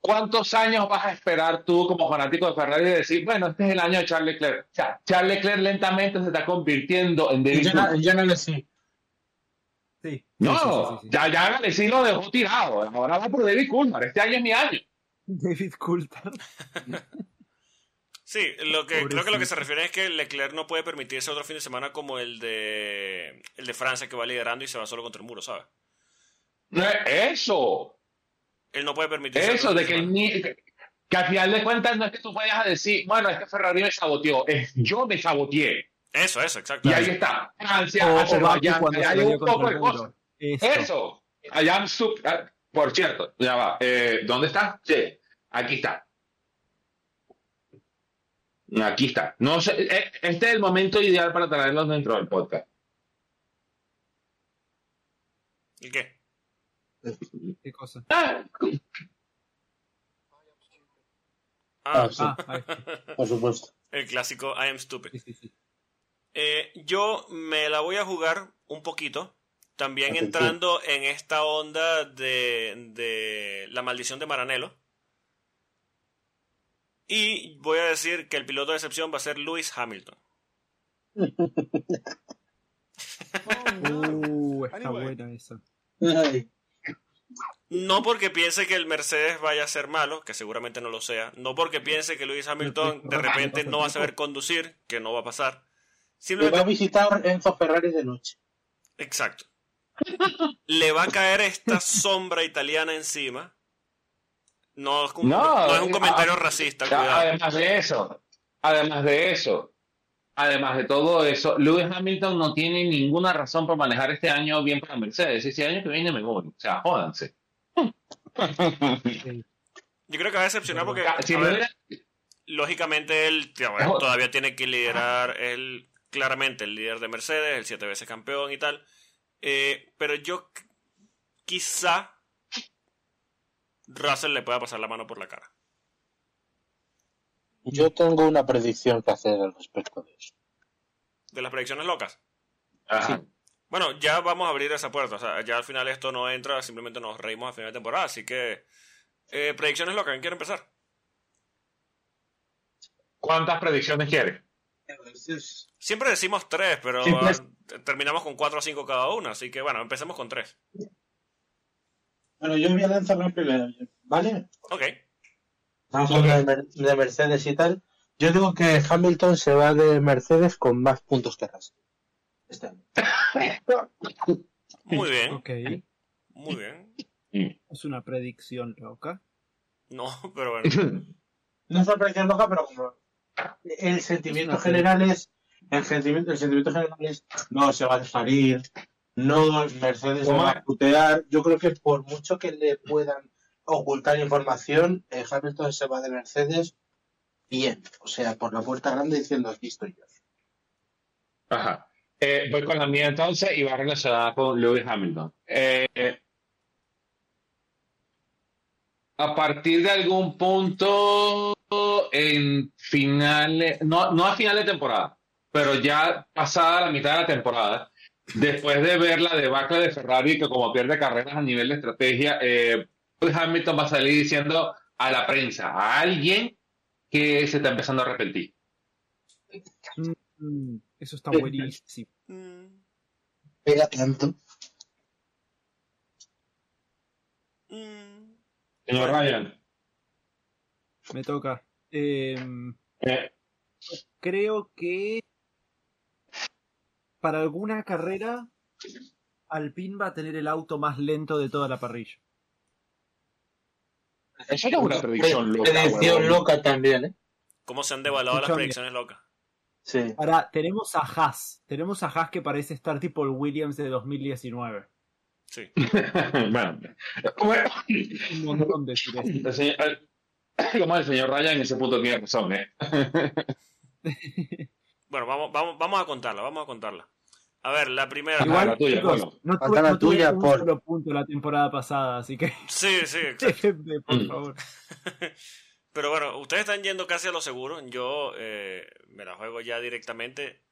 ¿Cuántos años vas a esperar tú como fanático de Ferrari de decir, bueno, este es el año de Charles Leclerc? O sea, Charles Leclerc lentamente se está convirtiendo en David yo no le sí. Sí. No, Sí, sí, sí, ya, ya lo dejó tirado. Ahora va por David Coulthard. Este año es mi año. David Coulthard. Sí, lo que, creo que lo que se refiere es que Leclerc no puede permitirse otro fin de semana como el de el de Francia que va liderando y se va solo contra el muro, ¿sabes? Eso, Él no puede permitirse eso, de que, ni- que al final de cuentas no es que tú vayas a decir, bueno, es que Ferrari me saboteó, es yo me saboteé. Eso, eso, exacto. Y ahí está, Francia, O, Azerbaiyán, hay un poco el de cosas. Eso, stup- ah, Por cierto, ya va, eh, ¿dónde está? Sí, aquí está. Aquí está. No sé, eh, este es el momento ideal para traerlos dentro del podcast. ¿Y qué? ¿Qué cosa? Ah, Ah, Ah, sí, Ah, está. por supuesto. el clásico I am stupid. Sí, sí, sí. Eh, yo me la voy a jugar un poquito. También Atención. entrando en esta onda de, de la maldición de Maranello. Y voy a decir que el piloto de excepción va a ser Lewis Hamilton. (laughs) Uh, está buena esa. Ay, No porque piense que el Mercedes vaya a ser malo, que seguramente no lo sea. No porque piense que Lewis Hamilton de repente no va a saber conducir, que no va a pasar. Me va a Simplemente, visitar Enzo Ferrari de noche. exacto. Le va a caer esta sombra italiana encima. No, es un- No, no es un comentario ah, racista, cuidado. Además de eso, además de eso, además de todo eso, Lewis Hamilton no tiene ninguna razón para manejar este año bien para Mercedes. Ese año que viene me voy. O sea, jódanse. (laughs) Yo creo que va a decepcionar porque, Si a me ver, hubiera- lógicamente, él bueno, todavía tiene que liderar, él claramente el líder de Mercedes, el siete veces campeón y tal. Eh, pero yo quizá Russell le pueda pasar la mano por la cara. Yo tengo una predicción que hacer al respecto de eso. De las predicciones locas. Ajá. Bueno, ya vamos a abrir esa puerta. O sea, ya al final esto no entra, simplemente nos reímos a final de temporada. Así que, eh, predicciones locas, ¿quién quiere empezar? ¿Cuántas predicciones quieres? Siempre decimos tres, pero ah, terminamos con cuatro o cinco cada una. Así que, bueno, empecemos con tres. Bueno, yo voy a lanzar la primera, ¿vale? Ok. Vamos a hablar de, Mer- de Mercedes y tal. Yo digo que Hamilton se va de Mercedes con más puntos que Russell. Este año. Muy bien, Ok. muy bien. Es una predicción loca. No, pero bueno. (laughs) No es una predicción loca, pero como el sentimiento general es el sentimiento, el sentimiento general es no se va a dejar ir, no Mercedes se va a putear. Yo creo que por mucho que le puedan ocultar información, eh, Hamilton se va de Mercedes bien, o sea, por la puerta grande diciendo aquí estoy yo. Ajá. Eh, voy con la mía entonces y va relacionada con Lewis Hamilton. Eh, a partir de algún punto en finales, no, no a final de temporada, pero ya pasada la mitad de la temporada, después de ver la debacle de Ferrari, que como pierde carreras a nivel de estrategia, eh, Hamilton va a salir diciendo a la prensa, a alguien que se está empezando a arrepentir. Mm, eso está buenísimo. Mm, Pega tanto. mm. Señor Ryan, Me toca. Em, eh, creo que para alguna carrera Alpine va a tener el auto más lento de toda la parrilla. eso no es una predicción loca. Predicción loca también, ¿eh? ¿Cómo se han devaluado las predicciones locas? Sí. Ahora, tenemos a Haas. Tenemos a Haas que parece estar tipo el Williams de 2019. Sí. (laughs) bueno, bueno, Un montón de el señor, el- como el señor Ryan en ese punto tiene razón, ¿eh? (laughs) Bueno, vamos, vamos, vamos a contarla, vamos a contarla. A ver, la primera. Igual- Igual, la tuya, chicos, Pablo. no tuve, la no tuve tuya, un Paul. solo punto la temporada pasada, así que Sí, sí, (laughs) déjenme, por Mm. favor. Pero bueno, ustedes están yendo casi a lo seguro. Yo eh, me la juego ya directamente.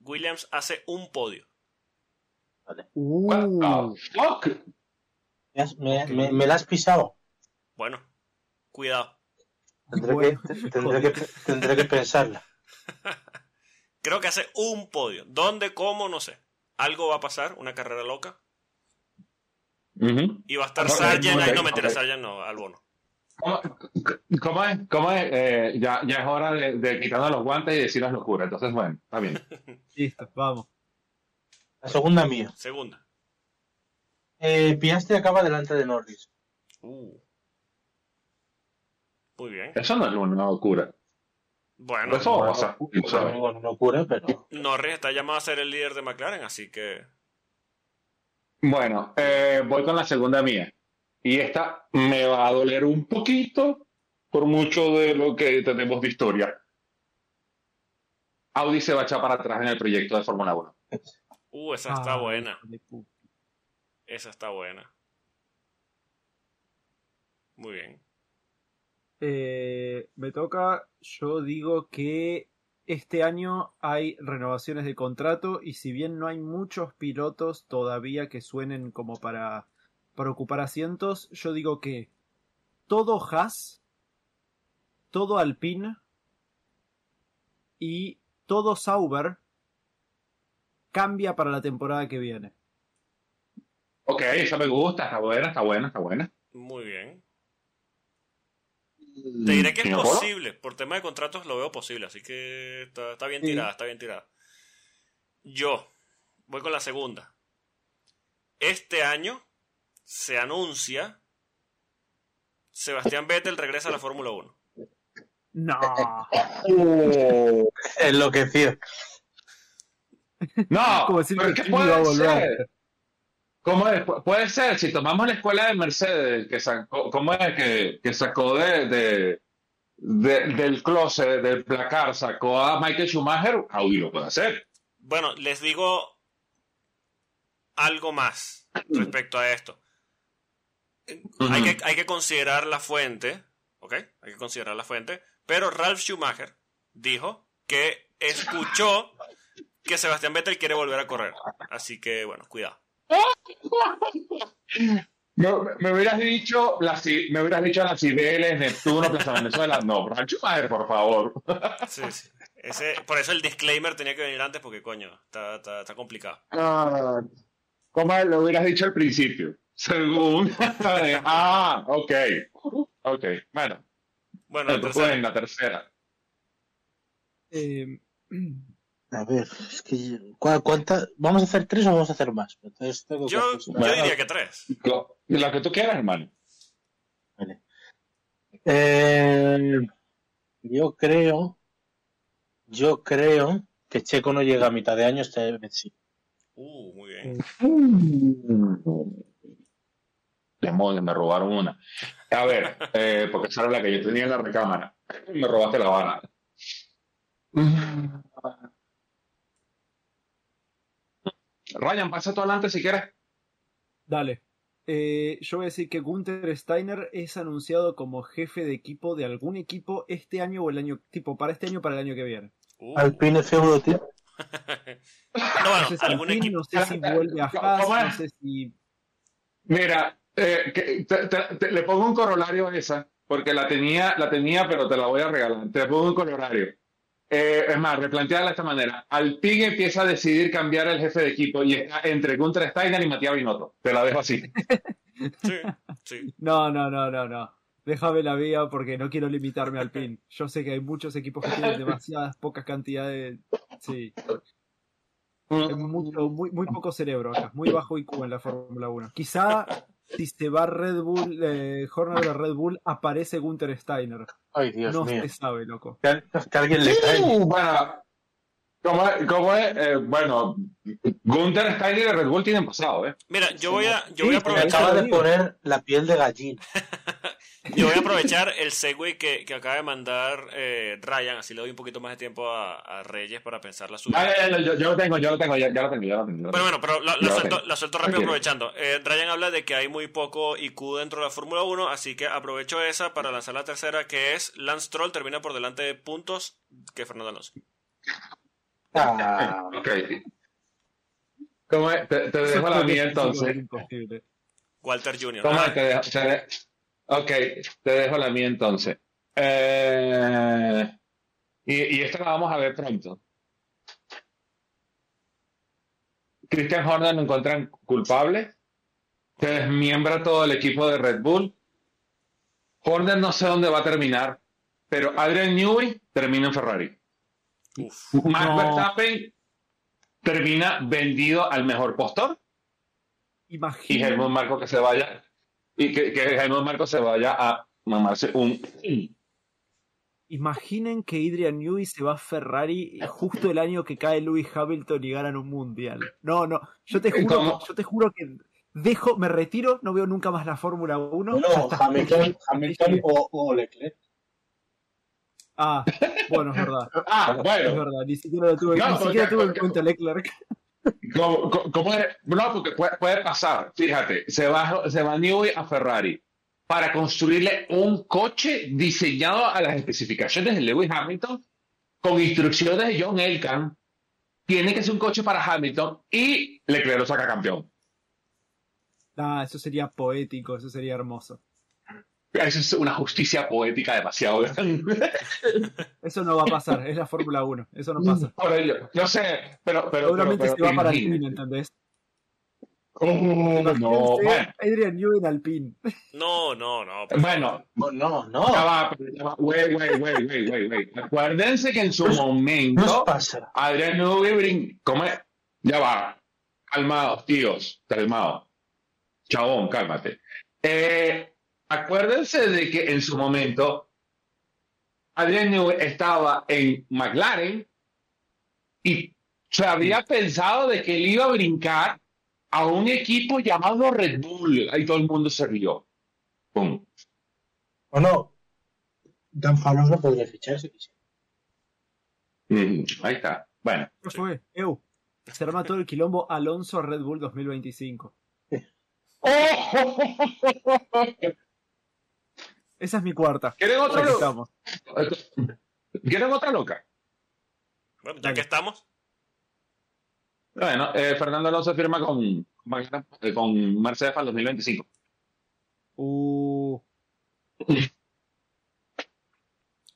Williams hace un podio. Uh, fuck? Me, has- me- me- me la has pisado. Bueno, cuidado. Tendré, Bueno, que, tendré, que, tendré que pensarla. (laughs) Creo que hace un podio. ¿Dónde, cómo? No sé. Algo va a pasar, una carrera loca. Y va a estar Ok, Sargent ahí. ok, No, mentira, ok. Sargent no, al bono. ¿Cómo, cómo es? ¿Cómo es? Eh, ya, ya es hora de, de quitarnos los guantes y decir las locuras. Entonces, bueno, está bien. (laughs) listo, vamos. La segunda mía. Segunda. Eh, Piastri acaba delante de Norris. Uh. Muy bien. Eso no es una locura. Bueno, Eso va a pasar. Bueno, lo sabes. bueno, no cura, pero. Norris está llamado a ser el líder de McLaren, así que. Bueno, eh, voy con la segunda mía. Y esta me va a doler un poquito por mucho de lo que tenemos de historia. Audi se va a echar para atrás en el proyecto de Fórmula 1. Uh, esa está Ah, buena. Esa está buena. Muy bien. Eh, me toca, yo digo que este año hay renovaciones de contrato y si bien no hay muchos pilotos todavía que suenen como para, para ocupar asientos, yo digo que todo Haas, todo Alpine y todo Sauber cambia para la temporada que viene. Ok, eso me gusta, está buena, está buena, está buena. Muy bien. Te diré que es posible. Por tema de contratos lo veo posible, así que está, está bien Sí. tirada, está bien tirada. Yo voy con la segunda. Este año se anuncia Sebastián Vettel regresa a la Fórmula 1. No. (laughs) Enloquecido. No, (laughs) decir pero es que puede volver. ser. ¿Cómo es? Pu- Puede ser, si tomamos la escuela de Mercedes, que sacó, ¿cómo es? Que, que sacó de, de, de- del closet, del placar, sacó a Michael Schumacher, Audi lo puede hacer. Bueno, les digo algo más respecto a esto. Hay, que, hay que considerar la fuente, ¿ok? Hay que considerar la fuente. Pero Ralph Schumacher dijo que escuchó que Sebastián Vettel quiere volver a correr. Así que, bueno, cuidado. Me, me hubieras dicho las, me hubieras dicho las Cibeles, Neptuno, Plaza Venezuela. No, Ralf Schumacher, por favor. Sí, sí. Ese, por eso el disclaimer tenía que venir antes porque, coño, está, está, está complicado. Ah, ¿Cómo lo hubieras dicho al principio? Según. (laughs) ah, ok. Ok, bueno. Bueno, la Entonces, tercera. en la tercera. Eh, A ver, es que. ¿cu- ¿Cuántas? ¿Vamos a hacer tres o vamos a hacer más? Entonces tengo Yo, yo diría que tres. Lo, lo que tú quieras, hermano. Vale. Eh, yo creo. Yo creo que Checo no llega a mitad de año este vez sí. Uh, muy bien. Demonios, me robaron una. A ver, eh, porque esa era la que yo tenía en la recámara. Me robaste la bala. Ryan, pasa tú adelante si quieres. Dale. Eh, yo voy a decir que Gunther Steiner es anunciado como jefe de equipo de algún equipo este año o el año, tipo, para este año o para el año que viene. Uh, Alpine Feudo, tío. (laughs) no, bueno, No sé si algún Alpine, equipo. no sé si vuelve a ¿Cómo Haas, no sé si... Mira, eh, que- te- te- te- le pongo un corolario a esa, porque la tenía, la tenía, pero te la voy a regalar. Te pongo un corolario. Eh, es más, replantearla de esta manera. Alpine empieza a decidir cambiar el jefe de equipo y está entre Gunther Steiner y Matías Binotto. Te la dejo así. (laughs) Sí, sí. No, no, no, no, no. Déjame la vía porque no quiero limitarme al pin. Yo sé que hay muchos equipos que tienen demasiadas pocas cantidades. Sí, hay mucho, muy, muy poco cerebro acá, muy bajo IQ en la Fórmula 1. Quizá si se va Red Bull, eh, Horner de Red Bull, aparece Gunther Steiner. Ay, Dios no mío. se sabe, loco. Que, que alguien le cae. Uh, bueno, ¿cómo, es- cómo es? Eh, bueno, Gunther Steiner y Red Bull tienen pasado, ¿eh? Mira, yo voy a, yo voy a Sí, Me aprovechar. acaba de poner la piel de gallina. (laughs) Yo voy a aprovechar el segue que, que acaba de mandar eh, Ryan, así le doy un poquito más de tiempo a, a Reyes para pensar la suya. Ah, yo, yo lo tengo, yo lo tengo, ya, ya lo tengo, ya lo tengo. lo Bueno, pero la, la suelto, ok. la suelto rápido aprovechando. Eh, Ryan habla de que hay muy poco IQ dentro de la Fórmula 1, así que aprovecho esa para lanzar la tercera, que es Lance Troll termina por delante de puntos que Fernando Alonso. Ah, Ok. ¿Cómo es? Te, dejo la mía es entonces. Walter Jr. ¿Cómo Ah, es? Te dejo, te de- Ok, te dejo la mía entonces. Eh, y, y esta la vamos a ver pronto. Christian Horner lo encuentran culpable. Se desmiembra todo el equipo de Red Bull. Horner no sé dónde va a terminar, pero Adrian Newey termina en Ferrari. uf. Max No. Verstappen termina vendido al mejor postor y Imagina, Helmut Marco que se vaya y que, que Helmut Marco se vaya a mamarse un imaginen que Adrian Newey se va a Ferrari justo el año que cae Lewis Hamilton y ganan un mundial. No, no, yo te juro, ¿Cómo? yo te juro que dejo, me retiro, no veo nunca más la Fórmula 1. no, hasta- Hamilton, Hamilton o, o Leclerc. Ah, bueno, es verdad. ah Es bueno verdad, ni siquiera lo tuve, No, ni siquiera tuve en cuenta Leclerc. ¿Cómo, es? no porque puede, puede pasar fíjate se va se va Newey a Ferrari para construirle un coche diseñado a las especificaciones de Lewis Hamilton con instrucciones de John Elkan tiene que ser un coche para Hamilton y Leclerc lo saca campeón Ah, eso sería poético, eso sería hermoso. Eso es una justicia poética demasiado grande (laughs) Eso no va a pasar, es la Fórmula 1, eso no pasa. Por ello, yo sé, pero, pero, Seguramente pero, se va para. Alpine, ¿entendés? Oh, no, bueno, Adrian Newey Alpine. No, no, no. bueno, No, no, ya no. va, ya va, wait, wait, wait, wait, wait, wait. Acuérdense que en su No momento, pasa. Adrián Newey brin- ¿cómo es? Ya va, calmados, tíos, calmados. Chabón, cálmate. Eh, acuérdense de que en su momento, Adrián Newey estaba en McLaren y se había pensado de que él iba a brincar a un equipo llamado Red Bull. Ahí todo el mundo se rió. Pum. O no. Dan Palos no podría fichar si quisiera. Mm, ahí está. Bueno. ¿Qué fue? Eu. Se arma todo el quilombo Alonso Red Bull 2025. (laughs) Esa es mi cuarta. ¿Quieren otra loca? estamos. ¿Quieren otra loca? Bueno, ya Dale. que estamos. Bueno, eh, Fernando Alonso firma con, eh, con Mercedes para el 2025. Uh,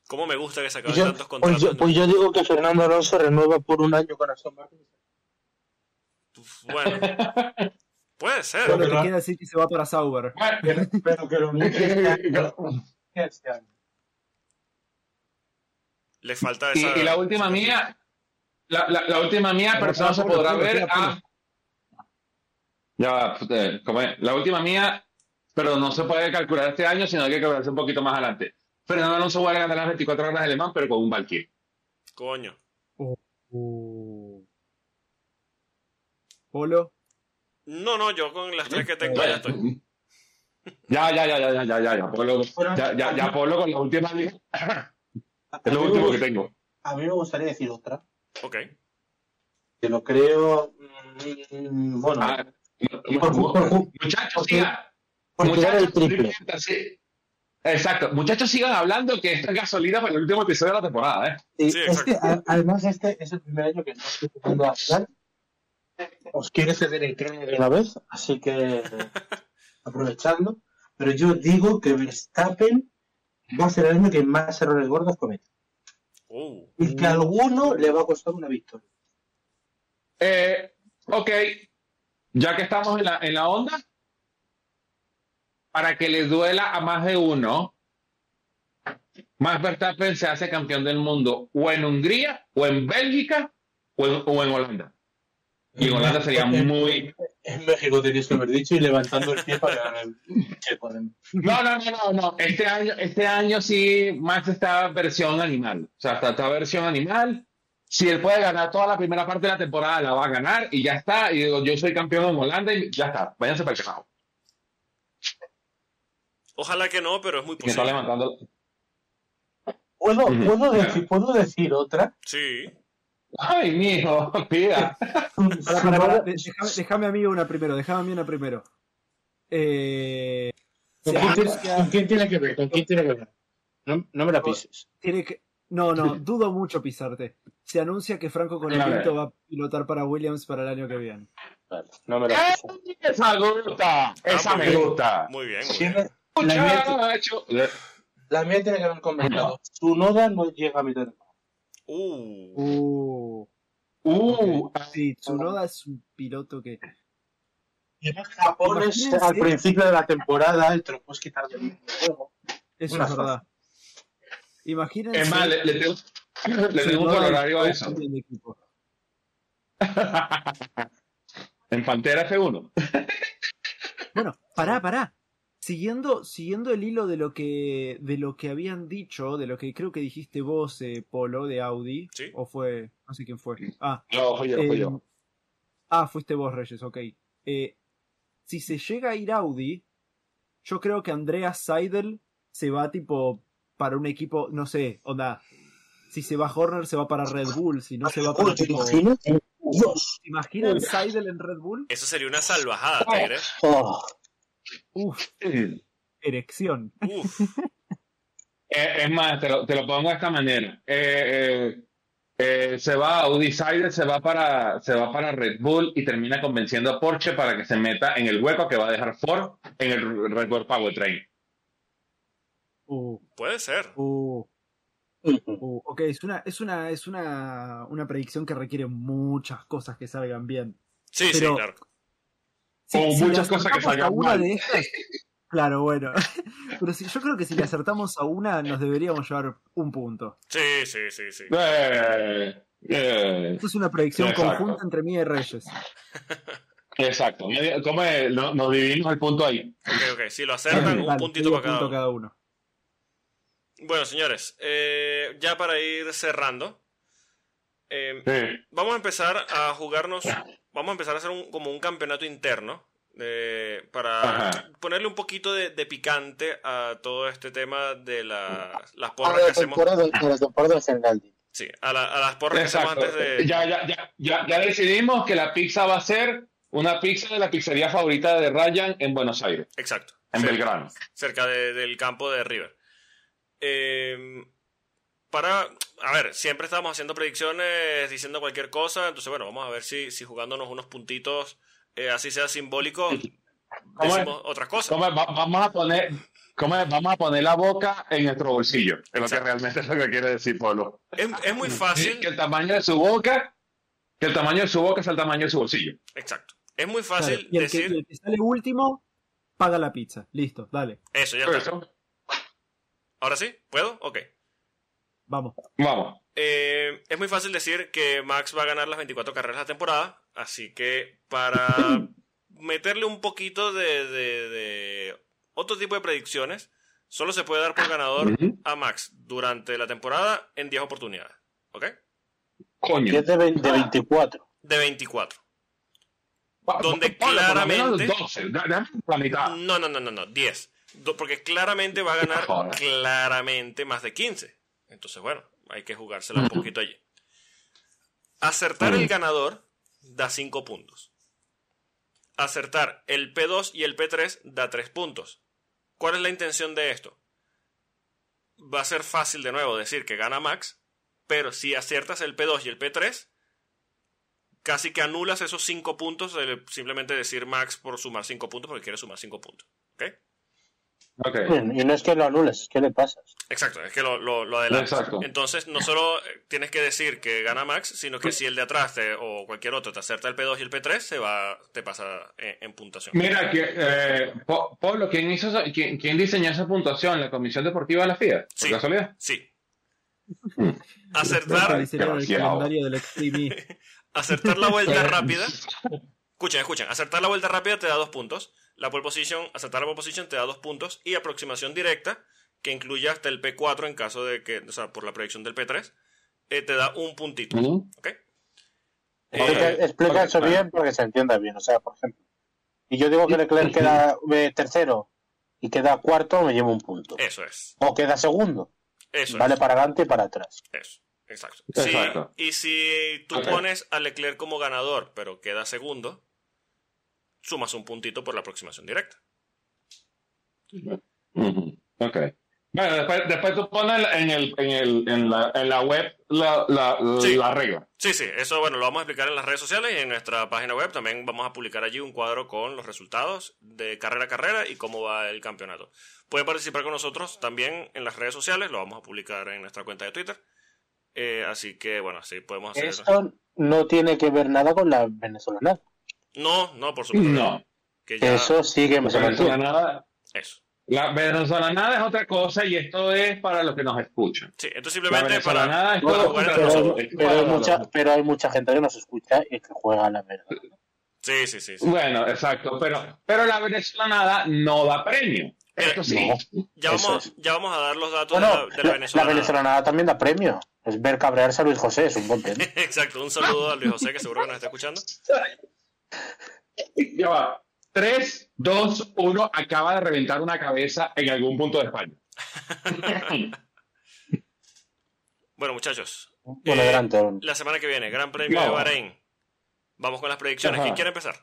¿Cómo me gusta que se acaben Yo- tantos pues, contratos? yo, pues yo digo que Fernando Alonso renueva por un año con Aston Martin. Bueno, (laughs) puede ser. solo Pero queda decir que se va para Sauber. Pero, pero que lo único este año. Le falta Y, esa. y la última mía, la, la, la última mía, Pero no se podrá ver. Polo. ah. Ya va, eh, ¿cómo es? La última mía, pero no se puede calcular este año, sino que hay que calcularse un poquito más adelante. Fernando Alonso va a ganar las 24 horas de Le Mans, pero con un Valkyrie. Coño. Polo. No, no, yo con las tres que tengo ya estoy. Ya, ya, ya, ya, ya, ya, ya, ya, Polo, ya, ya, ya, Polo con la última (coughs) Es lo último que tengo. A mí me gustaría decir otra. Ok. Que lo creo. mm, Bueno, Ah, muchachos, sigan. tirar el Muchachos, triple. diviértanse. Exacto. Muchachos, sigan hablando que esta es gasolina para el último episodio de la temporada, ¿eh? Y Sí, es que, además, este es el primer año que no estoy jugando a final. Os quiere ceder el tren de una vez, así que (laughs) aprovechando. Pero yo digo que Verstappen va a ser el año que más errores gordos comete. Uh, Y que a alguno le va a costar una victoria. Eh, ok, ya que estamos en la, en la onda, para que le duela a más de uno, Max Verstappen se hace campeón del mundo o en Hungría, o en Bélgica, o en, o en Holanda. Y en Holanda sería muy... En México tenéis que haber dicho y levantando el pie para ganar el. No, no, no, no, no. Este año, este año sí Max está versión animal. O sea, está, está versión animal. Si él puede ganar toda la primera parte de la temporada, la va a ganar y ya está. Y digo, yo soy campeón en Holanda y ya está. Váyanse para el carajo. ojalá que no, pero es muy Que está posible. levantando. ¿Puedo. ¿puedo, decir, ¿Puedo decir otra? Sí. Ay, mijo, (laughs) pida. Pará, de- Déjame, déjame a mí una primero, déjame a mí una primero. Eh, ¿Con quién, tiene, con quién tiene que ver? ¿Con quién tiene que ver? No, no me la pises. tiene que- No, no, dudo mucho pisarte. Se anuncia que Franco Colapinto ver. va a pilotar para Williams para el año que viene. Vale, no me la pises. Esa me gusta. Esa muy me bien. gusta. Muy bien, muy bien. La, mía, Muchacho. la mía tiene que ver con mercado. Su noda no llega a mitad de Uh, Uh, Uh, sí, Tsunoda es un piloto que. Y además Japón es Imagínense- al principio de la temporada y te lo puedes quitar del juego. Eso Una es verdad. Imagínense. es más, le, le tengo, le tengo un colorario a eso. en el equipo. (laughs) en Pantera F1. Bueno, pará, pará. Siguiendo, siguiendo el hilo de lo que de lo que habían dicho, de lo que creo que dijiste vos, eh, Polo, de Audi, Sí. o fue, no sé quién fue. Ah, No, fui yo, fui eh, yo. ah, fuiste vos, Reyes, ok. Eh, si se llega a ir Audi, yo creo que Andreas Seidel se va tipo para un equipo, no sé, onda. Si se va Horner, se va para Red Bull. Si no se va para ¿te tipo. imaginas? Dios. ¿Se imaginan Seidel en Red Bull? eso sería una salvajada, Tigre. Oh. Uf, Eh, (laughs) erección. Uf. (laughs) es más, te lo, te lo pongo de esta manera. Eh, eh, eh, se va Audi Sider, se va para se va para Red Bull y termina convenciendo a Porsche para que se meta en el hueco que va a dejar Ford en el Red Bull Powertrain. Uh, Puede ser. uh. Uh, ok, es una, es una, es una, una predicción que requiere muchas cosas que salgan bien. Sí, Pero- sí, claro. Si- O si muchas cosas que a salgan una mal. de estas, claro, bueno. (laughs) Pero si, yo creo que si le acertamos a una, nos deberíamos llevar un punto. Sí, sí, sí, sí. Eh, eh, Esto es una predicción Exacto. conjunta entre mí y Reyes. exacto. ¿Cómo es? No- nos dividimos el punto ahí. Ok, ok. Si lo acertan, un puntito para cada punto uno. cada uno. Bueno, señores, eh, ya para ir cerrando, eh, Sí. vamos a empezar a jugarnos, vamos a empezar a hacer un, como un campeonato interno eh, para Ajá. ponerle un poquito de, de picante a todo este tema de la- las A porras que hacemos. Sí, a, la- a las porras que hacemos Exacto. antes de. Ya, ya, ya, ya, ya decidimos que la pizza va a ser una pizza de la pizzería favorita de Ryan en Buenos Aires, Exacto. en cerca, Belgrano. cerca de- del campo de River. Eh, para. A ver, siempre estamos haciendo predicciones, diciendo cualquier cosa. Entonces, bueno, vamos a ver si, si jugándonos unos puntitos, eh, así sea simbólico, decimos otras cosas. ¿Cómo es? Va- vamos a poner, ¿cómo es? vamos a poner la boca en nuestro bolsillo. Es lo que realmente es lo que quiere decir Polo. Es, es muy fácil. Que el tamaño de su boca, que el tamaño de su boca es el tamaño de su bolsillo. Exacto. Es muy Claro, fácil y el que, decir. y el que sale último, paga la pizza. Listo, dale, Eso, ya está. eso, ¿Ahora sí? ¿Puedo? Ok. Vamos. vamos. Eh, es muy fácil decir que Max va a ganar las 24 carreras de la temporada, así que para (clears throat) meterle un poquito de, de- de otro tipo de predicciones, solo se puede dar por ganador a Max durante la temporada en 10 oportunidades, ¿ok? Coño. Es de, 20 de 24. De 24. Pa- donde por claramente- 12, da- dame la mitad. No, no, no, no, no, 10. Do- Porque claramente va a ganar Joder. claramente más de 15. Entonces, bueno, hay que jugársela un poquito allí. Acertar el ganador da 5 puntos. Acertar el P2 y el P3 da 3 puntos. ¿Cuál es la intención de esto? va a ser fácil de nuevo decir que gana Max, pero si aciertas el P2 y el P3, casi que anulas esos 5 puntos de simplemente decir Max por sumar 5 puntos porque quiere sumar 5 puntos. ¿Ok? Y no es que lo anules, es que le pasas. Exacto, es que lo, lo, lo adelantas. Exacto. Entonces, no solo eh, tienes que decir que gana Max, sino que si el de atrás te- o cualquier otro te acerta el P2 y el P3, se va, te pasa en, en puntuación. Mira, que, eh, Pablo, ¿quién, hizo quién, quién diseñó esa puntuación? ¿La Comisión Deportiva de la FIA? ¿Por Sí. casualidad? Sí. Acertar, Xtreme. (laughs) acertar la vuelta (laughs) rápida. Escuchen, escuchen. Acertar la vuelta rápida te da dos puntos. La pole position, acertar la pole position te da dos puntos. Y aproximación directa, que incluye hasta el P4 en caso de que, o sea, por la predicción del P3, eh, te da un puntito. Ujú. ¿Ok? Explica, Eh, explica eso vale. bien para que se entienda bien. O sea, por ejemplo, y yo digo que Leclerc queda eh, tercero y queda cuarto, me llevo un punto. eso es. O queda segundo, Eso vale es. para adelante y para atrás. Eso. Exacto. Exacto. Sí, y si tú pones a Leclerc como ganador, pero queda segundo, sumas un puntito por la aproximación directa. Ok. Bueno, después, después tú pones en, el, en, el, en, la, en la web la, la, Sí. la regla. Sí, sí, eso bueno, lo vamos a explicar en las redes sociales y en nuestra página web también vamos a publicar allí un cuadro con los resultados de carrera a carrera y cómo va el campeonato. Pueden participar con nosotros también en las redes sociales, lo vamos a publicar en nuestra cuenta de Twitter. Eh, así que bueno, así podemos hacer. Esto no tiene que ver nada con la venezolana. No, no, por supuesto. No. Que ya... Eso sí que me La venezolanada, Eso. la venezolanada es otra cosa y esto es para los que nos escuchan. Sí, esto es simplemente para, venezolanada es para todo entre pero, hay mucha, pero hay mucha gente que nos escucha y que juega a la verdad. Sí, sí, sí. sí. Bueno, exacto, pero, pero la venezolanada no da premio. Esto sí. No. Ya vamos, es. ya vamos a dar los datos Bueno, de la, de la la, la venezolana. venezolana también da premio. Es ver cabrearse a Luis José, es un buen (laughs) premio. Exacto, un saludo a Luis José que seguro que nos está escuchando. (laughs) Ya va. 3, 2, 1, acaba de reventar una cabeza en algún punto de España. (laughs) Bueno, muchachos, Bueno, Eh, adelante. La semana que viene, Gran Premio de. Bahrein. Vamos con las predicciones. Ajá. ¿Quién quiere empezar?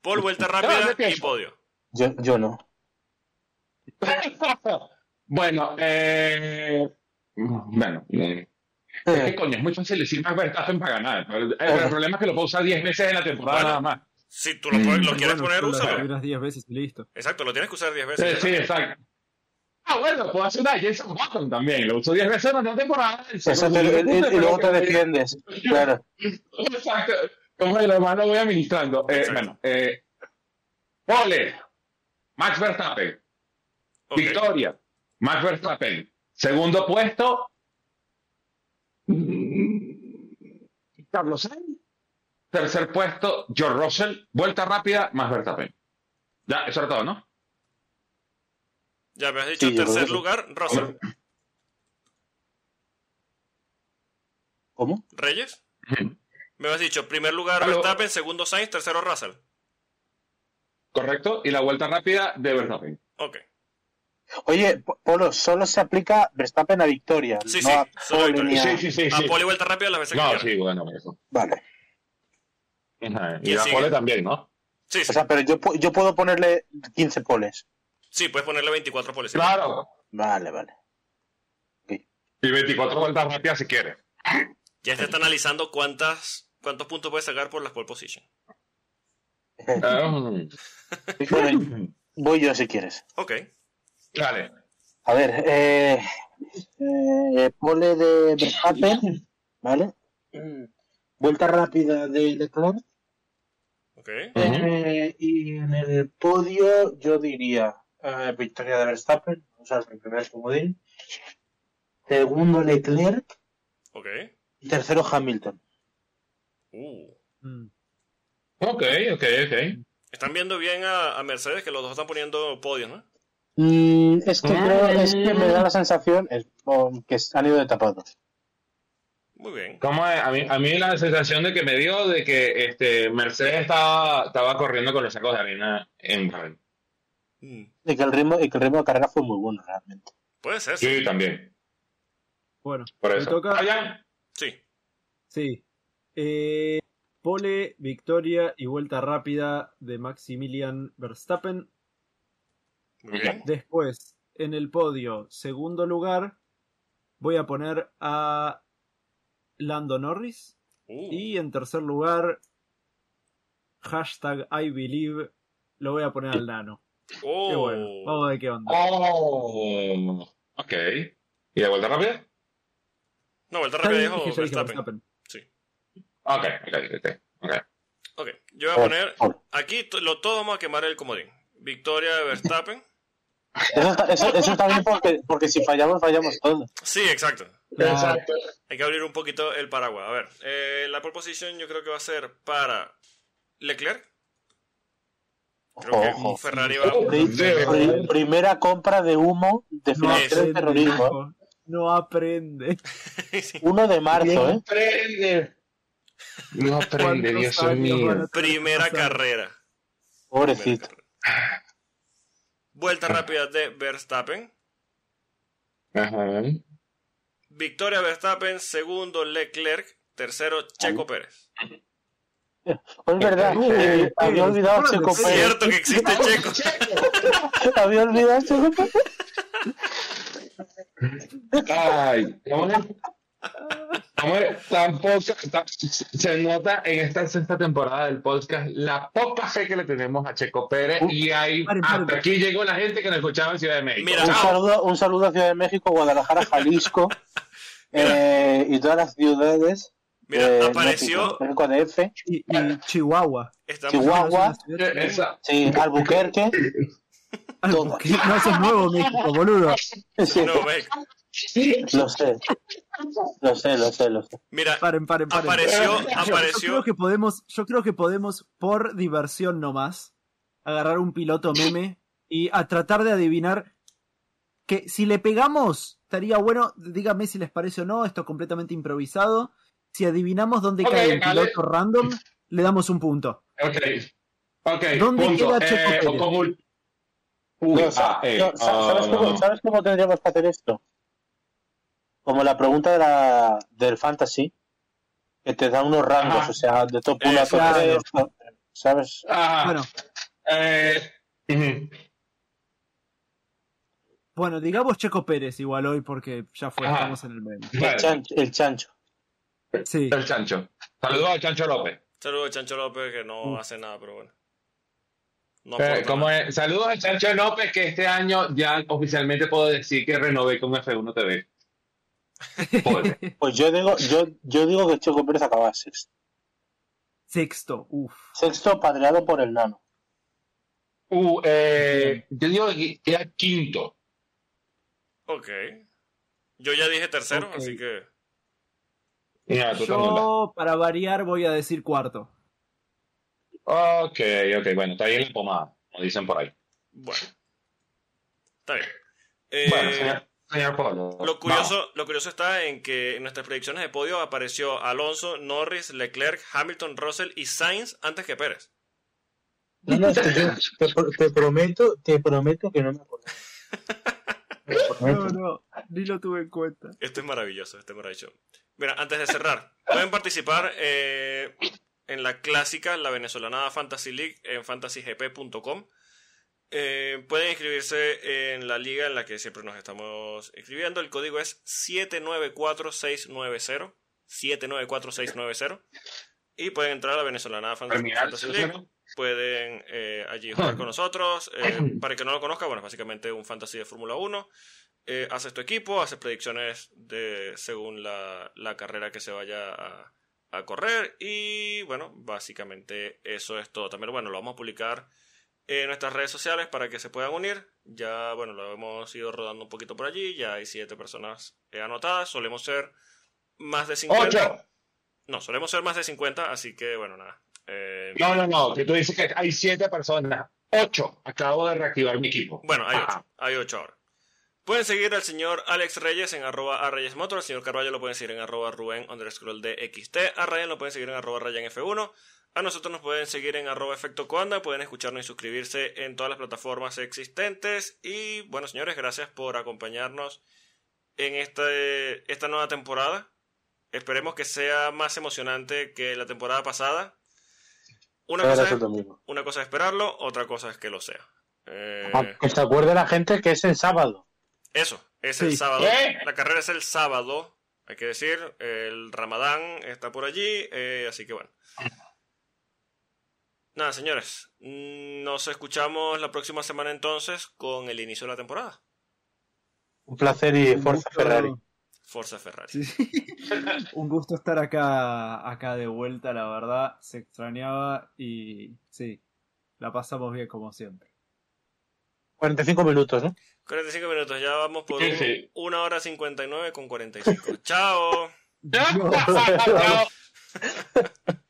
Paul, vuelta rápida y podio. Yo, yo no. (laughs) bueno, eh, bueno, eh, es que coño, es muy fácil decir Max Verstappen para ganar. El, el problema es que lo puedo usar 10 veces en la temporada Bueno. nada más. Si tú lo, puedes- lo quieres Bueno, poner, úsalo. primeras 10 veces y listo. Exacto, lo tienes que usar 10 Sí, veces. sí, exacto. Ah, bueno, puedo hacer una Jason Button también. Lo uso 10 veces en una temporada. te- y, luego te que- defiendes. Claro. Exacto. Como el hermano voy administrando. Eh, Exacto. bueno, eh, Pole, Max Verstappen. Victoria, Max Verstappen. Segundo puesto, Carlos Sainz. Tercer puesto, George Russell. Vuelta rápida, Max Verstappen. Ya, eso era todo, ¿no? Ya me has dicho Sí, tercer lugar, Russell. ¿Cómo? ¿Reyes? Me has dicho primer lugar. Verstappen, segundo Sainz, tercero Russell. Correcto. Y la vuelta rápida de Verstappen. Ok. Oye, Polo, solo se aplica Verstappen a victoria. Sí, no sí, a solo victoria. a- Sí, sí, sí. A y vuelta rápida las veces que No, sí, bueno, eso. Vale. Y ¿Quién la sigue? pole también, ¿no? Sí, sí. O sea, pero yo, yo puedo ponerle 15 poles. Sí, puedes ponerle 24 policías. Claro. Vale, vale. Y 24 vueltas rápidas si quieres. Ya te está analizando cuántas, cuántos puntos puedes sacar por las pole position. Ah, (laughs) Bueno, voy yo si quieres. Ok. Dale. A ver, eh, eh, pole de Verstappen, ¿vale? Mm, Vuelta rápida de Leclerc. Ok. Eh, y en el podio yo diría eh, victoria de Verstappen, o sea, mi primer comodín. Segundo Leclerc Ok. y tercero Hamilton. Uh. Mm. Ok, ok, ok. Están viendo bien a, a Mercedes que los dos están poniendo podios, ¿no? Mm, es que creo, es que me da la sensación es, que han ido de tapados. Muy bien. ¿Cómo es? A mí, a mí la sensación de que me dio de que este Mercedes estaba, estaba corriendo con los sacos de arena en Bahrein. Mm. Y que el ritmo, y que el ritmo de carrera fue muy bueno realmente. Puede ser, sí. Sí, también. Bueno, Por me eso. toca. Ah, ya. Sí. Sí. Eh, pole, victoria y vuelta rápida de Maximilian Verstappen. Muy bien. Después, en el podio, segundo lugar, voy a poner a Lando Norris. Uh, Y en tercer lugar, hashtag I believe, lo voy a poner al nano. oh. Qué bueno. Vamos a ver qué onda. Oh, ok. ¿Y de vuelta rápida? No, vuelta rápida dijo Verstappen. Sí. Ok, ok, ok. ok. Ok, yo voy a Por poner. Aquí lo, todos vamos a quemar el comodín. Victoria de Verstappen. Eso está, eso, eso está bien porque, porque si fallamos, fallamos todos. Sí, exacto. Hay que abrir un poquito el paraguas. A ver, eh, la pole position yo creo que va a ser para Leclerc. Creo que Ojo. Ferrari va. Pri- primera compra de humo, No de aprende, terrorismo. ¿eh? hijo. No aprende. (laughs) Sí. 1 de marzo, No ¿eh? aprende. No aprende, ¿Cuántos Dios mío. a Primera carrera. Primera Pobrecito. carrera. Vuelta rápida de Verstappen. Ajá. Victoria Verstappen. Segundo Leclerc. Tercero Checo Pérez. Pues es verdad, eh, había olvidado a Checo. Pérez. Cierto que existe (laughs) Checo. Había olvidado a Checo Pérez. Ay, (laughs) Tampoco ta- se nota en esta sexta temporada del podcast la poca fe que le tenemos a Checo Pérez y ahí hasta aquí llegó la gente que nos escuchaba en Ciudad de México. Mira, Un saludo, un saludo a Ciudad de México, Guadalajara, Jalisco (laughs) eh, y todas las ciudades. Mira, de apareció. México, México DF, Y, y Chihuahua. Estamos, Chihuahua. Esa- sí, Albuquerque. (laughs) Que no eso es nuevo México, boludo. Sí, no, ve. lo sé. Lo sé, lo sé, lo sé. Mira, Paren, paren, paren. apareció, Yo- Yo, apareció. creo que podemos, yo creo que podemos, por diversión nomás, agarrar un piloto meme y a tratar de adivinar que si le pegamos, estaría bueno, díganme si les parece o no, esto completamente improvisado. Si adivinamos dónde cae el piloto random, le damos un punto. Ok. Ok. ¿Dónde punto. queda Checo Eh, Pérez? Uy, No, ah, eh, no, ¿sabes, ah, cómo, ¿Sabes cómo tendríamos que hacer esto? Como la pregunta de la, del fantasy, que te da unos rangos, Ajá. o sea, de top 1 a top Claro. 3, ¿sabes? ah, Bueno, eh, bueno, digamos Checo Pérez igual hoy porque ya fue, Ajá. estamos en el meme. El, Vale, chancho, el chancho. Sí. el chancho. Saludos al chancho López. Saludos a Chancho López que no hace nada, pero bueno. No Eh, aporta ¿cómo nada. es? Saludos al Chancho López, que este año ya oficialmente puedo decir que renové con F1 TV. (laughs) Pues yo digo, yo, yo digo que Checo Pérez acaba sexto. Sexto, uff. Sexto padreado por el nano. Uh, eh, yo digo que queda quinto. Ok. Yo ya dije tercero, así que. Yo, para variar, voy a decir cuarto. Ok, ok, bueno, está bien la pomada, como dicen por ahí. Bueno. Está bien. Eh, Bueno, señor, señor Polo. Lo curioso, lo curioso está en que en nuestras predicciones de podio apareció Alonso, Norris, Leclerc, Hamilton, Russell y Sainz antes que Pérez. No, no, te, te- te prometo, te prometo que no me acuerdo. (laughs) Te lo No, prometo. no, ni lo tuve en cuenta. Esto es maravilloso, esto es maravilloso. Mira, antes de cerrar, pueden participar eh, en la clásica, la venezolana Fantasy League en fantasygp.com. Eh, pueden inscribirse en la liga en la que siempre nos estamos inscribiendo. El código es 794690. 794690. Y pueden entrar a la venezolana Fantasy, Fantasy League. Pueden eh, allí jugar con nosotros. Eh, para el que no lo conozca, bueno, es básicamente un fantasy de Fórmula 1. Eh, haces tu equipo, haces predicciones de según la, la carrera que se vaya a, a correr. Y bueno, básicamente eso es todo. También, bueno, lo vamos a publicar en nuestras redes sociales para que se puedan unir. Ya, bueno, lo hemos ido rodando un poquito por allí. Ya hay siete personas eh, anotadas. Solemos ser más de 50. ¡Ocho! No, solemos ser más de 50, así que bueno, nada. Eh, No, no, no, que tú dices que hay siete personas. Ocho. Acabo de reactivar mi equipo. Bueno, hay Ajá. ocho. Hay ocho ahora. Pueden seguir al señor Alex Reyes en arroba a Reyes Motor. Al señor Carballo lo pueden seguir en arroba Rubén underscore DXT. A Ryan lo pueden seguir en arroba Ryan F1. A nosotros nos pueden seguir en arroba Efecto Coanda. Pueden escucharnos y suscribirse en todas las plataformas existentes. Y bueno, señores, gracias por acompañarnos en este, esta nueva temporada. Esperemos que sea más emocionante que la temporada pasada. Una cosa, es, una cosa es esperarlo, otra cosa es que lo sea. Eh, Que se acuerde la gente que es en sábado. Eso, es Sí. el sábado. ¿Eh? La carrera es el sábado, hay que decir. El Ramadán está por allí, eh, así que bueno. Nada, señores. mm, Nos escuchamos la próxima semana entonces con el inicio de la temporada. Un placer y Un gusto- Ferrari. Forza Ferrari. Sí. (laughs) Un gusto estar acá, acá de vuelta, la verdad. Se extrañaba y sí, la pasamos bien como siempre. 45 minutos, ¿no? 45 minutos, ya vamos por Sí, sí. una hora 59 con 45. (laughs) (laughs) Chao. Chao. (laughs)